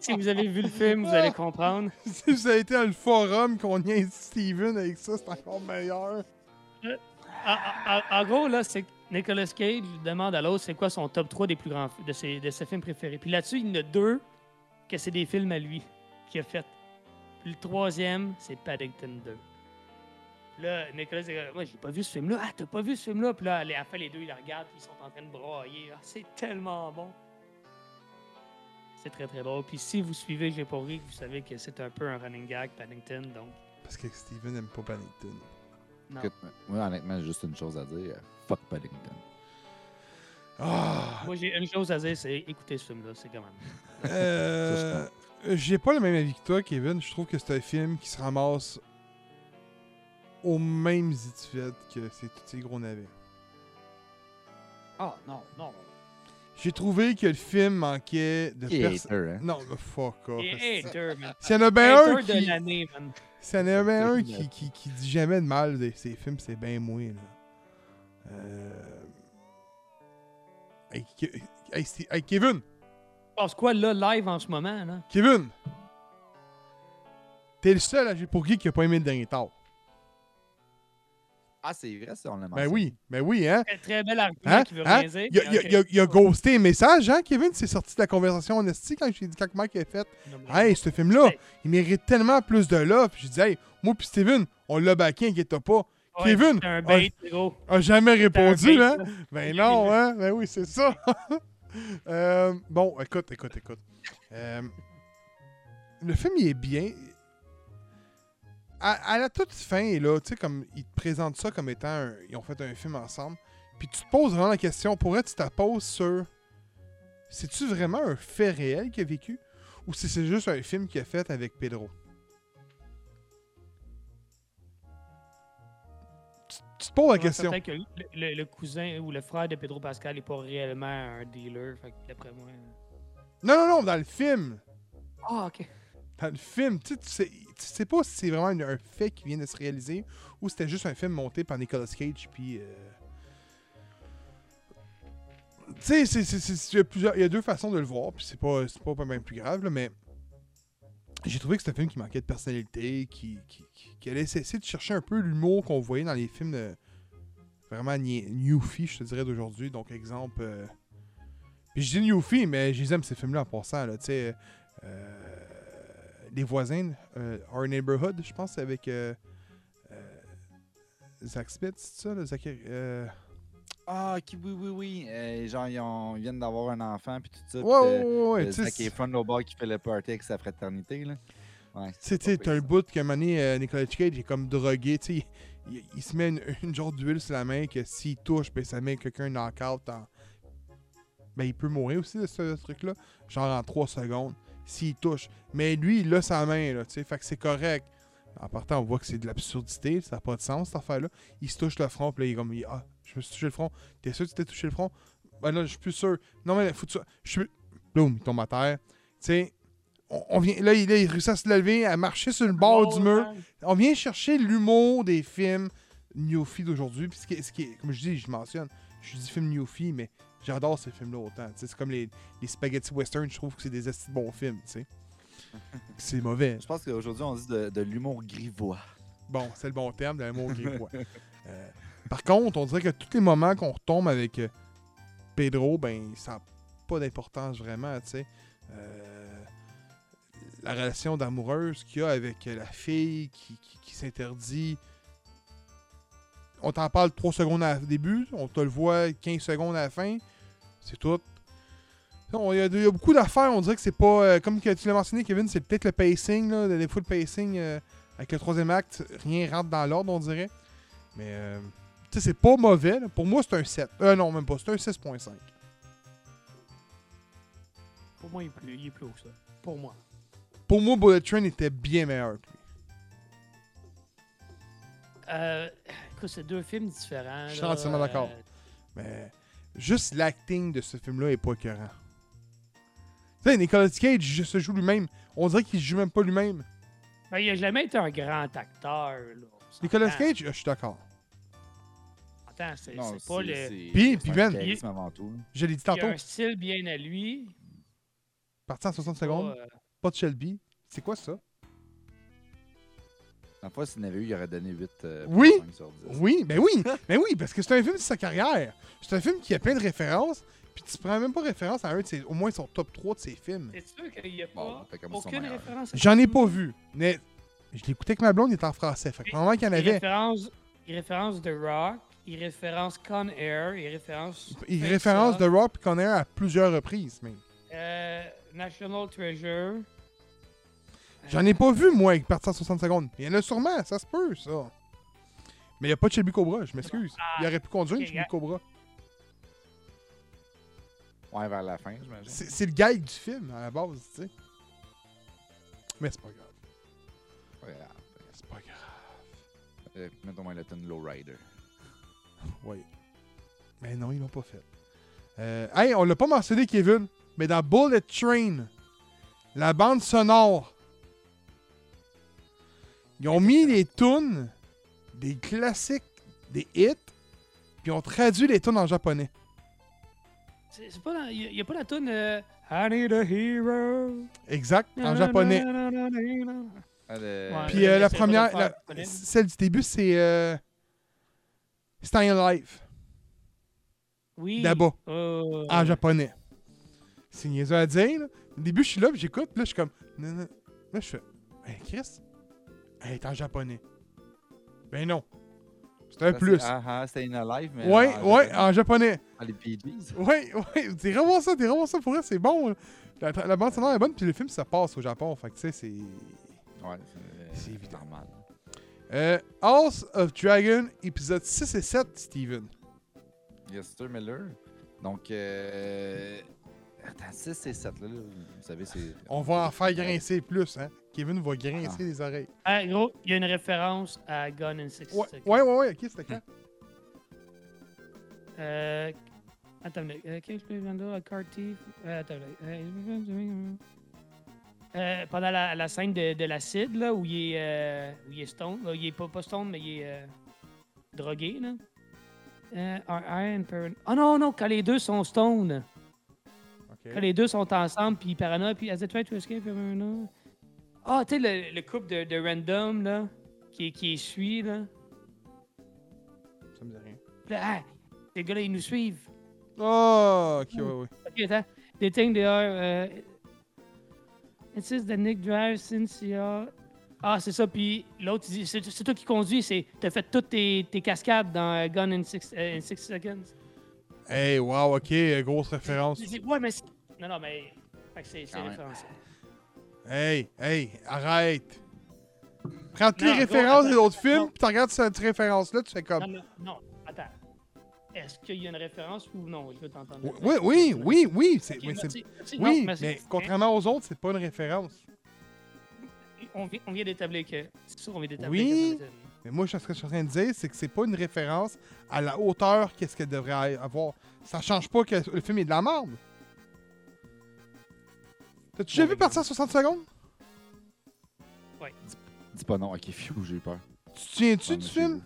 si vous avez vu le film, vous allez comprendre. si vous avez été dans le forum qu'on y ait Steven avec ça, c'est encore meilleur. En, en- en gros, là, c'est Nicolas Cage demande à l'autre c'est quoi son top 3 des plus grands de ses, de ses films préférés? Puis là-dessus, il y en a deux que c'est des films à lui qu'il a fait. Puis le troisième, c'est Paddington 2. Là, Nicolas dit Moi, j'ai pas vu ce film-là. Ah, t'as pas vu ce film-là? Puis là, à la fin, les deux, ils la regardent, puis ils sont en train de brailler. Ah, c'est tellement bon. C'est très, très drôle. Puis si vous suivez J'ai pas ri, vous savez que c'est un peu un running gag, Paddington. Donc, Parce que Steven n'aime pas Paddington. non. Écoute, moi, honnêtement, j'ai juste une chose à dire. Fuck Paddington. Ah! Moi, j'ai une chose à dire c'est écoutez ce film-là. C'est quand même. Euh, J'ai pas le même avis que toi, Kevin. Je trouve que c'est un film qui se ramasse au même fait que c'est tous ces gros navets. Ah, non, non. J'ai trouvé que le film manquait de Qui est perso- hater, hein? Non, mais fuck off. S'il y en a bien un qui... S'il y en a bien un qui, qui, qui dit jamais de mal de ses films, c'est bien moi, là. Euh... Hey, hey, hey, Kevin! Tu passes quoi là, live en ce moment, là? Kevin! T'es le seul à pour Geek qui a pas aimé le dernier Thor. Ah, c'est vrai, ça, on l'a Ben mentionné. oui, ben oui, hein? Très, très bel argument Hein? qui veut Hein? rien dire. Il a, il a- il il ghosté un message, hein, Kevin? C'est sorti de la conversation en esti quand j'ai dit quand Mike a fait Non, Hey, ce film-là, Hey. il mérite tellement plus de love. Puis j'ai dit Hey, moi puis Steven, on l'a backé, inquiète pas. Ouais, Kevin, un bait, gros. A jamais répondu, bait, hein? là. Ben non, hein? Ben oui, c'est ça. Euh, bon, écoute, écoute, écoute. Euh, le film, il est bien. À, à la toute fin, là, tu sais, comme ils te présentent ça comme étant. un- ils ont fait un film ensemble. Puis tu te poses vraiment la question. Pour être, tu te poses sur. C'est-tu vraiment un fait réel qu'il a vécu? Ou si c'est juste un film qu'il a fait avec Pedro? Tu, tu te poses la question. Peut-être que le, le- le cousin ou le frère de Pedro Pascal n'est pas réellement un dealer. D'après moi. Non, non, non, dans le film. Ah, ok. Dans le film, tu sais, tu sais, pas si c'est vraiment un, fait qui vient de se réaliser ou c'était juste un film monté par Nicolas Cage. Puis. euh, Tu sais, il y y a deux façons de le voir, puis c'est pas, c'est pas même plus grave, là, mais. J'ai trouvé que c'était un film qui manquait de personnalité, qui, qui, qui- allait essayer de chercher un peu l'humour qu'on voyait dans les films de. Vraiment newfie, je te dirais, d'aujourd'hui. Donc, exemple. euh, Puis je dis newfie, mais je les aime ces films-là en passant, là, tu sais. euh, Les voisins, euh, Our Neighborhood, je pense, avec euh, euh, Zach Smith, c'est ça, Zachary- euh, Ah, ok, oui, oui, oui. Euh, genre, ils, ont- ils viennent d'avoir un enfant, puis tout ça. Ouais, puis, ouais, ouais, Zac c'est- Efron, au bord, qui fait le party avec sa fraternité, là. Ouais. T'as un bout qu'à un moment donné, euh, Nicolas Cage est comme drogué, tu sais, il, il- il se met une, une genre d'huile sur la main que s'il touche, ben ça met quelqu'un knock-out en... Ben il peut mourir aussi de ce, ce truc-là, genre en 3 secondes, s'il touche. Mais lui, il a sa main, là, tu sais, fait que c'est correct. En partant, on voit que c'est de l'absurdité, ça n'a pas de sens, cette affaire-là. Il se touche le front, puis là, il est comme, il- ah, je me suis touché le front. T'es sûr que tu t'es touché le front? Ben là, je suis plus sûr. Non, mais faut que tu... Je suis... Boum, il tombe à terre. Tu sais, on, on vient... Là, il, là, il réussit à se lever, à marcher sur le bord du mur. On vient chercher l'humour des films Newfie d'aujourd'hui. Puis ce qui est- ce qui est- comme je dis, je mentionne, je dis film Newfie, mais j'adore ces films-là autant. C'est comme les, les spaghetti western, je trouve que c'est des de bons films. tu sais. c'est mauvais. Je pense qu'aujourd'hui, on dit de, de l'humour grivois. Bon, c'est le bon terme, le mot grivois. Euh, par contre, on dirait que tous les moments qu'on retombe avec euh, Pedro, ben, ça n'a pas d'importance vraiment, tu sais. Euh, la relation d'amoureuse qu'il y a avec euh, la fille qui, qui- qui s'interdit. On t'en parle 3 secondes au début, on te le voit 15 secondes à la fin. C'est tout. Il y, a il y a beaucoup d'affaires, on dirait que c'est pas. euh, comme que tu l'as mentionné, Kevin, c'est peut-être le pacing, là, des fois le pacing. euh, avec le troisième acte, rien rentre dans l'ordre, on dirait. Mais, euh, tu sais, c'est pas mauvais. là. Pour moi, c'est un 7. Euh, non, même pas. C'est un 6.5. Pour moi, il est plus, il est plus haut que ça. Pour moi. Pour moi, Bullet Train était bien meilleur que lui. Euh, écoute, c'est deux films différents. Je suis entièrement d'accord. euh, Mais juste l'acting de ce film-là est pas écœurant. Tu sais, Nicolas Cage se joue lui-même. On dirait qu'il se joue même pas lui-même. ben, il a jamais été un grand acteur. Là. Nicolas. Cage, euh, je suis d'accord. Attends, c'est pas le. Puis- puis Ben, avant tout. Je l'ai dit Il a tantôt. un style bien à lui. Parti en 60 pas, secondes. euh, Pas de Shelby. C'est quoi ça? La fois, s'il n'avait eu, il aurait donné 8 euh, Oui. 5 sur 10. Oui, ben oui, ben oui, parce que c'est un film de sa carrière. C'est un film qui a plein de références, puis tu prends même pas référence à un de ses, au moins son top 3 de ses films. C'est sûr qu'il n'y a pas aucune référence. à J'en ai pas vu, mais je l'écoutais avec ma blonde, il était en français. Fait que probablement qu'il y en Il avait. référence, il référence The Rock, il référence Con Air, il référence. Il référence The Rock et Conair à plusieurs reprises, même. euh, National Treasure. J'en ai pas vu, moi, parti en 60 secondes. Il y en a sûrement, ça se peut, ça. Mais il n'y a pas de Shelby Cobra, je m'excuse. Il aurait pu conduire une Shelby. Cobra. Ouais, vers la fin, j'imagine. C'est c'est le gag du film, à la base, tu sais. Mais c'est pas grave. Ouais, ah, C'est pas grave. euh, Mettons moins le tune Lowrider. Oui. Mais non, ils l'ont pas fait. Euh, hey, on l'a pas mentionné, Kevin, mais dans Bullet Train, la bande sonore, ils ont mis les tunes des classiques, des hits, puis ils ont traduit les tunes en japonais. C'est pas dans- Il n'y a, pas la tune euh, I need a hero. Exact, en japonais. Puis euh, la première, la- celle du début, c'est euh, Staying Alive, Oui. là-bas, Oh. en japonais. C'est niaiseux à dire. Là. Au début, je suis là, puis j'écoute, là, je suis comme. Là, je fais. Hey, Chris, elle est en japonais. Ben non. C'est un plus. Ah, ah, c'était une live, mais. Ouais, en- ouais, en japonais. en les PGs. Ouais, ouais. T'es vraiment ça, t'es vraiment ça pour elle, c'est bon. La, la bande sonore est bonne, puis le film, ça passe au Japon. Fait que, tu sais, c'est. Ouais, C'est c'est évident. normal. Euh, House of Dragon, épisode 6 et 7, Steven. Yester Miller. Donc, euh... Attends, 6 et 7, là, là, vous savez, c'est... On va en faire grincer plus, hein. Kevin va grincer Ah. les oreilles. Ah, gros, il y a une référence à Gun and Six. Ouais, ouais, ouais, ouais, ok, c'était quand? Euh, attends, une minute. euh, King's Vandal, à Card Thief. Euh, attends, une minute. euh, euh, pendant la, la scène de, de l'acide, là, où il est, euh, où il est stone. là, il est pas, pas stone, mais il est euh, drogué, là. Euh, Iron Parano- Oh non, non, quand les deux sont stone. Quand les deux sont ensemble, puis paranoïa, puis as they tried to escape? Ah, tu sais, le, le couple de, de random, là, qui, qui suit, là. Ça me dit rien. Ah, les gars-là, ils nous suivent. Oh, ok, ouais, ouais. Ok, attends. They think they are. Uh, it says that Nick drives since are. Ah, c'est ça. Puis l'autre, il dit c'est toi qui conduis. C'est t'as fait toutes tes, tes cascades dans euh, Gun in Six, in six Seconds. Hey, wow, ok, grosse référence. Ouais, mais non, non, mais fait que c'est c'est Ah référencé. Hey, hey, arrête. Prends toutes les références des autres films, puis tu regardes cette référence-là, tu fais comme. Non, non, non, attends. Est-ce qu'il y a une référence ou non? Je veux t'entendre. Oui, oui, oui, oui, c'est, Ok, mais c'est- merci, merci. oui, mais contrairement aux autres, c'est pas une référence. On vient, on vient d'établir que. C'est sûr, on vient d'établir Oui. Mais moi, ce que je suis en train de dire, c'est que c'est pas une référence à la hauteur qu'est-ce qu'elle devrait avoir. Ça change pas que le film est de la merde. T'as-tu déjà vu ben, partir 60 secondes? Dis pas non, ok, fiou, j'ai eu peur. Tu te souviens-tu Ouais, du film?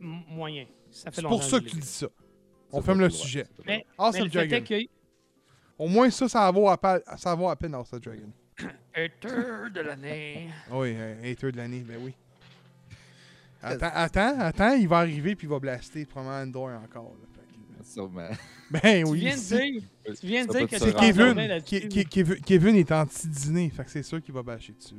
M- Moyen. Ça fait C'est longtemps pour ça que je tu l'ai dis vu. ça. Ça On ferme le sujet. Mais- House Mais of le fait est Dragon. que Au moins ça, ça vaut à, peine- ça vaut à peine House of Dragon. Hater de l'année. Oui, un hater de l'année, ben oui. Attends, attends, attends, il va arriver puis il va blaster probablement Endor encore. là. Sûrement. Ben Tu oui. viens de dire, tu viens de Ça dire peut que C'est. Kevin. Kevin. Kevin est anti-dîner, fait que c'est sûr qu'il va bâcher dessus.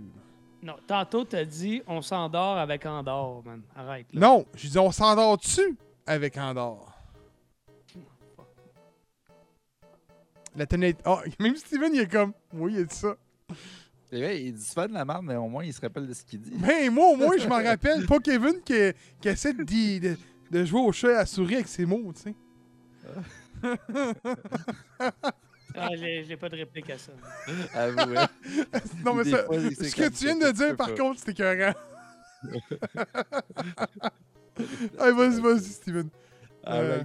Non, tantôt t'as dit on s'endort avec Andorre, man. Arrête. Là. Non, je dis on s'endort dessus avec Andorre. La tonalité. Oh, même Steven, il est comme. Oui, il a dit ça. C'est vrai, il dit souvent de la merde, mais au moins, il se rappelle de ce qu'il dit. Ben, moi, au moins, je m'en rappelle. Pas Kevin qui, qui essaie de, de, de jouer au chat à la souris avec ses mots, tu sais. Ah, j'ai j'ai pas de réplique à ça. Avoue, hein. Non, mais Des ça. fois, c'est Ce que tu viens de dire, par pas. contre, c'était écœurant. Allez, vas-y, vas-y, Steven. Euh.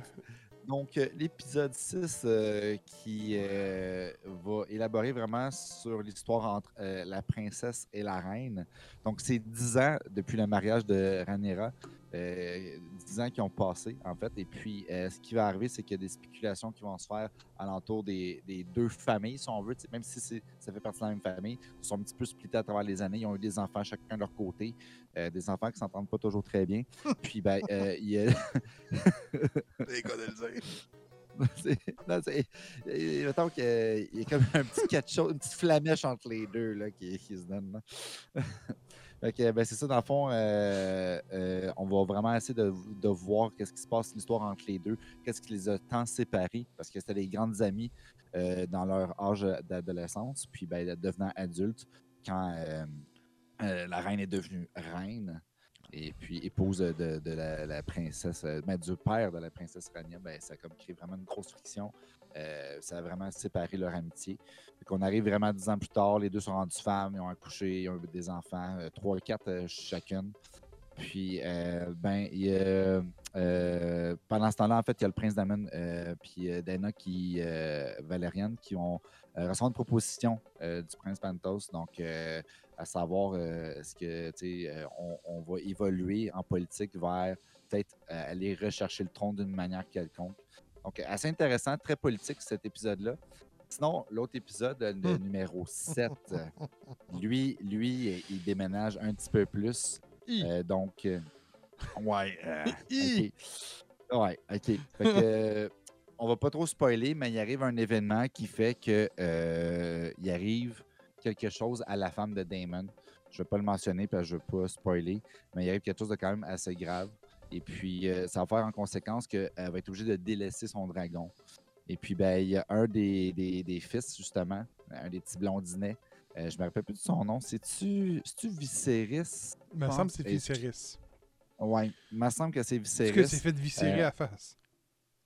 Donc, euh, l'épisode 6 euh, qui euh, va élaborer vraiment sur l'histoire entre euh, la princesse et la reine. Donc, c'est 10 ans depuis le mariage de. Euh, 10 ans qui ont passé, en fait. Et puis, ce qui va arriver, c'est qu'il y a des spéculations qui vont se faire alentour des, des deux familles, si on veut. Même si ça fait partie de la même famille, ils sont un petit peu splittés à travers les années. Ils ont eu des enfants chacun de leur côté. des enfants qui s'entendent pas toujours très bien. Puis, ben, il y a... Non, mettons qu'il y a comme un petit quelque chose, une petite flamèche entre les deux là, qui, se donne. là. Ben, c'est ça, dans le fond, euh, euh, on va vraiment essayer de, voir qu'est-ce qui se passe, l'histoire entre les deux, qu'est-ce qui les a tant séparés, parce que c'était des grandes amies euh, dans leur âge d'adolescence, puis ben, devenant adultes, quand la reine est devenue reine, et puis épouse de, la, princesse, euh, ben, du père de la princesse Rania, ben, ça a comme créé vraiment une grosse friction. Euh, ça a vraiment séparé leur amitié. On arrive vraiment dix ans plus tard, les deux sont rendus femmes, ils ont accouché, ils ont eu des enfants, euh, trois, quatre euh, chacune. Puis, euh, ben, il euh, pendant ce temps-là, en fait, il y a le prince Damon euh, puis Dana qui, Valériane qui ont reçu une proposition du prince Pantos. Donc, à savoir, est-ce que, tu sais, on, on va évoluer en politique vers peut-être aller rechercher le trône d'une manière quelconque. Donc, assez intéressant, très politique cet épisode-là. Sinon, l'autre épisode, le Hmm. numéro 7, euh, lui, lui, il déménage un petit peu plus. Euh, donc, euh, ouais. euh. Ouais, ok. Fait que, on va pas trop spoiler, mais il arrive un événement qui fait que il arrive quelque chose à la femme de Damon. Je vais pas le mentionner parce que je veux pas spoiler, mais il arrive quelque chose de quand même assez grave. Et puis, ça va faire en conséquence qu'elle va être obligée de délaisser son dragon. Et puis, ben, il y a un des, des- des fils, justement, un des petits blondinets. Euh, je me rappelle plus de son nom. C'est-tu Viserys? Il me semble que c'est Viserys. Ouais, il me semble que c'est Viserys. que c'est fait viscérer Euh, à face.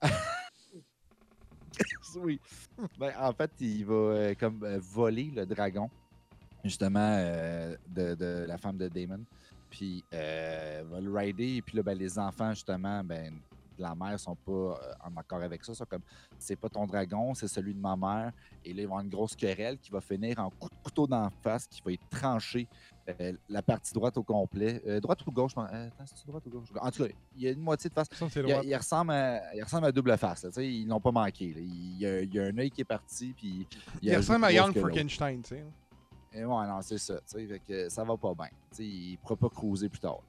oui. Ben, en fait, il va euh, comme euh, voler le dragon, justement, euh, de, de la femme de Damon. Puis, euh, va le rider. Et puis là, ben, les enfants, justement, ben, de la mère sont pas euh, en accord avec ça. Sont comme, c'est pas ton dragon, c'est celui de ma mère. Et là, ils vont avoir une grosse querelle qui va finir en coup de couteau d'en face, qui va être tranché euh, la partie droite au complet. Euh, droite ou gauche? euh, attends, c'est droite ou gauche? En tout cas, il y a une moitié de face. Il, il ressemble à, il ressemble à double face. là, ils l'ont pas manqué. là. Il, y a, il y a un œil qui est parti. Puis il, a ressemble à Young. Frankenstein, tu sais. Et ouais, non, c'est ça. fait que ça va pas bien. Il ne pourra pas cruiser plus tard.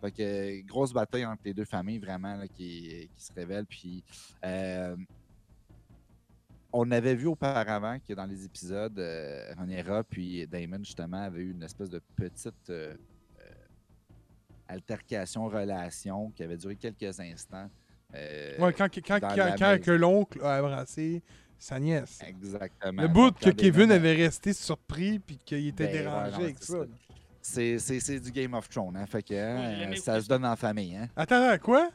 Fait que grosse bataille entre les deux familles vraiment là, qui, qui se révèle. Puis euh, on avait vu auparavant que dans les épisodes, euh, Rhaenyra puis Damon justement avaient eu une espèce de petite euh, euh, altercation, relation qui avait duré quelques instants. Ouais, quand, que l'oncle a embrassé sa nièce. Exactement. Le bout que Kevin avait resté surpris puis qu'il était Ben, dérangé avec ça. ça. C'est, c'est, c'est du Game of Thrones, hein? Fait que hein, ça se donne en famille, hein? Attends, quoi?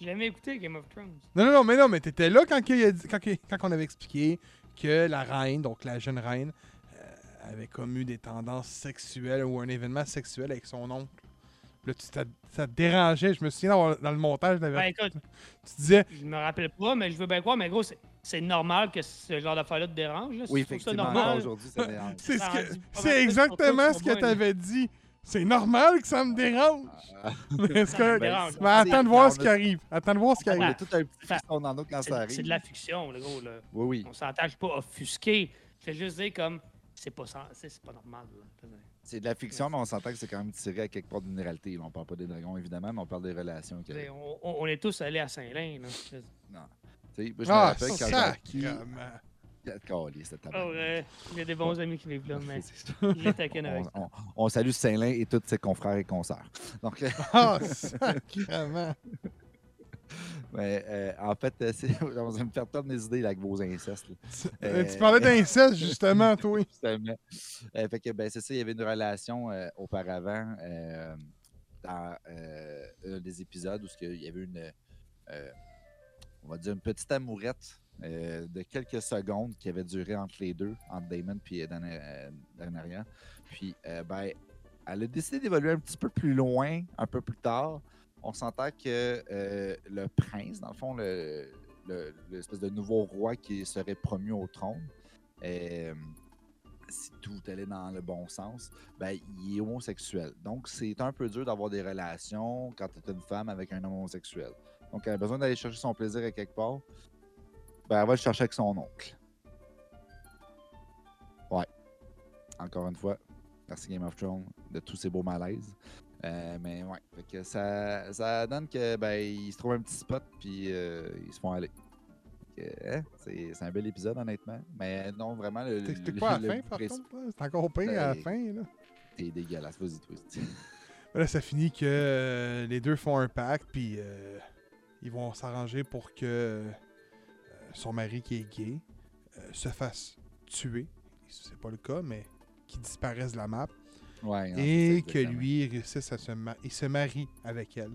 J'ai jamais écouté Game of Thrones. Non, non, non, mais non, mais t'étais là quand, il a dit- quand, il- quand on avait expliqué que la reine, donc la jeune reine, euh, avait comme eu des tendances sexuelles ou un événement sexuel avec son oncle. Là, tu, ça, ça te dérangeait. Je me souviens dans, dans le montage, Ben écoute, tu disais, je me rappelle pas, mais je veux bien croire, mais gros, c'est- normal que ce genre d'affaire-là te dérange. Là. Oui, tu effectivement, encore normal. aujourd'hui, ça dérange. c'est ce exactement ce que moi, t'avais dit. C'est normal que ça me dérange. Ah, Mais est-ce Ça que- me dérange. Mais attends de voir ce qui arrive. Attends de voir ce qui arrive. tout un petit dans quand ça C'est arrive. c'est de la fiction, le gros. Là. Oui, oui. On s'entend, je suis pas offusqué. Je fais juste dire comme, c'est pas, pas normal. là. C'est de la fiction, mais on s'entend que c'est quand même tiré à quelque part d'une réalité. On parle pas des dragons, évidemment, mais on parle des relations. On, on- on est tous allés à Saint-Lin. là. Non. Tu sais, moi, je me Ah, rappelle quand sacrément. cette Ah tabarnak. ouais, il y a des bons amis qui vivent là, mais C'est ça. je les taquine avec. on, on- on salue Saint-Lin et tous ses confrères et consoeurs. Donc, Ah, sacrément. mais, euh, en fait, euh, on va me faire perdre mes idées là, avec vos incestes. Euh, tu parlais d'inceste, justement, toi. Justement. Euh, fait que, ben, c'est ça, il y avait une relation auparavant dans un des épisodes où il y avait une, on va dire, une petite amourette euh, de quelques secondes qui avait duré entre les deux, entre Damon et Daenerys. Puis, euh, ben, elle a décidé d'évoluer un petit peu plus loin, un peu plus tard. On s'entend que euh, le prince, dans le fond, le- le- l'espèce de nouveau roi qui serait promu au trône, euh, si tout allait dans le bon sens, ben, il est homosexuel. Donc, c'est un peu dur d'avoir des relations quand tu es une femme avec un homme homosexuel. Donc, elle a besoin d'aller chercher son plaisir à quelque part. Ben, elle va le chercher avec son oncle. Ouais. Encore une fois, merci Game of Thrones de tous ces beaux malaises. Euh, mais ouais, fait que ça, ça donne que ben ils se trouvent un petit spot puis euh, ils se font aller. Hein, c'est c'est un bel épisode honnêtement, mais non vraiment le. T'expliques pas à la fin, par contre. C'est encore pire à la Ben, fin. Là. T'es dégueulasse, vas-y twist. Là, ça finit que euh, les deux font un pacte, puis ils vont s'arranger pour que son mari, qui est gay, se fasse tuer. C'est pas le cas, mais qu'il disparaisse de la map. Ouais, non, et que lui réussisse à se, ma- il se marie avec elle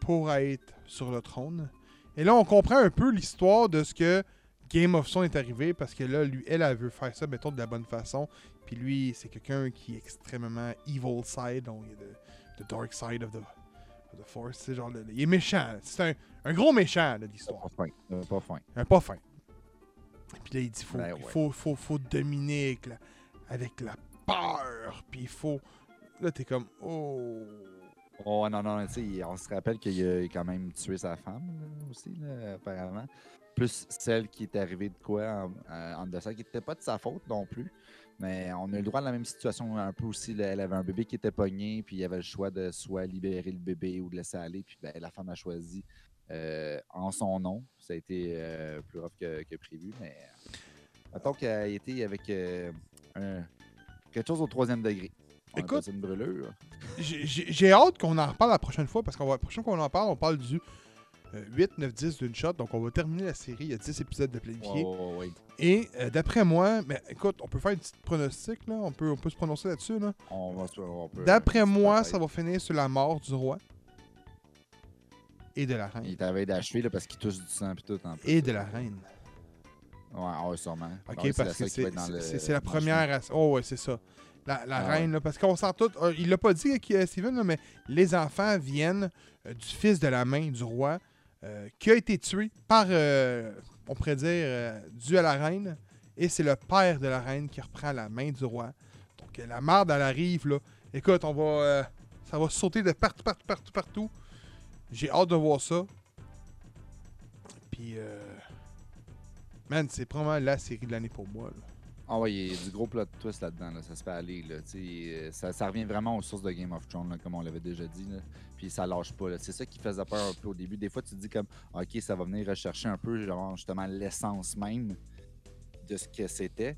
pour être sur le trône. Et là, on comprend un peu l'histoire de ce que Game of Thrones est arrivé parce que là, lui, elle, elle veut faire ça, mettons, de la bonne façon. Puis lui, c'est quelqu'un qui est extrêmement evil side, donc il est de, the dark side of the, of the force. C'est genre, le- il est méchant. C'est un, un gros méchant, là, l'histoire. Pas fin. euh, Pas fin. Un pas fin. Puis là, il dit faut, Ben ouais. faut, faut, faut dominer avec la, avec la peur. Puis il faut. Là, t'es comme Oh. Oh non, non, tu on se rappelle qu'il a quand même tué sa femme là, aussi, apparemment. Plus celle qui est arrivée de quoi en, euh, dessous, qui n'était pas de sa faute non plus. Mais on a eu le droit à la même situation un peu aussi. Elle avait un bébé qui était pogné, puis il y avait le choix de soit libérer le bébé ou de laisser aller. Puis ben, la femme a choisi euh, en son nom. Ça a été euh, plus rough que, prévu, mais mettons qu'elle a été avec un- quelque chose au troisième degré. On Écoute, une brûlure. J'ai- hâte qu'on en reparle la prochaine fois parce qu'on va la prochaine fois qu'on en parle, on parle du euh, 8, 9, 10 d'une shot. Donc on va terminer la série. Il y a 10 épisodes de planifiés. Ouais, ouais. Et euh, d'après moi, mais écoute, on peut faire une petite pronostic là. On peut, on peut se prononcer là-dessus là. On va se- D'après moi, ça va finir sur la mort du roi et de la reine. Il t'avait d'achever là, parce qu'il touche du sang puis tout en plus. Et de la reine. Ouais, ouais, sûrement. Ok, Ouais, parce que c'est le- la première. à- Oh ouais, c'est ça. La, la Ah reine, là, parce qu'on sent tout. euh, il l'a pas dit, qui- euh, Steven, là, mais les enfants viennent euh, du fils de la main du roi, euh, qui a été tué par, euh, on pourrait dire, euh, dû à la reine. Et c'est le père de la reine qui reprend la main du roi. Donc euh, la marde, elle arrive, là. Écoute, on va. euh, ça va sauter de partout, partout, partout, partout. J'ai hâte de voir ça. Puis, euh, man, c'est probablement la série de l'année pour moi. là. Ah ouais, il y a du gros plot twist là-dedans, là, ça se fait aller. Là, euh, ça, ça revient vraiment aux sources de Game of Thrones, là, comme on l'avait déjà dit. Là, puis ça lâche pas. C'est ça qui faisait peur un peu au début. Des fois, tu te dis comme, ok, ça va venir rechercher un peu genre, justement l'essence même de ce que c'était.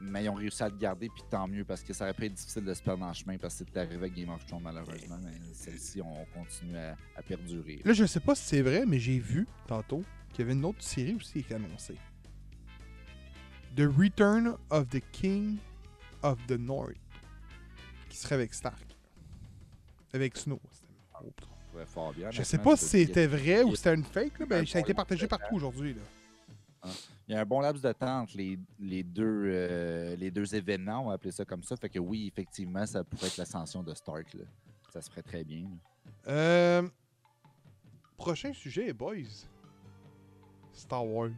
Mais ils ont réussi à le garder, puis tant mieux, parce que ça aurait pu être difficile de se perdre dans le chemin, parce que c'est arrivé avec Game of Thrones, malheureusement. Mais celle-ci, on continue à, à perdurer. Là, je sais pas si c'est vrai, mais j'ai vu tantôt qu'il y avait une autre série aussi qui est annoncée. The Return of the King of the North. Qui serait avec Stark. Avec Snow. fort bien, Je sais pas si c'était vrai ou il- c'était une fake, là, un ça a été partagé partout aujourd'hui. là. Il y a un bon laps de temps entre les, les deux, euh, les deux événements, on va appeler ça comme ça. Fait que oui, effectivement, ça pourrait être l'ascension de Stark. là. Ça se ferait très bien. Euh, prochain sujet, boys. Star Wars.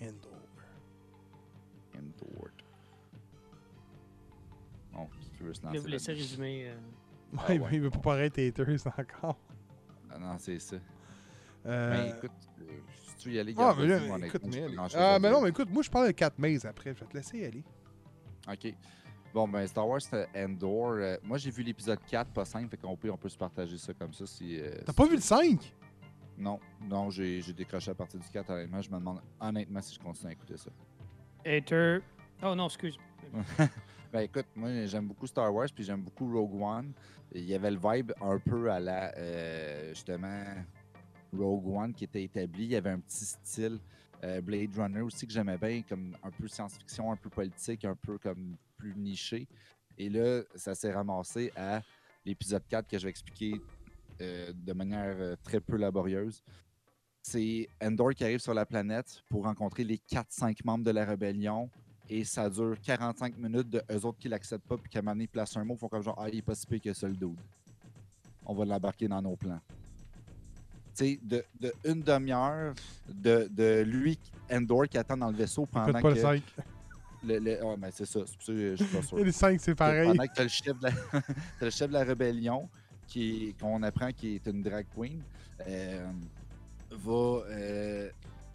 Endor. Endor. Bon, si tu veux se Je vais lancer vous laisser résumer. euh. Ouais, Ah mais ouais. il veut pas paraître haters encore. Ah non, c'est ça. Euh, Mais écoute, euh, si tu veux y aller, Ah, mais là, moi, écoute, mais, grand-chose ah, mais non, mais écoute, moi je parle de 4 mai après, je vais te laisser y aller. Ok. Bon, ben Star Wars Endor. euh, moi, j'ai vu l'épisode 4, pas 5, fait qu'on peut, on peut se partager ça comme ça. Si, euh, T'as si pas tu vu le 5 Non, non, j'ai décroché à partir du 4, honnêtement. Je me demande honnêtement si je continue à écouter ça. Hater. Oh non, excuse. Ben écoute, moi j'aime beaucoup Star Wars, puis j'aime beaucoup Rogue One. Il y avait le vibe un peu à la, euh, justement, Rogue One qui était établi. Il y avait un petit style euh, Blade Runner aussi que j'aimais bien, comme un peu science-fiction, un peu politique, un peu comme plus niché. Et là, ça s'est ramassé à l'épisode 4 que je vais expliquer euh, de manière euh, très peu laborieuse. C'est Endor qui arrive sur la planète pour rencontrer les 4-5 membres de la rébellion. Et ça dure 45 minutes de eux autres qui l'acceptent pas, puis qu'à un moment donné, placent un mot, font comme genre, ah, il est pas si pire que ça le dude. On va l'embarquer dans nos plans. Tu sais, de, de une demi-heure de, de lui, Endor, qui attend dans le vaisseau pendant Faites pas que. le 5. Le, le- ouais, mais c'est ça, c'est pour ça que je suis pas sûr. Et le 5, c'est pareil. Pendant que t'as le chef de la, t'as le chef de la rébellion, qui qu'on apprend qui est une drag queen, euh, va, euh,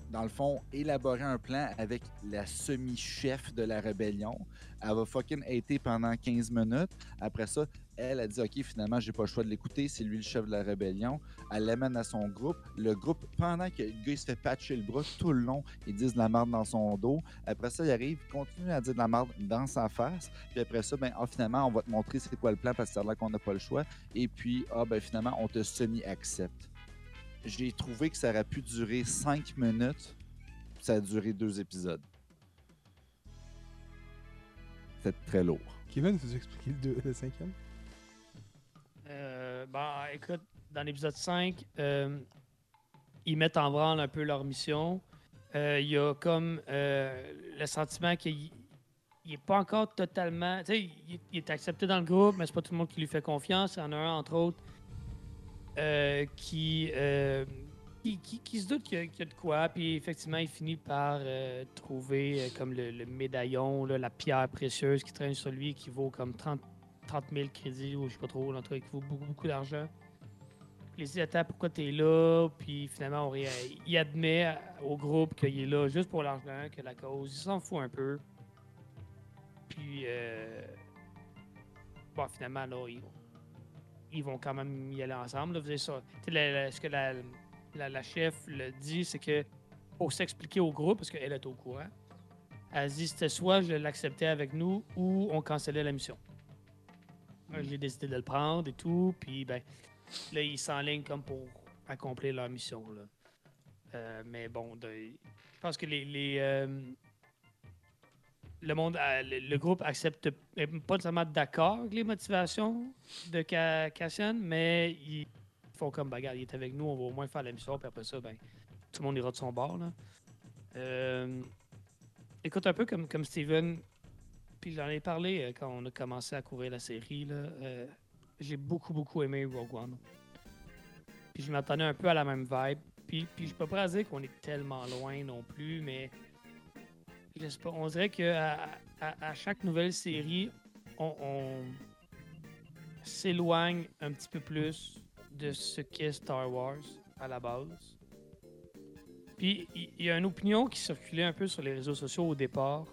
dans le fond, élaborer un plan avec la semi-chef de la rébellion. Elle va fucking hater pendant 15 minutes. Après ça, elle a dit Ok, finalement, j'ai pas le choix de l'écouter. C'est lui le chef de la rébellion. Elle l'amène à son groupe. Le groupe, pendant que le gars se fait patcher le bras tout le long, ils disent de la merde dans son dos. Après ça, il arrive, il continue à dire de la merde dans sa face. Puis après ça, ben, ah, finalement, on va te montrer c'est quoi le plan parce que a l'air qu'on n'a pas le choix. Et puis, ah, ben, finalement, on te semi-accepte. J'ai trouvé que ça aurait pu durer 5 minutes. Ça a duré deux épisodes. C'était très lourd. Kevin, veux expliquer le, le cinquième? Euh, bah, écoute, dans l'épisode 5, euh, ils mettent en branle un peu leur mission. Euh, Il y a comme euh, le sentiment qu'il n'est pas encore totalement. Tu sais, il, est accepté dans le groupe, mais c'est pas tout le monde qui lui fait confiance. Il y en a un, entre autres, qui, qui, se doute qu'il y, a- de quoi. Puis effectivement, il finit par trouver comme le, médaillon, la pierre précieuse qui traîne sur lui, qui vaut comme 30 30 000 crédits ou je sais pas trop, truc qui vaut beaucoup, beaucoup d'argent. Il dit Attends, pourquoi t'es là Puis finalement, on il admet au groupe qu'il est là juste pour l'argent, que la cause. Il s'en fout un peu. Puis, euh, bon, finalement, là, ils, ils vont quand même y aller ensemble. Vous ça. Ce que la, la, la chef le dit, c'est que pour s'expliquer au groupe, parce qu'elle est au courant, elle dit c'était soit je l'acceptais avec nous ou on cancellait la mission. Moi, J'ai décidé de le prendre et tout, puis ben, là, ils s'enlignent comme pour accomplir leur mission. Là. Euh, mais bon, je pense que les, euh, le monde, euh, le, groupe accepte pas nécessairement d'accord avec les motivations de Ca- Cassian, mais ils font comme bagarre. Il est avec nous, on va au moins faire la mission, puis après ça, ben, tout le monde ira de son bord. Là. Euh, écoute, un peu comme, comme Steven, puis j'en ai parlé euh, quand on a commencé à couvrir la série. Là, euh, j'ai beaucoup, beaucoup aimé Rogue One. Puis je m'attendais un peu à la même vibe. Puis, puis je peux pas dire qu'on est tellement loin non plus, mais pas, on dirait qu'à à, à chaque nouvelle série, on, s'éloigne un petit peu plus de ce qu'est Star Wars à la base. Puis il il y, a une opinion qui circulait un peu sur les réseaux sociaux au départ,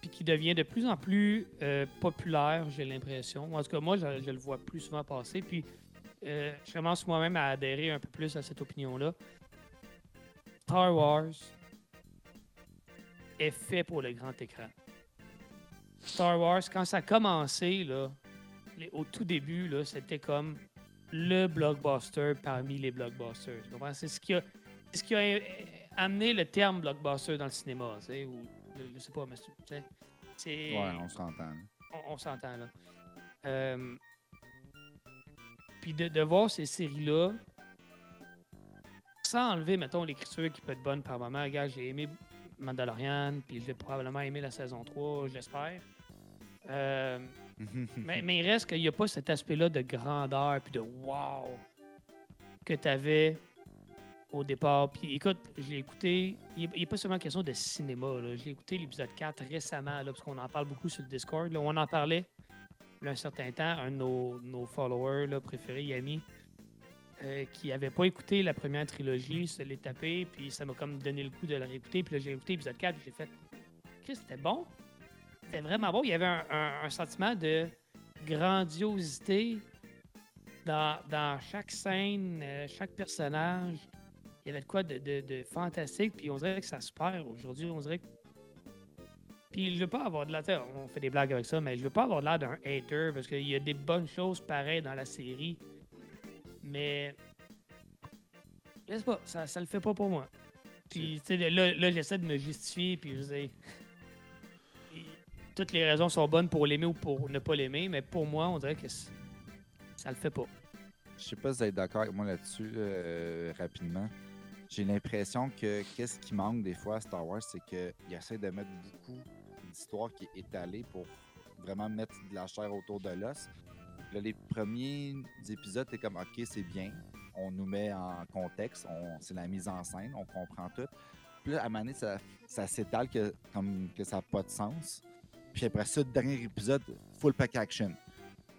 puis qui devient de plus en plus euh, populaire, j'ai l'impression. En tout cas, moi, je, le vois plus souvent passer. Puis euh, je commence moi-même à adhérer un peu plus à cette opinion-là. Star Wars est fait pour le grand écran. Star Wars, quand ça a commencé, là, au tout début, c'était comme le blockbuster parmi les blockbusters. C'est ce qui a, euh, amené le terme blockbuster dans le cinéma. Je, je sais pas, mais c'est- tu sais, c'est. Ouais, on s'entend. on, on s'entend là. Euh, Puis de, de voir ces séries-là, sans enlever, mettons, l'écriture qui peut être bonne par moment. Regarde, j'ai aimé Mandalorian, puis je vais probablement aimer la saison 3, j'espère. Euh, mais, mais il reste qu'il n'y a pas cet aspect-là de grandeur puis de wow que tu avais au départ. Puis écoute, je l'ai écouté. Il n'est pas seulement question de cinéma. là. J'ai écouté l'épisode 4 récemment, là, parce qu'on en parle beaucoup sur le Discord. là. On en parlait il un certain temps. Un de nos, followers préférés, Yami, euh, qui n'avait pas écouté la première trilogie, se l'est tapé, puis ça m'a comme donné le coup de le réécouter. Puis là, j'ai écouté l'épisode 4 et j'ai fait Chris, c'était bon. C'était vraiment bon. Il y avait un sentiment de grandiosité dans, dans chaque scène, euh, chaque personnage. Il y avait de quoi de, de- de fantastique, puis on dirait que ça se perd aujourd'hui. On dirait que. Puis je veux pas avoir de l'air. tu sais, On fait des blagues avec ça, mais je veux pas avoir de l'air d'un hater parce qu'il y a des bonnes choses pareilles dans la série. Mais. Je sais pas, ça, ça le fait pas pour moi. Puis, tu sais, là, là j'essaie de me justifier, puis je dis. Toutes les raisons sont bonnes pour l'aimer ou pour ne pas l'aimer, mais pour moi, on dirait que ça le fait pas. Je sais pas si vous êtes d'accord avec moi là-dessus, euh, rapidement. J'ai l'impression que qu'est-ce qui manque des fois à Star Wars, c'est qu'ils essaient de mettre beaucoup d'histoires qui est étalée pour vraiment mettre de la chair autour de l'os. Là, les premiers épisodes, t'es comme, OK, c'est bien. On nous met en contexte, on, c'est la mise en scène, on comprend tout. Puis là, à un moment donné, ça, s'étale que, comme, que ça n'a pas de sens. Puis après ça, dernier épisode, full pack action.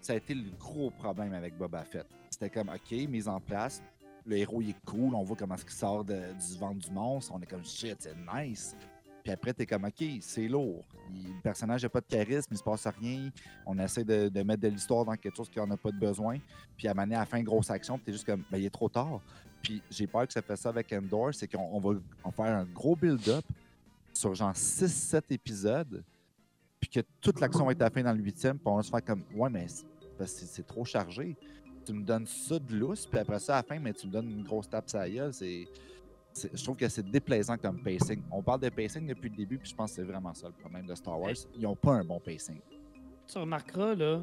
Ça a été le gros problème avec Boba Fett. C'était comme, OK, mise en place. Le héros, il est cool. On voit comment il sort de- du ventre du monstre. On est comme, shit, c'est nice. Puis après, t'es comme, OK, c'est lourd. Le personnage n'a pas de charisme, il se passe rien. On essaie de, mettre de l'histoire dans quelque chose qui en a pas de besoin. Puis à mener à la fin, grosse action, t'es juste comme, ben, il est trop tard. Puis j'ai peur que ça fait ça avec Endor, c'est qu'on on va en faire un gros build-up sur genre 6-7 épisodes, puis que toute l'action va être à la fin dans le huitième, puis on va se faire comme, ouais, mais c'est trop chargé. Tu me donnes ça de lousse, puis après ça, à la fin, mais tu me donnes une grosse tape sur la gueule, c'est... c'est- Je trouve que c'est déplaisant comme pacing. On parle de pacing depuis le début, puis je pense que c'est vraiment ça le problème de Star Wars. Ils n'ont pas un bon pacing. Tu remarqueras, là,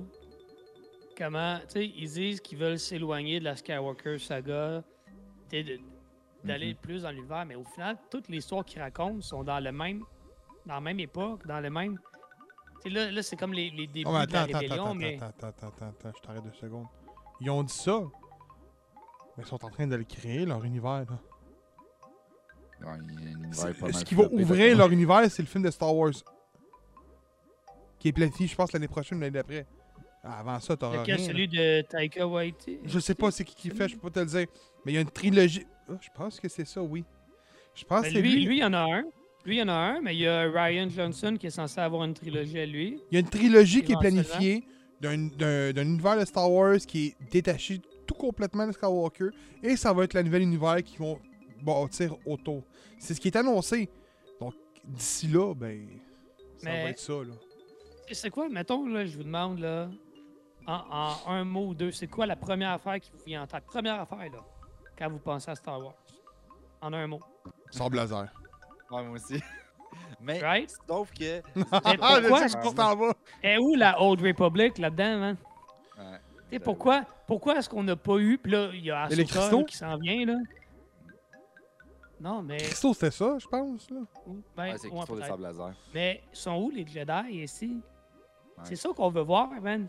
comment, tu sais, ils disent qu'ils veulent s'éloigner de la Skywalker saga, d'aller Mhm. plus dans l'univers, mais au final, toutes les histoires qu'ils racontent sont dans le même, dans la même époque, dans le même. Tu sais, là, là c'est comme les, les débuts Oh, mais de la attends, attends, rébellion, attends, mais attends, attends, attends, attends, je t'arrête deux secondes. Ils ont dit ça, mais ils sont en train de le créer, leur univers. Là. Ouais, il y a un univers C'est- pas mal Ce qui va ouvrir leur univers, c'est le film de Star Wars. Qui est planifié, je pense, l'année prochaine ou l'année d'après. Avant ça, t'auras rien. là. celui de Taika Waititi? Je sais pas c'est qui qui fait, je peux pas te le dire. Mais il y a une trilogie. Ah, je pense que c'est ça, oui. Je pense que Ben, c'est lui, lui. lui, il y en a un. Lui, il y en a un, mais il y a Ryan Johnson qui est censé avoir une trilogie à lui. Il y a une trilogie qui est planifiée d'un- univers de Star Wars qui est détaché tout complètement de Skywalker. Et ça va être le nouvel univers qui vont bâtir autour. C'est ce qui est annoncé. Donc, d'ici là, ben. Ça Mais- va être ça, là. Et C'est quoi, mettons, là, je vous demande, là, en, en un mot ou deux, c'est quoi la première affaire qui vous vient en tête? Première affaire, là, quand vous pensez à Star Wars. En un mot. Sans blazer. Ouais, moi aussi. Mais, Right? sauf que. Ah, je pourquoi? que tu t'en vas. Et où la Old Republic là-dedans, man? Ouais. Tu sais, pourquoi, pourquoi est-ce qu'on n'a pas eu. Puis là, il y a là, cristaux? qui s'en vient, là? Non, mais. Christo, c'était ça, je pense, là. Ben, Ouais, c'est ouais, Christo de peut-être. sable laser. Mais sont où les Jedi ici? Ouais. C'est ça qu'on veut voir, man.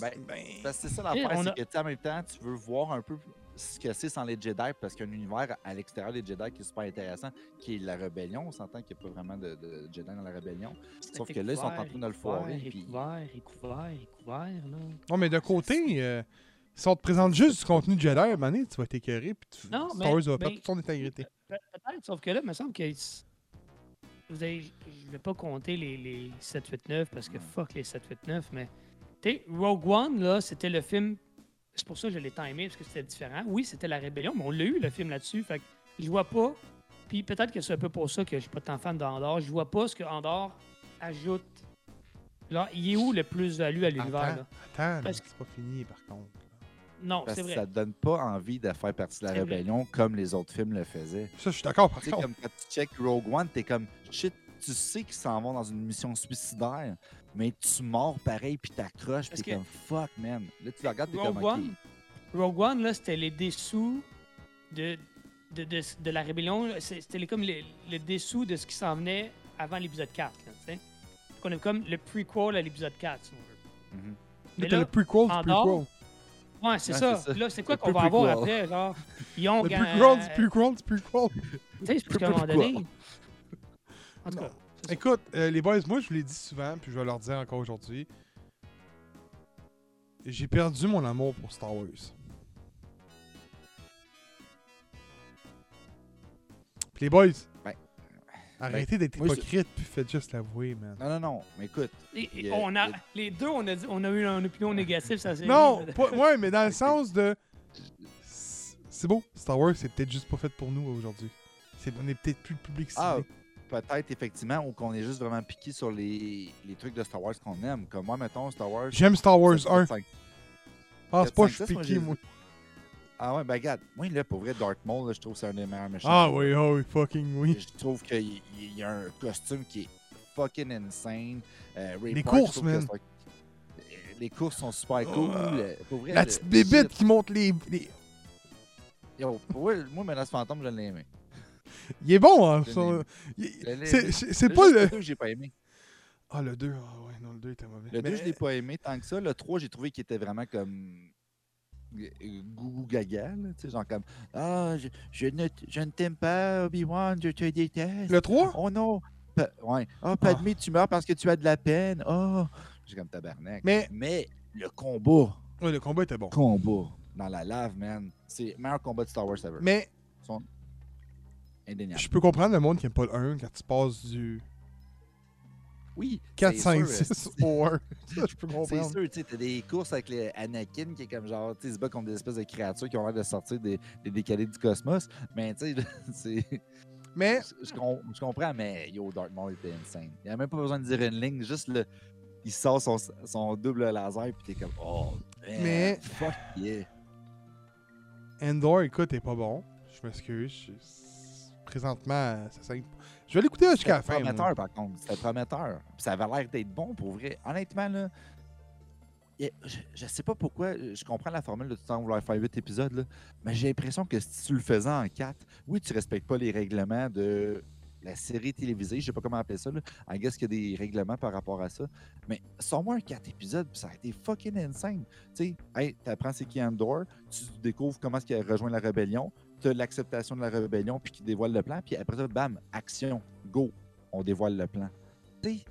Ben, Ben. parce que c'est ça Eh, l'affaire, on c'est a- que en même temps, tu veux voir un peu ce que c'est sans les Jedi, parce qu'il y a un univers à l'extérieur des Jedi qui est super intéressant, qui est la rébellion. On s'entend qu'il n'y a pas vraiment de, de Jedi dans la rébellion. Sauf que là, ils sont en train de le foirer, Et puis- couvert, et couvert, et couvert, là. Non, mais d'un côté, euh, si on te présente juste du contenu de Jedi, à un moment donné, tu vas t'écœurer, puis tu... Non, Star mais- Wars va mais- perdre toute son intégrité. Pe- Peut-être, sauf que là, il me semble que. Vous avez, je vais pas compter les, les 7, 8, 9 parce que Ouais. fuck les 7, 8, 9, mais. Tu sais, Rogue One, là, c'était le film. C'est pour ça que je l'ai tant aimé parce que c'était différent. Oui, c'était la rébellion, mais on l'a eu, le film là-dessus. Fait que je vois pas. Puis peut-être que c'est un peu pour ça que je suis pas tant fan d'Andorre. Je vois pas ce que Andorre ajoute. Là, il est où le plus-value à l'univers, Attends, là? attends, là, Parce que- c'est pas fini, par contre. Non, Parce c'est que vrai. ça te donne pas envie de faire partie de la vrai. rébellion comme les autres films le faisaient. Ça, je suis d'accord, par Tu sais, contre. comme quand tu check Rogue One, t'es comme shit, tu sais qu'ils s'en vont dans une mission suicidaire, mais tu mords pareil puis t'accroches Parce puis que- comme fuck man. Là tu le regardes t'es Rogue comme ok. One, Rogue One, là, c'était les dessous de, de, de, de la rébellion. C'était les- comme les, les dessous de ce qui s'en venait avant l'épisode 4. Là, tu sais. Donc, on est comme le prequel à l'épisode 4, si on veut. Mhm. Mais Là, le prequel du prequel. Ouais, c'est Ouais, ça. Là, c'est quoi Le qu'on va avoir après? Genre, ils ont Le gan- prequel du prequel du prequel. Tu sais, c'est parce qu'à un Le moment donné. En tout cas. Écoute, euh, les boys, moi, je vous l'ai dit souvent, puis je vais leur dire encore aujourd'hui. J'ai perdu mon amour pour Star Wars. Puis les boys, Ben, arrêtez d'être moi, je- hypocrite, puis faites juste l'avouer, man. Non non non, mais écoute, Et- et il y a- on a, les deux, on a, dit- on a eu une opinion négative, ça c'est. Non, pas, ouais, mais dans le sens de. C'est beau, Star Wars, c'est peut-être juste pas fait pour nous aujourd'hui. C'est- On est peut-être plus le public ciblé. ah peut-être effectivement ou qu'on est juste vraiment piqué sur les, les trucs de Star Wars qu'on aime. Comme moi mettons Star Wars. J'aime Star Wars 7, 1. 5. Pense pas, je 4, suis 5, piqué, moi. Ah ouais, ben regarde, moi là pour vrai Darth Maul, là, je trouve que c'est un des meilleurs méchants. Ah oui, oui, fucking oui. Je trouve qu'il y- il y a un costume qui est fucking insane. Euh, Ray Les Park, je courses, que man. euh, Les courses sont super cool. Ah. Euh, Pour vrai, La petite bébête shit. qui monte les. les- Yo, pour vrai, moi, Menace Fantôme, je l'ai aimé. Il est bon, hein. C'est pas le. Le 2, j'ai pas aimé. Ah, le 2, ah ouais, non, le 2 était mauvais. Le 2, Mais- je l'ai pas aimé tant que ça. Le 3, j'ai trouvé qu'il était vraiment comme. euh, Gougou gaga, tu sais, genre comme Ah, je, je ne, je ne t'aime pas, Obi-Wan, je te déteste. Le 3 Oh non! Pa- ouais. Oh, Padmé, tu meurs parce que tu as de la peine. Oh! J'ai comme tabarnak. Mais- Mais le combat, Ouais, le combat était bon. combat dans la lave, man, c'est le meilleur combat de Star Wars ever. Mais Son- Indéniable. je peux comprendre le monde qui aime pas le 1 quand tu passes du Oui. 4, c'est 5, sûr, 6 euh, au 1. Ça, je peux C'est comprendre. sûr, tu sais, t'as des courses avec les Anakin qui est comme genre, tu sais, se bat contre des espèces de créatures qui ont l'air de sortir des, des décalés du cosmos. Mais tu sais, c'est. Mais Je, je com- je comprends, mais yo, Maul était insane. Il a même pas besoin de dire une ligne, juste le. Il sort son, son double laser, puis t'es comme, oh, man, Mais- Fuck yeah. Endor, écoute, est pas bon. Je m'excuse. je- Présentement, ça pas. Je vais l'écouter jusqu'à la C'était fin. moi. prometteur, par contre. C'était prometteur. Puis ça avait l'air d'être bon, pour vrai. Honnêtement, là. Je, je sais pas pourquoi, je comprends la formule de tout le temps vouloir faire 8 épisodes, là, mais j'ai l'impression que si tu le faisais en 4, oui, tu respectes pas les règlements de la série télévisée, je sais pas comment appeler ça, là. I guess qu'il y a des règlements par rapport à ça. Mais sors-moi un 4 épisodes, puis ça a été fucking insane. Tu sais, hey, t'apprends c'est qui Andor, tu découvres comment est-ce qu'il a rejoint la rébellion, tu as l'acceptation de la rébellion, puis qui dévoile le plan, puis après ça, bam, action, go, on dévoile le plan. Tu sais,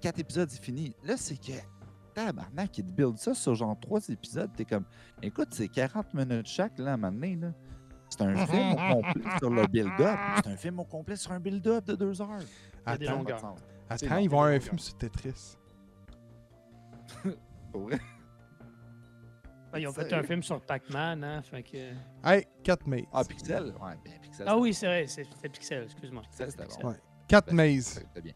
4 épisodes, c'est fini. Là, c'est que tabarnak, il te build ça sur genre trois épisodes. T'es comme, écoute, c'est 40 minutes chaque, là, à un moment donné, là. C'est un film au complet sur le build-up. C'est un film au complet sur un build-up de deux heures. Attends, attends, ils vont avoir un film sur Tetris. Pour vrai? Ouais, ils ont fait un film sur Pac-Man, hein, fait que... Hey, 4 mazes. Ah, Pixel? Ouais, ben Pixel. Ah oui, c'est vrai, c'est c'est Pixel, excuse-moi. Pixel, c'était bon. Ouais. 4 Ben, mazes. C'était bien.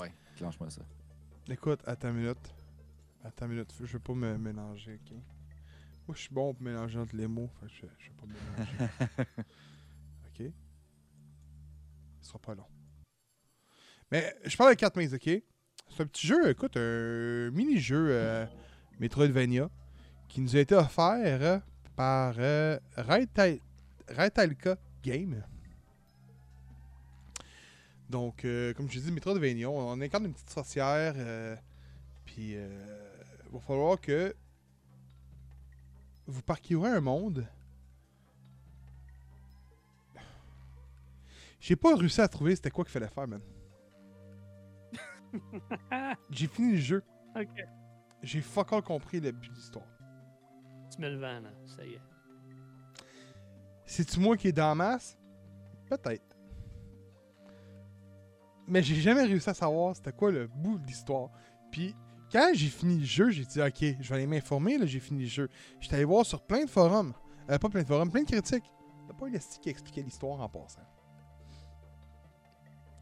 Ouais, clenche-moi ça. Écoute, attends une minute. Attends une minute, je veux pas me mélanger, ok? Moi, je suis bon pour mélanger entre les mots, fait que je, je vais pas me mélanger. ok? Ce sera pas long. Mais je parle de 4 mazes, ok? C'est un petit jeu, écoute, un mini-jeu euh, Metroidvania qui nous a été offert euh, par euh, Raita- Raitalka Game. Donc, euh, comme je dis, Metroidvania, on incarne une petite sorcière. euh, puis, il va falloir que vous parcourez un monde. J'ai pas réussi à trouver c'était quoi qu'il fallait faire, man. J'ai fini le jeu. J'ai fuck all compris le but de l'histoire. Tu mets le vent, là, ça y est. C'est-tu moi qui est dans la masse? Peut-être. Mais j'ai jamais réussi à savoir c'était quoi le bout de l'histoire. Puis, quand j'ai fini le jeu, j'ai dit, OK, je vais aller m'informer, là, j'ai fini le jeu. J'étais allé voir sur plein de forums. Euh, pas plein de forums, plein de critiques. A pas un esti qui expliquait l'histoire en passant.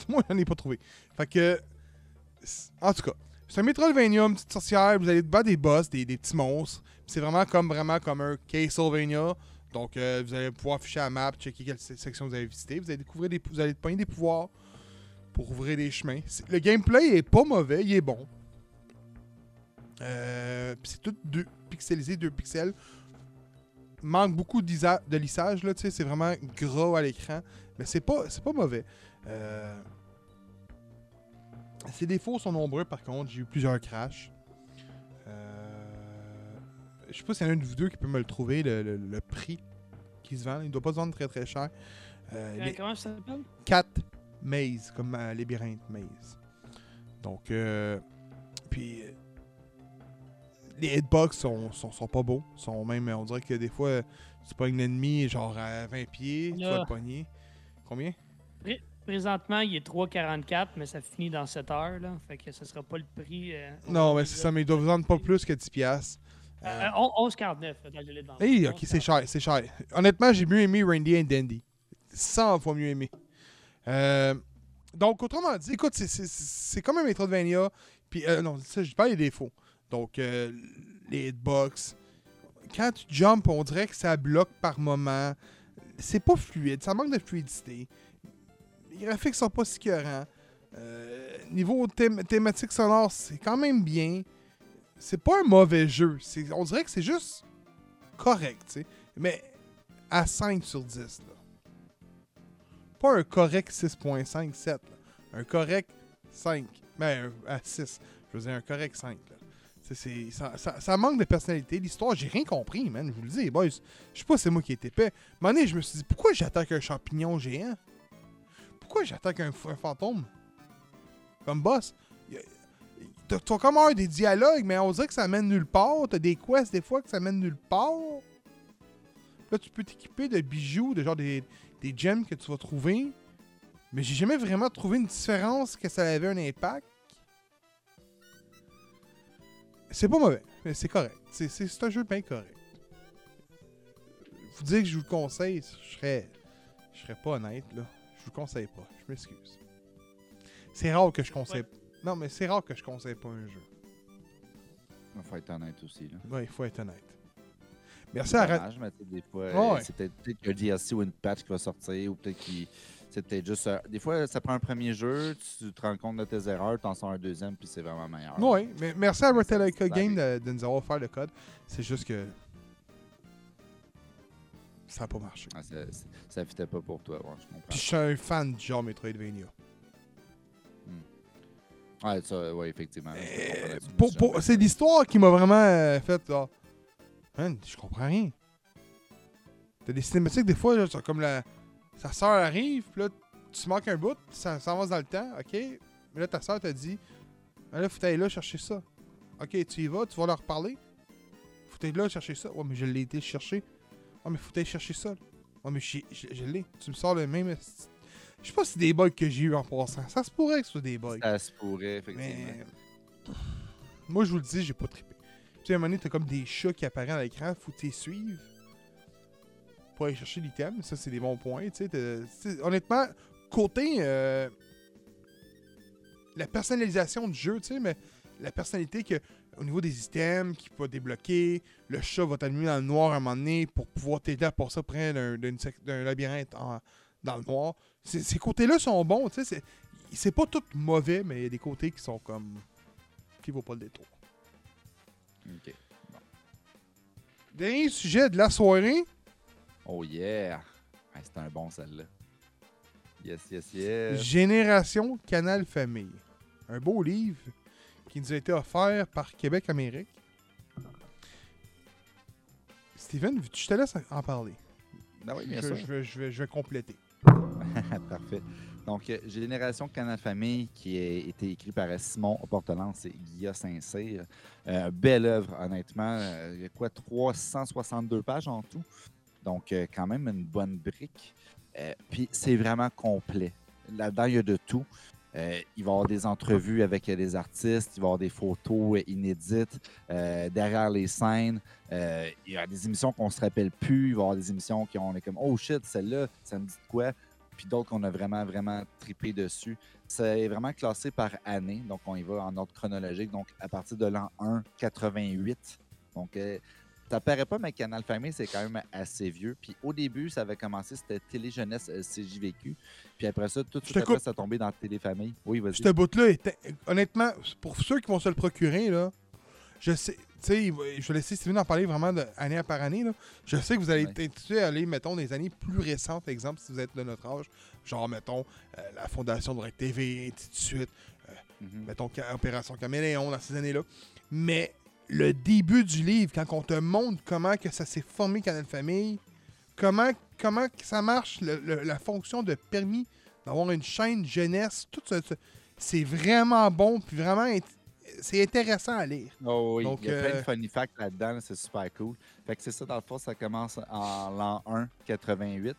Moi, j'en ai pas trouvé. Fait que. En tout cas, c'est un Metroidvania, une petite sorcière, vous allez battre des boss, des, des petits monstres. C'est vraiment comme vraiment comme un Castlevania. Donc, euh, vous allez pouvoir afficher la map, checker quelle se- section vous avez visité. Vous allez découvrir des, vous allez pogner des pouvoirs pour ouvrir des chemins. Le gameplay est pas mauvais, il est bon. Euh, c'est tout deux, pixelisé, 2 pixels. Manque beaucoup de lissage, là, c'est vraiment gras à l'écran. Mais c'est pas, pas mauvais. Euh, Ses défauts sont nombreux, par contre. J'ai eu plusieurs crashs. Euh, Je sais pas s'il y en a un de vous deux qui peut me le trouver, le, le- le prix qui se vend. Il doit pas se vendre très très cher. Euh, Euh, les- Comment ça s'appelle? 4 mazes, comme euh, labyrinthe maze. Donc, euh, puis euh, les hitbox sont, sont, sont pas beaux. Sont même, on dirait que des fois, tu pognes l'ennemi genre à 20 pieds, tu vas le pogner. Combien? Présentement, il est 3,44, mais ça finit dans 7 heures, là. Fait que ce sera pas le prix. euh, Non, mais c'est ça, mais ils doivent vendre pas plus que 10$. piastres. Euh, Euh, euh, on- 11,49. Attends, je l'ai devant moi. Hey, ok, c'est 11,49. cher, c'est cher. Honnêtement, j'ai mieux aimé Randy and Dandy. 100 fois mieux aimé. Euh, donc, autrement dit, écoute, c'est- comme un Metroidvania. Puis, euh, non, ça, je parle des défauts. Donc, euh, les hitbox. Quand tu jumps, on dirait que ça bloque par moment. C'est pas fluide, ça manque de fluidité. Les graphiques sont pas si écœurants. Euh, niveau thém- thématique sonore, c'est quand même bien. C'est pas un mauvais jeu. On dirait que c'est juste correct. Mais à 5 sur 10, là. Pas un correct 6.5, 7. là. Un correct 5. Ben, un- à 6. Je veux dire, un correct 5, là. C'est- c'est- ça, manque de personnalité. L'histoire, j'ai rien compris, man. Je vous le dis, boys. Je sais pas c'est moi qui épais. À un moment donné, je me suis dit, pourquoi j'attaque un champignon géant? Pourquoi j'attaque un, fantôme? Comme boss? T'as comme un des dialogues, mais on dirait que ça mène nulle part. T'as des quests des fois que ça mène nulle part. Là, tu peux t'équiper de bijoux, de genre des, des gems que tu vas trouver. Mais j'ai jamais vraiment trouvé une différence que ça avait un impact. C'est pas mauvais, mais c'est correct. C'est un jeu bien correct. Vous dire que je vous le conseille, je serais, je serais pas honnête, là. Vous conseille pas. Je m'excuse. C'est rare que je conseille. Non, mais c'est rare que je conseille pas un jeu. Il faut être honnête aussi. Là. Ouais, il faut être honnête. Merci à Ra- tu fois, Ouais, ouais. c'est peut-être peut-être qu'il y a un DLC ou une patch qui va sortir, ou peut-être qu'il. C'est peut-être juste. euh, des fois, ça prend un premier jeu, tu te rends compte de tes erreurs, t'en sors un deuxième, puis c'est vraiment meilleur. Oui, mais merci à Reteleka Ça Game de, de nous avoir offert le code. C'est juste que. Ça n'a pas marché. Ah, ça, ça, fitait pas pour toi, ouais, je comprends. Puis je suis un fan du genre Metroidvania. Ouais, ça, ouais, effectivement. Euh, c'est l'histoire qui m'a vraiment euh, fait. Man, je comprends rien. T'as des cinématiques, des fois, là, comme la. Sa soeur arrive, puis là, tu manques un bout, ça s'avance dans le temps, ok. Mais là, ta soeur t'a dit. Ah là, faut aller là chercher ça. Ok, tu y vas, tu vas leur parler. Faut être là chercher ça. Ouais, mais je l'ai été chercher. Ouais, mais faut aller chercher ça. Ouais, mais je, je, je l'ai. Tu me sors le même. Je sais pas si c'est des bugs que j'ai eu en passant. Ça se pourrait que ce soit des bugs. Ça se pourrait, effectivement. Mais. Moi, je vous le dis, j'ai pas trippé. Tu sais, à un moment donné, t'as comme des chats qui apparaissent à l'écran, faut les suives. Pour aller chercher l'item, ça, c'est des bons points. Tu sais, t'as- tu sais, honnêtement, côté. euh, la personnalisation du jeu, tu sais, mais la personnalité que. Au niveau des items qui peut débloquer, le chat va t'allumer dans le noir à un moment donné pour pouvoir t'aider à passer près d'un labyrinthe en- dans le noir. Ces, côtés-là sont bons, tu sais. c'est- C'est pas tout mauvais, mais il y a des côtés qui sont comme. qui vaut pas le détour. Ok. Dernier sujet de la soirée. Oh yeah! Ah, C'était un bon celle-là. Yes, yes, yes. Génération Canal Famille. Un beau livre qui nous a été offert par Québec Amérique. Steven, je te laisse en parler. Ah oui, bien je, sûr. je vais, je vais- je vais compléter. Parfait. Donc, euh, Génération Canal Famille, qui a été écrit par Simon Portelance et Guilla Saint-Cyr. Euh, belle œuvre, honnêtement. Euh, Il y a quoi, 362 pages en tout? Donc, euh, quand même une bonne brique. Euh, Puis, c'est vraiment complet. Là-dedans, il y a de tout. Euh, il va y avoir des entrevues avec euh, des artistes, il va y avoir des photos euh, inédites derrière les scènes. Il y a des émissions qu'on se rappelle plus. Il va y avoir des émissions qui on est comme Oh shit, celle-là, ça me dit quoi? Puis d'autres qu'on a vraiment, vraiment trippé dessus. C'est vraiment classé par année. Donc, on y va en ordre chronologique. Donc, à partir de l'an 1, 88. Donc, ça paraît pas, mais Canal Famille, c'est quand même assez vieux. Puis au début, ça avait commencé, c'était Télé Jeunesse euh, CJVQ. Puis après ça, tout de suite te après, ça tombé dans Télé Famille. Oui, vas-y. Ce bout-là, honnêtement, pour ceux qui vont se le procurer, là, je sais, tu sais, je vais laisser Steven en parler vraiment de année par année. Là. Je sais que vous allez Ouais. être à aller, mettons, des années plus récentes, exemple, si vous êtes de notre âge, genre, mettons, euh, la fondation de TV, ainsi de suite, Mhm. mettons, Opération Caméléon dans ces années-là. Mais le début du livre, quand on te montre comment que ça s'est formé Canal Famille, comment, comment que ça marche, le- le- la fonction de permis d'avoir une chaîne jeunesse, tout ça, c'est vraiment bon, puis vraiment, c'est intéressant à lire. Oh oui, Donc, il y a plein euh, de funny facts là-dedans, là, c'est super cool. Fait que c'est ça, dans le fond, ça commence en l'an 1, 88.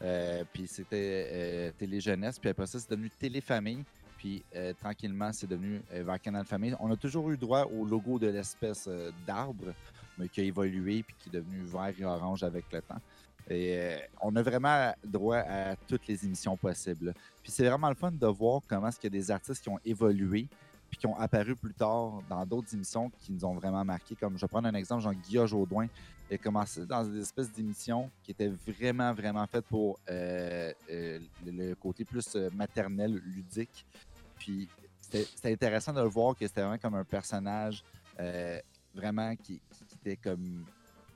Euh, puis c'était euh, Télé Jeunesse, puis après ça, c'est devenu Télé Famille. Puis euh, tranquillement, c'est devenu euh, vers Canal Famille. On a toujours eu droit au logo de l'espèce euh, d'arbre, mais qui a évolué puis qui est devenu vert et orange avec le temps. Et euh, on a vraiment droit à toutes les émissions possibles. Puis c'est vraiment le fun de voir comment est-ce y a des artistes qui ont évolué puis qui ont apparu plus tard dans d'autres émissions qui nous ont vraiment marqué. Comme je vais prendre un exemple, Jean-Guillaume Jodoin. Il a commencé dans des espèces d'émissions qui étaient vraiment, vraiment faites pour euh, euh, le, côté plus euh, maternel, ludique. Puis c'était intéressant de le voir que c'était vraiment comme un personnage euh, vraiment qui, était comme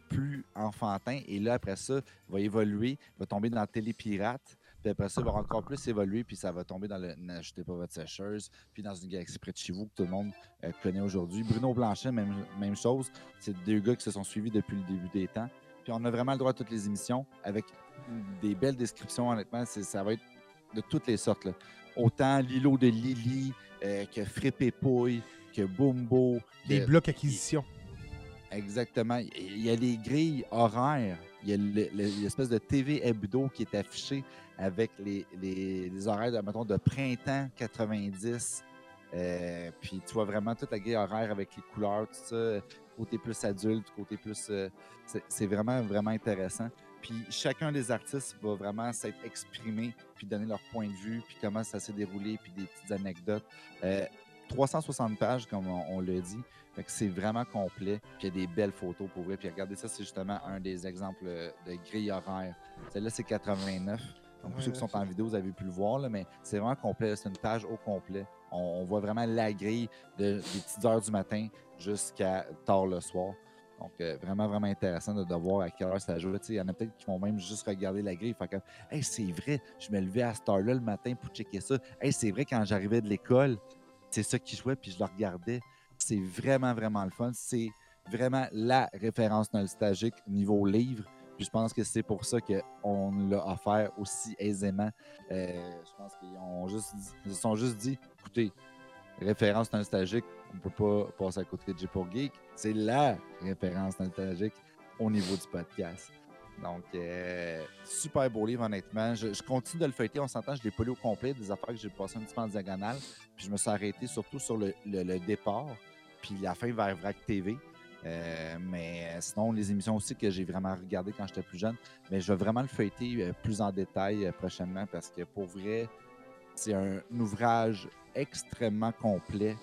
plus enfantin. Et là, après ça, il va évoluer, il va tomber dans Télépirate. Puis après ça, il va encore plus évoluer, puis ça va tomber dans le N'achetez pas votre sécheuse, puis dans une galaxie près de chez vous que tout le monde euh, connaît aujourd'hui. Bruno Blanchet, même, même chose. C'est deux gars qui se sont suivis depuis le début des temps. Puis on a vraiment le droit à toutes les émissions avec des belles descriptions, honnêtement. Ça va être de toutes les sortes. là. Autant Lilo de Lily euh, que Frippe et Pouille, que Bumbo. Que- blocs acquisition. Exactement. Il y a les grilles horaires. Il y a le- le- l'espèce de TV hebdo qui est affiché avec les, les- les horaires de, mettons, de printemps 90. Euh, puis tu vois vraiment toute la grille horaire avec les couleurs, tout ça. Côté plus adulte, côté plus. euh, c'est vraiment, vraiment intéressant. Puis chacun des artistes va vraiment s'être exprimé, puis donner leur point de vue, puis comment ça s'est déroulé, puis des petites anecdotes. Euh, 360 pages, comme on, on l'a dit. C'est vraiment complet. Puis il y a des belles photos pour vrai. Puis regardez ça, c'est justement un des exemples euh, de grille horaire. Celle-là, c'est 89. Donc, pour ceux qui sont en vidéo, vous avez pu le voir, là, mais c'est vraiment complet. C'est une page au complet. On, on voit vraiment la grille de, des petites heures du matin jusqu'à tard le soir. Donc, euh, vraiment, vraiment intéressant de, voir à quelle heure ça joue. Il y en a peut-être qui vont même juste regarder la grille. Que, hey, c'est vrai, je me levais à cette heure-là le matin pour checker ça. Hey, c'est vrai, quand j'arrivais de l'école, c'est ça qui jouait, puis je le regardais. C'est vraiment, vraiment le fun. C'est vraiment la référence nostalgique niveau livre. Puis je pense que c'est pour ça qu'on l'a offert aussi aisément. Euh, je pense qu'ils se sont juste dit, écoutez, référence nostalgique, on peut pas passer à côté de J pour Geek. C'est la référence nostalgique au niveau du podcast. Donc, euh, super beau livre, honnêtement. Je, continue de le feuilleter. On s'entend, je l'ai pas lu au complet, des affaires que j'ai passé un petit peu en diagonale. Puis je me suis arrêté surtout sur le, départ, puis la fin vers VRAC TV. Euh, mais sinon, les émissions aussi que j'ai vraiment regardées quand j'étais plus jeune. Mais je vais vraiment le feuilleter euh, plus en détail euh, prochainement parce que pour vrai, c'est un ouvrage extrêmement complet.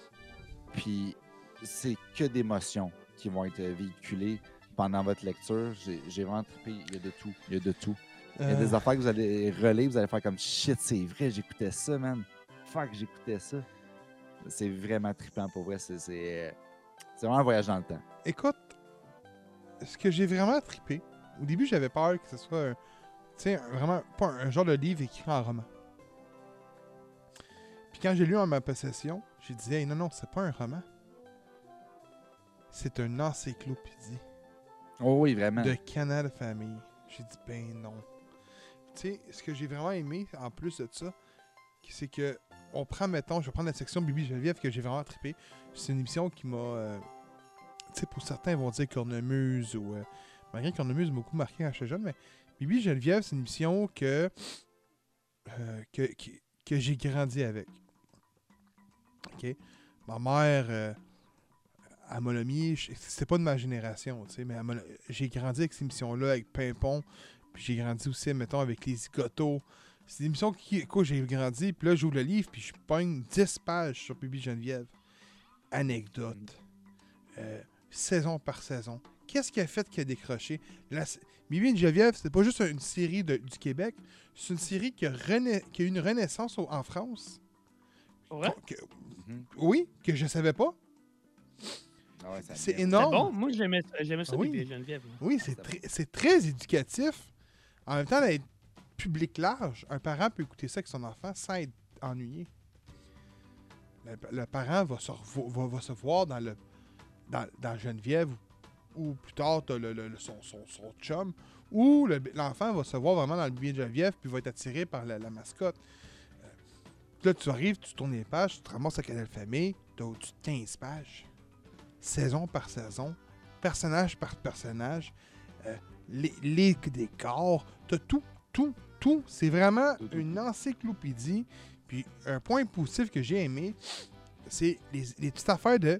Puis c'est que d'émotions qui vont être véhiculées pendant votre lecture. J'ai vraiment trippé. Il y a de tout. Il y a de tout. Il y a des Euh, affaires que vous allez relire, vous allez faire comme shit, c'est vrai, j'écoutais ça, man. Fuck, j'écoutais ça. C'est vraiment trippant pour vrai. C'est c'est vraiment un voyage dans le temps. Écoute, ce que j'ai vraiment trippé, au début j'avais peur que ce soit un, sais, vraiment pas un, un genre de livre écrit en roman. Puis quand j'ai lu en ma possession, j'ai dit hey, non non, c'est pas un roman. C'est une encyclopédie Oh oui, vraiment. de Canal Famille. J'ai dit ben non. Tu sais, ce que j'ai vraiment aimé en plus de ça, c'est que on prend mettons, je vais prendre la section Bibi Geneviève que j'ai vraiment trippé. C'est une émission qui m'a euh, tu sais, pour certains, ils vont dire Cornemuse ou. euh, malgré Cornemuse m'a beaucoup marqué quand j'étais jeune, mais Bibi Geneviève, c'est une émission que. euh, que, que, que j'ai grandi avec. OK? Ma mère, mis. je- C'était pas de ma génération, tu sais, mais j'ai grandi avec ces émissions-là, avec Pimpon. Puis j'ai grandi aussi, mettons, avec les zigotos. C'est des émissions qui, quoi, j'ai grandi. Puis là, j'ouvre le livre, puis je pogne 10 pages sur Bibi Geneviève. Anecdotes euh, saison par saison. Qu'est-ce qui a fait qu'il a décroché? La, Bibi Geneviève, c'est pas juste une série de- du Québec, c'est une série qui a, renaît- qui a eu une renaissance au- en France. Ouais. Que- Mhm. oui, que je savais pas. Ah ouais, C'est énorme. C'est bon, moi j'aimais j'aimais ça, Ah oui. Geneviève. là. Oui, c'est très, c'est très éducatif. En même temps, d'être public large, un parent peut écouter ça avec son enfant sans être ennuyé. Le, le parent va se, revo- va, va se voir dans le dans, dans Geneviève ou plus tard t'as le, le- le- son, son, son chum ou le- l'enfant va se voir vraiment dans le billet de Geneviève puis va être attiré par la, la mascotte. Euh, là, tu arrives, tu tournes les pages, tu te ramasses à Canal Famille, tu as au-dessus de 15 pages. Saison par saison, personnage par personnage, euh, les, les décors, tu as tout, tout, tout. C'est vraiment une encyclopédie. Puis un point positif que j'ai aimé, c'est les, les petites affaires de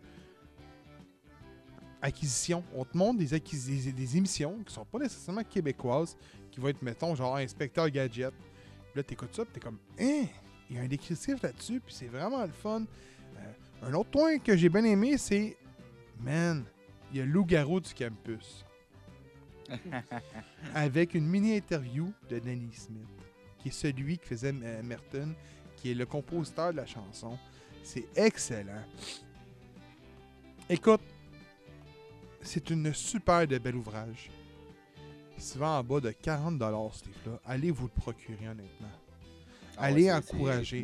acquisition. On te montre des, acquis- des, des émissions qui sont pas nécessairement québécoises, qui vont être, mettons, genre Inspecteur Gadget. Puis là, t'écoutes ça, puis t'es comme, hein, il y a un descriptif là-dessus, puis c'est vraiment le fun. Euh, un autre point que j'ai bien aimé, c'est, man, il y a Loup-garou du campus. avec une mini-interview de Danny Smith, qui est celui qui faisait euh, Merton, qui est le compositeur de la chanson. C'est excellent. Écoute, c'est une super de bel ouvrage. Souvent en bas de 40$ ce livre-là. Allez vous le procurer honnêtement. Ah Allez ouais, c'est- encourager.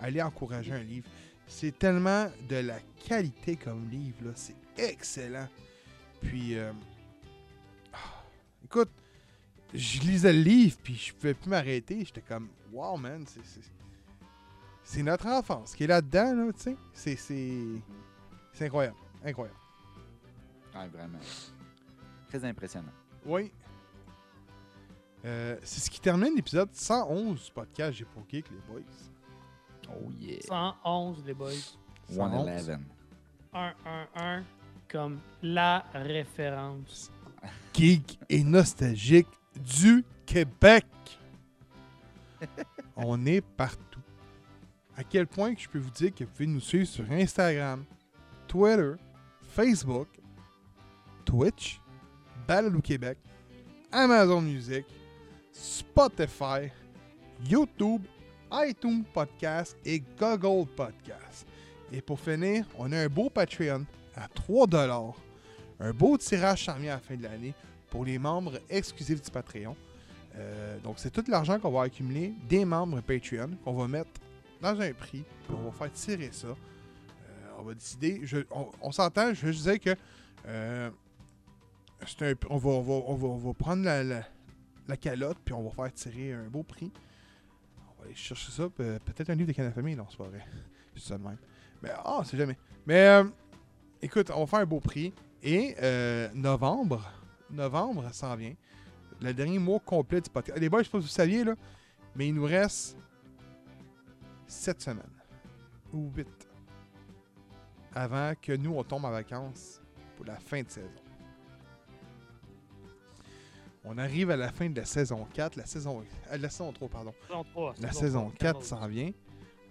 Allez encourager un livre. C'est tellement de la qualité comme livre, là. C'est excellent. Puis, euh, ah, écoute, je lisais le livre, puis je pouvais plus m'arrêter. J'étais comme, wow, man, c'est- notre enfance qui est là-dedans, là, tu sais. C'est- C'est c'est incroyable. Incroyable. Ouais, vraiment. Très impressionnant. Oui. Euh, c'est ce qui termine l'épisode 111 du podcast J'ai pour Geek, les boys. Oh yeah. 111, les boys. 111. 111, comme la référence. geek et nostalgique du Québec. On est partout. À quel point que je peux vous dire que vous pouvez nous suivre sur Instagram, Twitter, Facebook, Twitch, Balado Québec, Amazon Music, Spotify, YouTube, iTunes Podcast et Google Podcast. Et pour finir, on a un beau Patreon à 3 un beau tirage charmé à la fin de l'année pour les membres exclusifs du Patreon. Euh, donc, c'est tout l'argent qu'on va accumuler des membres Patreon qu'on va mettre dans un prix. puis on va faire tirer ça. Euh, on va décider. on s'entend, je disais que euh, un- on, va, on, va, on, va, prendre la- la calotte puis on va faire tirer un beau prix. Aller chercher ça. pe- Peut-être un livre de Canal Famille, non, c'est pas vrai. C'est ça de même. Mais ah, c'est jamais. Mais euh, écoute, on va faire un beau prix. Et euh, novembre, novembre, s'en vient. Le dernier mois complet du podcast. Les boys, je sais pas si vous saviez, là, mais il nous reste 7 semaines. Ou 8. Avant que nous, on tombe en vacances pour la fin de saison. On arrive à la fin de la saison 4, la saison, euh, la saison 3, pardon. Saison 3, La saison saison 3, 4 s'en vient.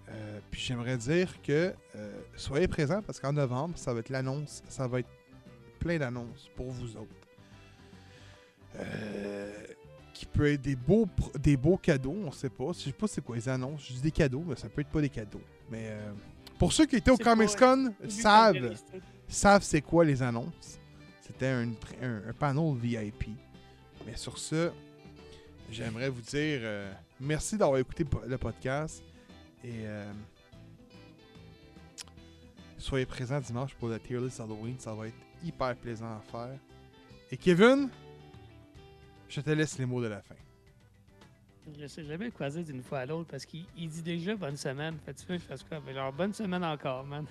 Euh, puis j'aimerais dire que euh, soyez présents parce qu'en novembre, ça va être l'annonce. Ça va être plein d'annonces pour vous autres. Euh, qui peut être des beaux, des beaux cadeaux, on sait pas. Je sais pas c'est quoi les annonces. Je dis des cadeaux, mais ça peut être pas des cadeaux. Mais pour ceux qui étaient au Comics Con, savent, c'est savent c'est quoi les annonces. C'était un, un, un panel VIP. Mais sur ce, j'aimerais vous dire euh, merci d'avoir écouté le podcast. Et euh, soyez présents dimanche pour la tier list Halloween. Ça va être hyper plaisant à faire. Et Kevin, je te laisse les mots de la fin. Je sais jamais quoi dire d'une fois à l'autre parce qu'il il dit déjà bonne semaine. Fait tu veux que je fasse quoi? Mais genre, bonne semaine encore, man.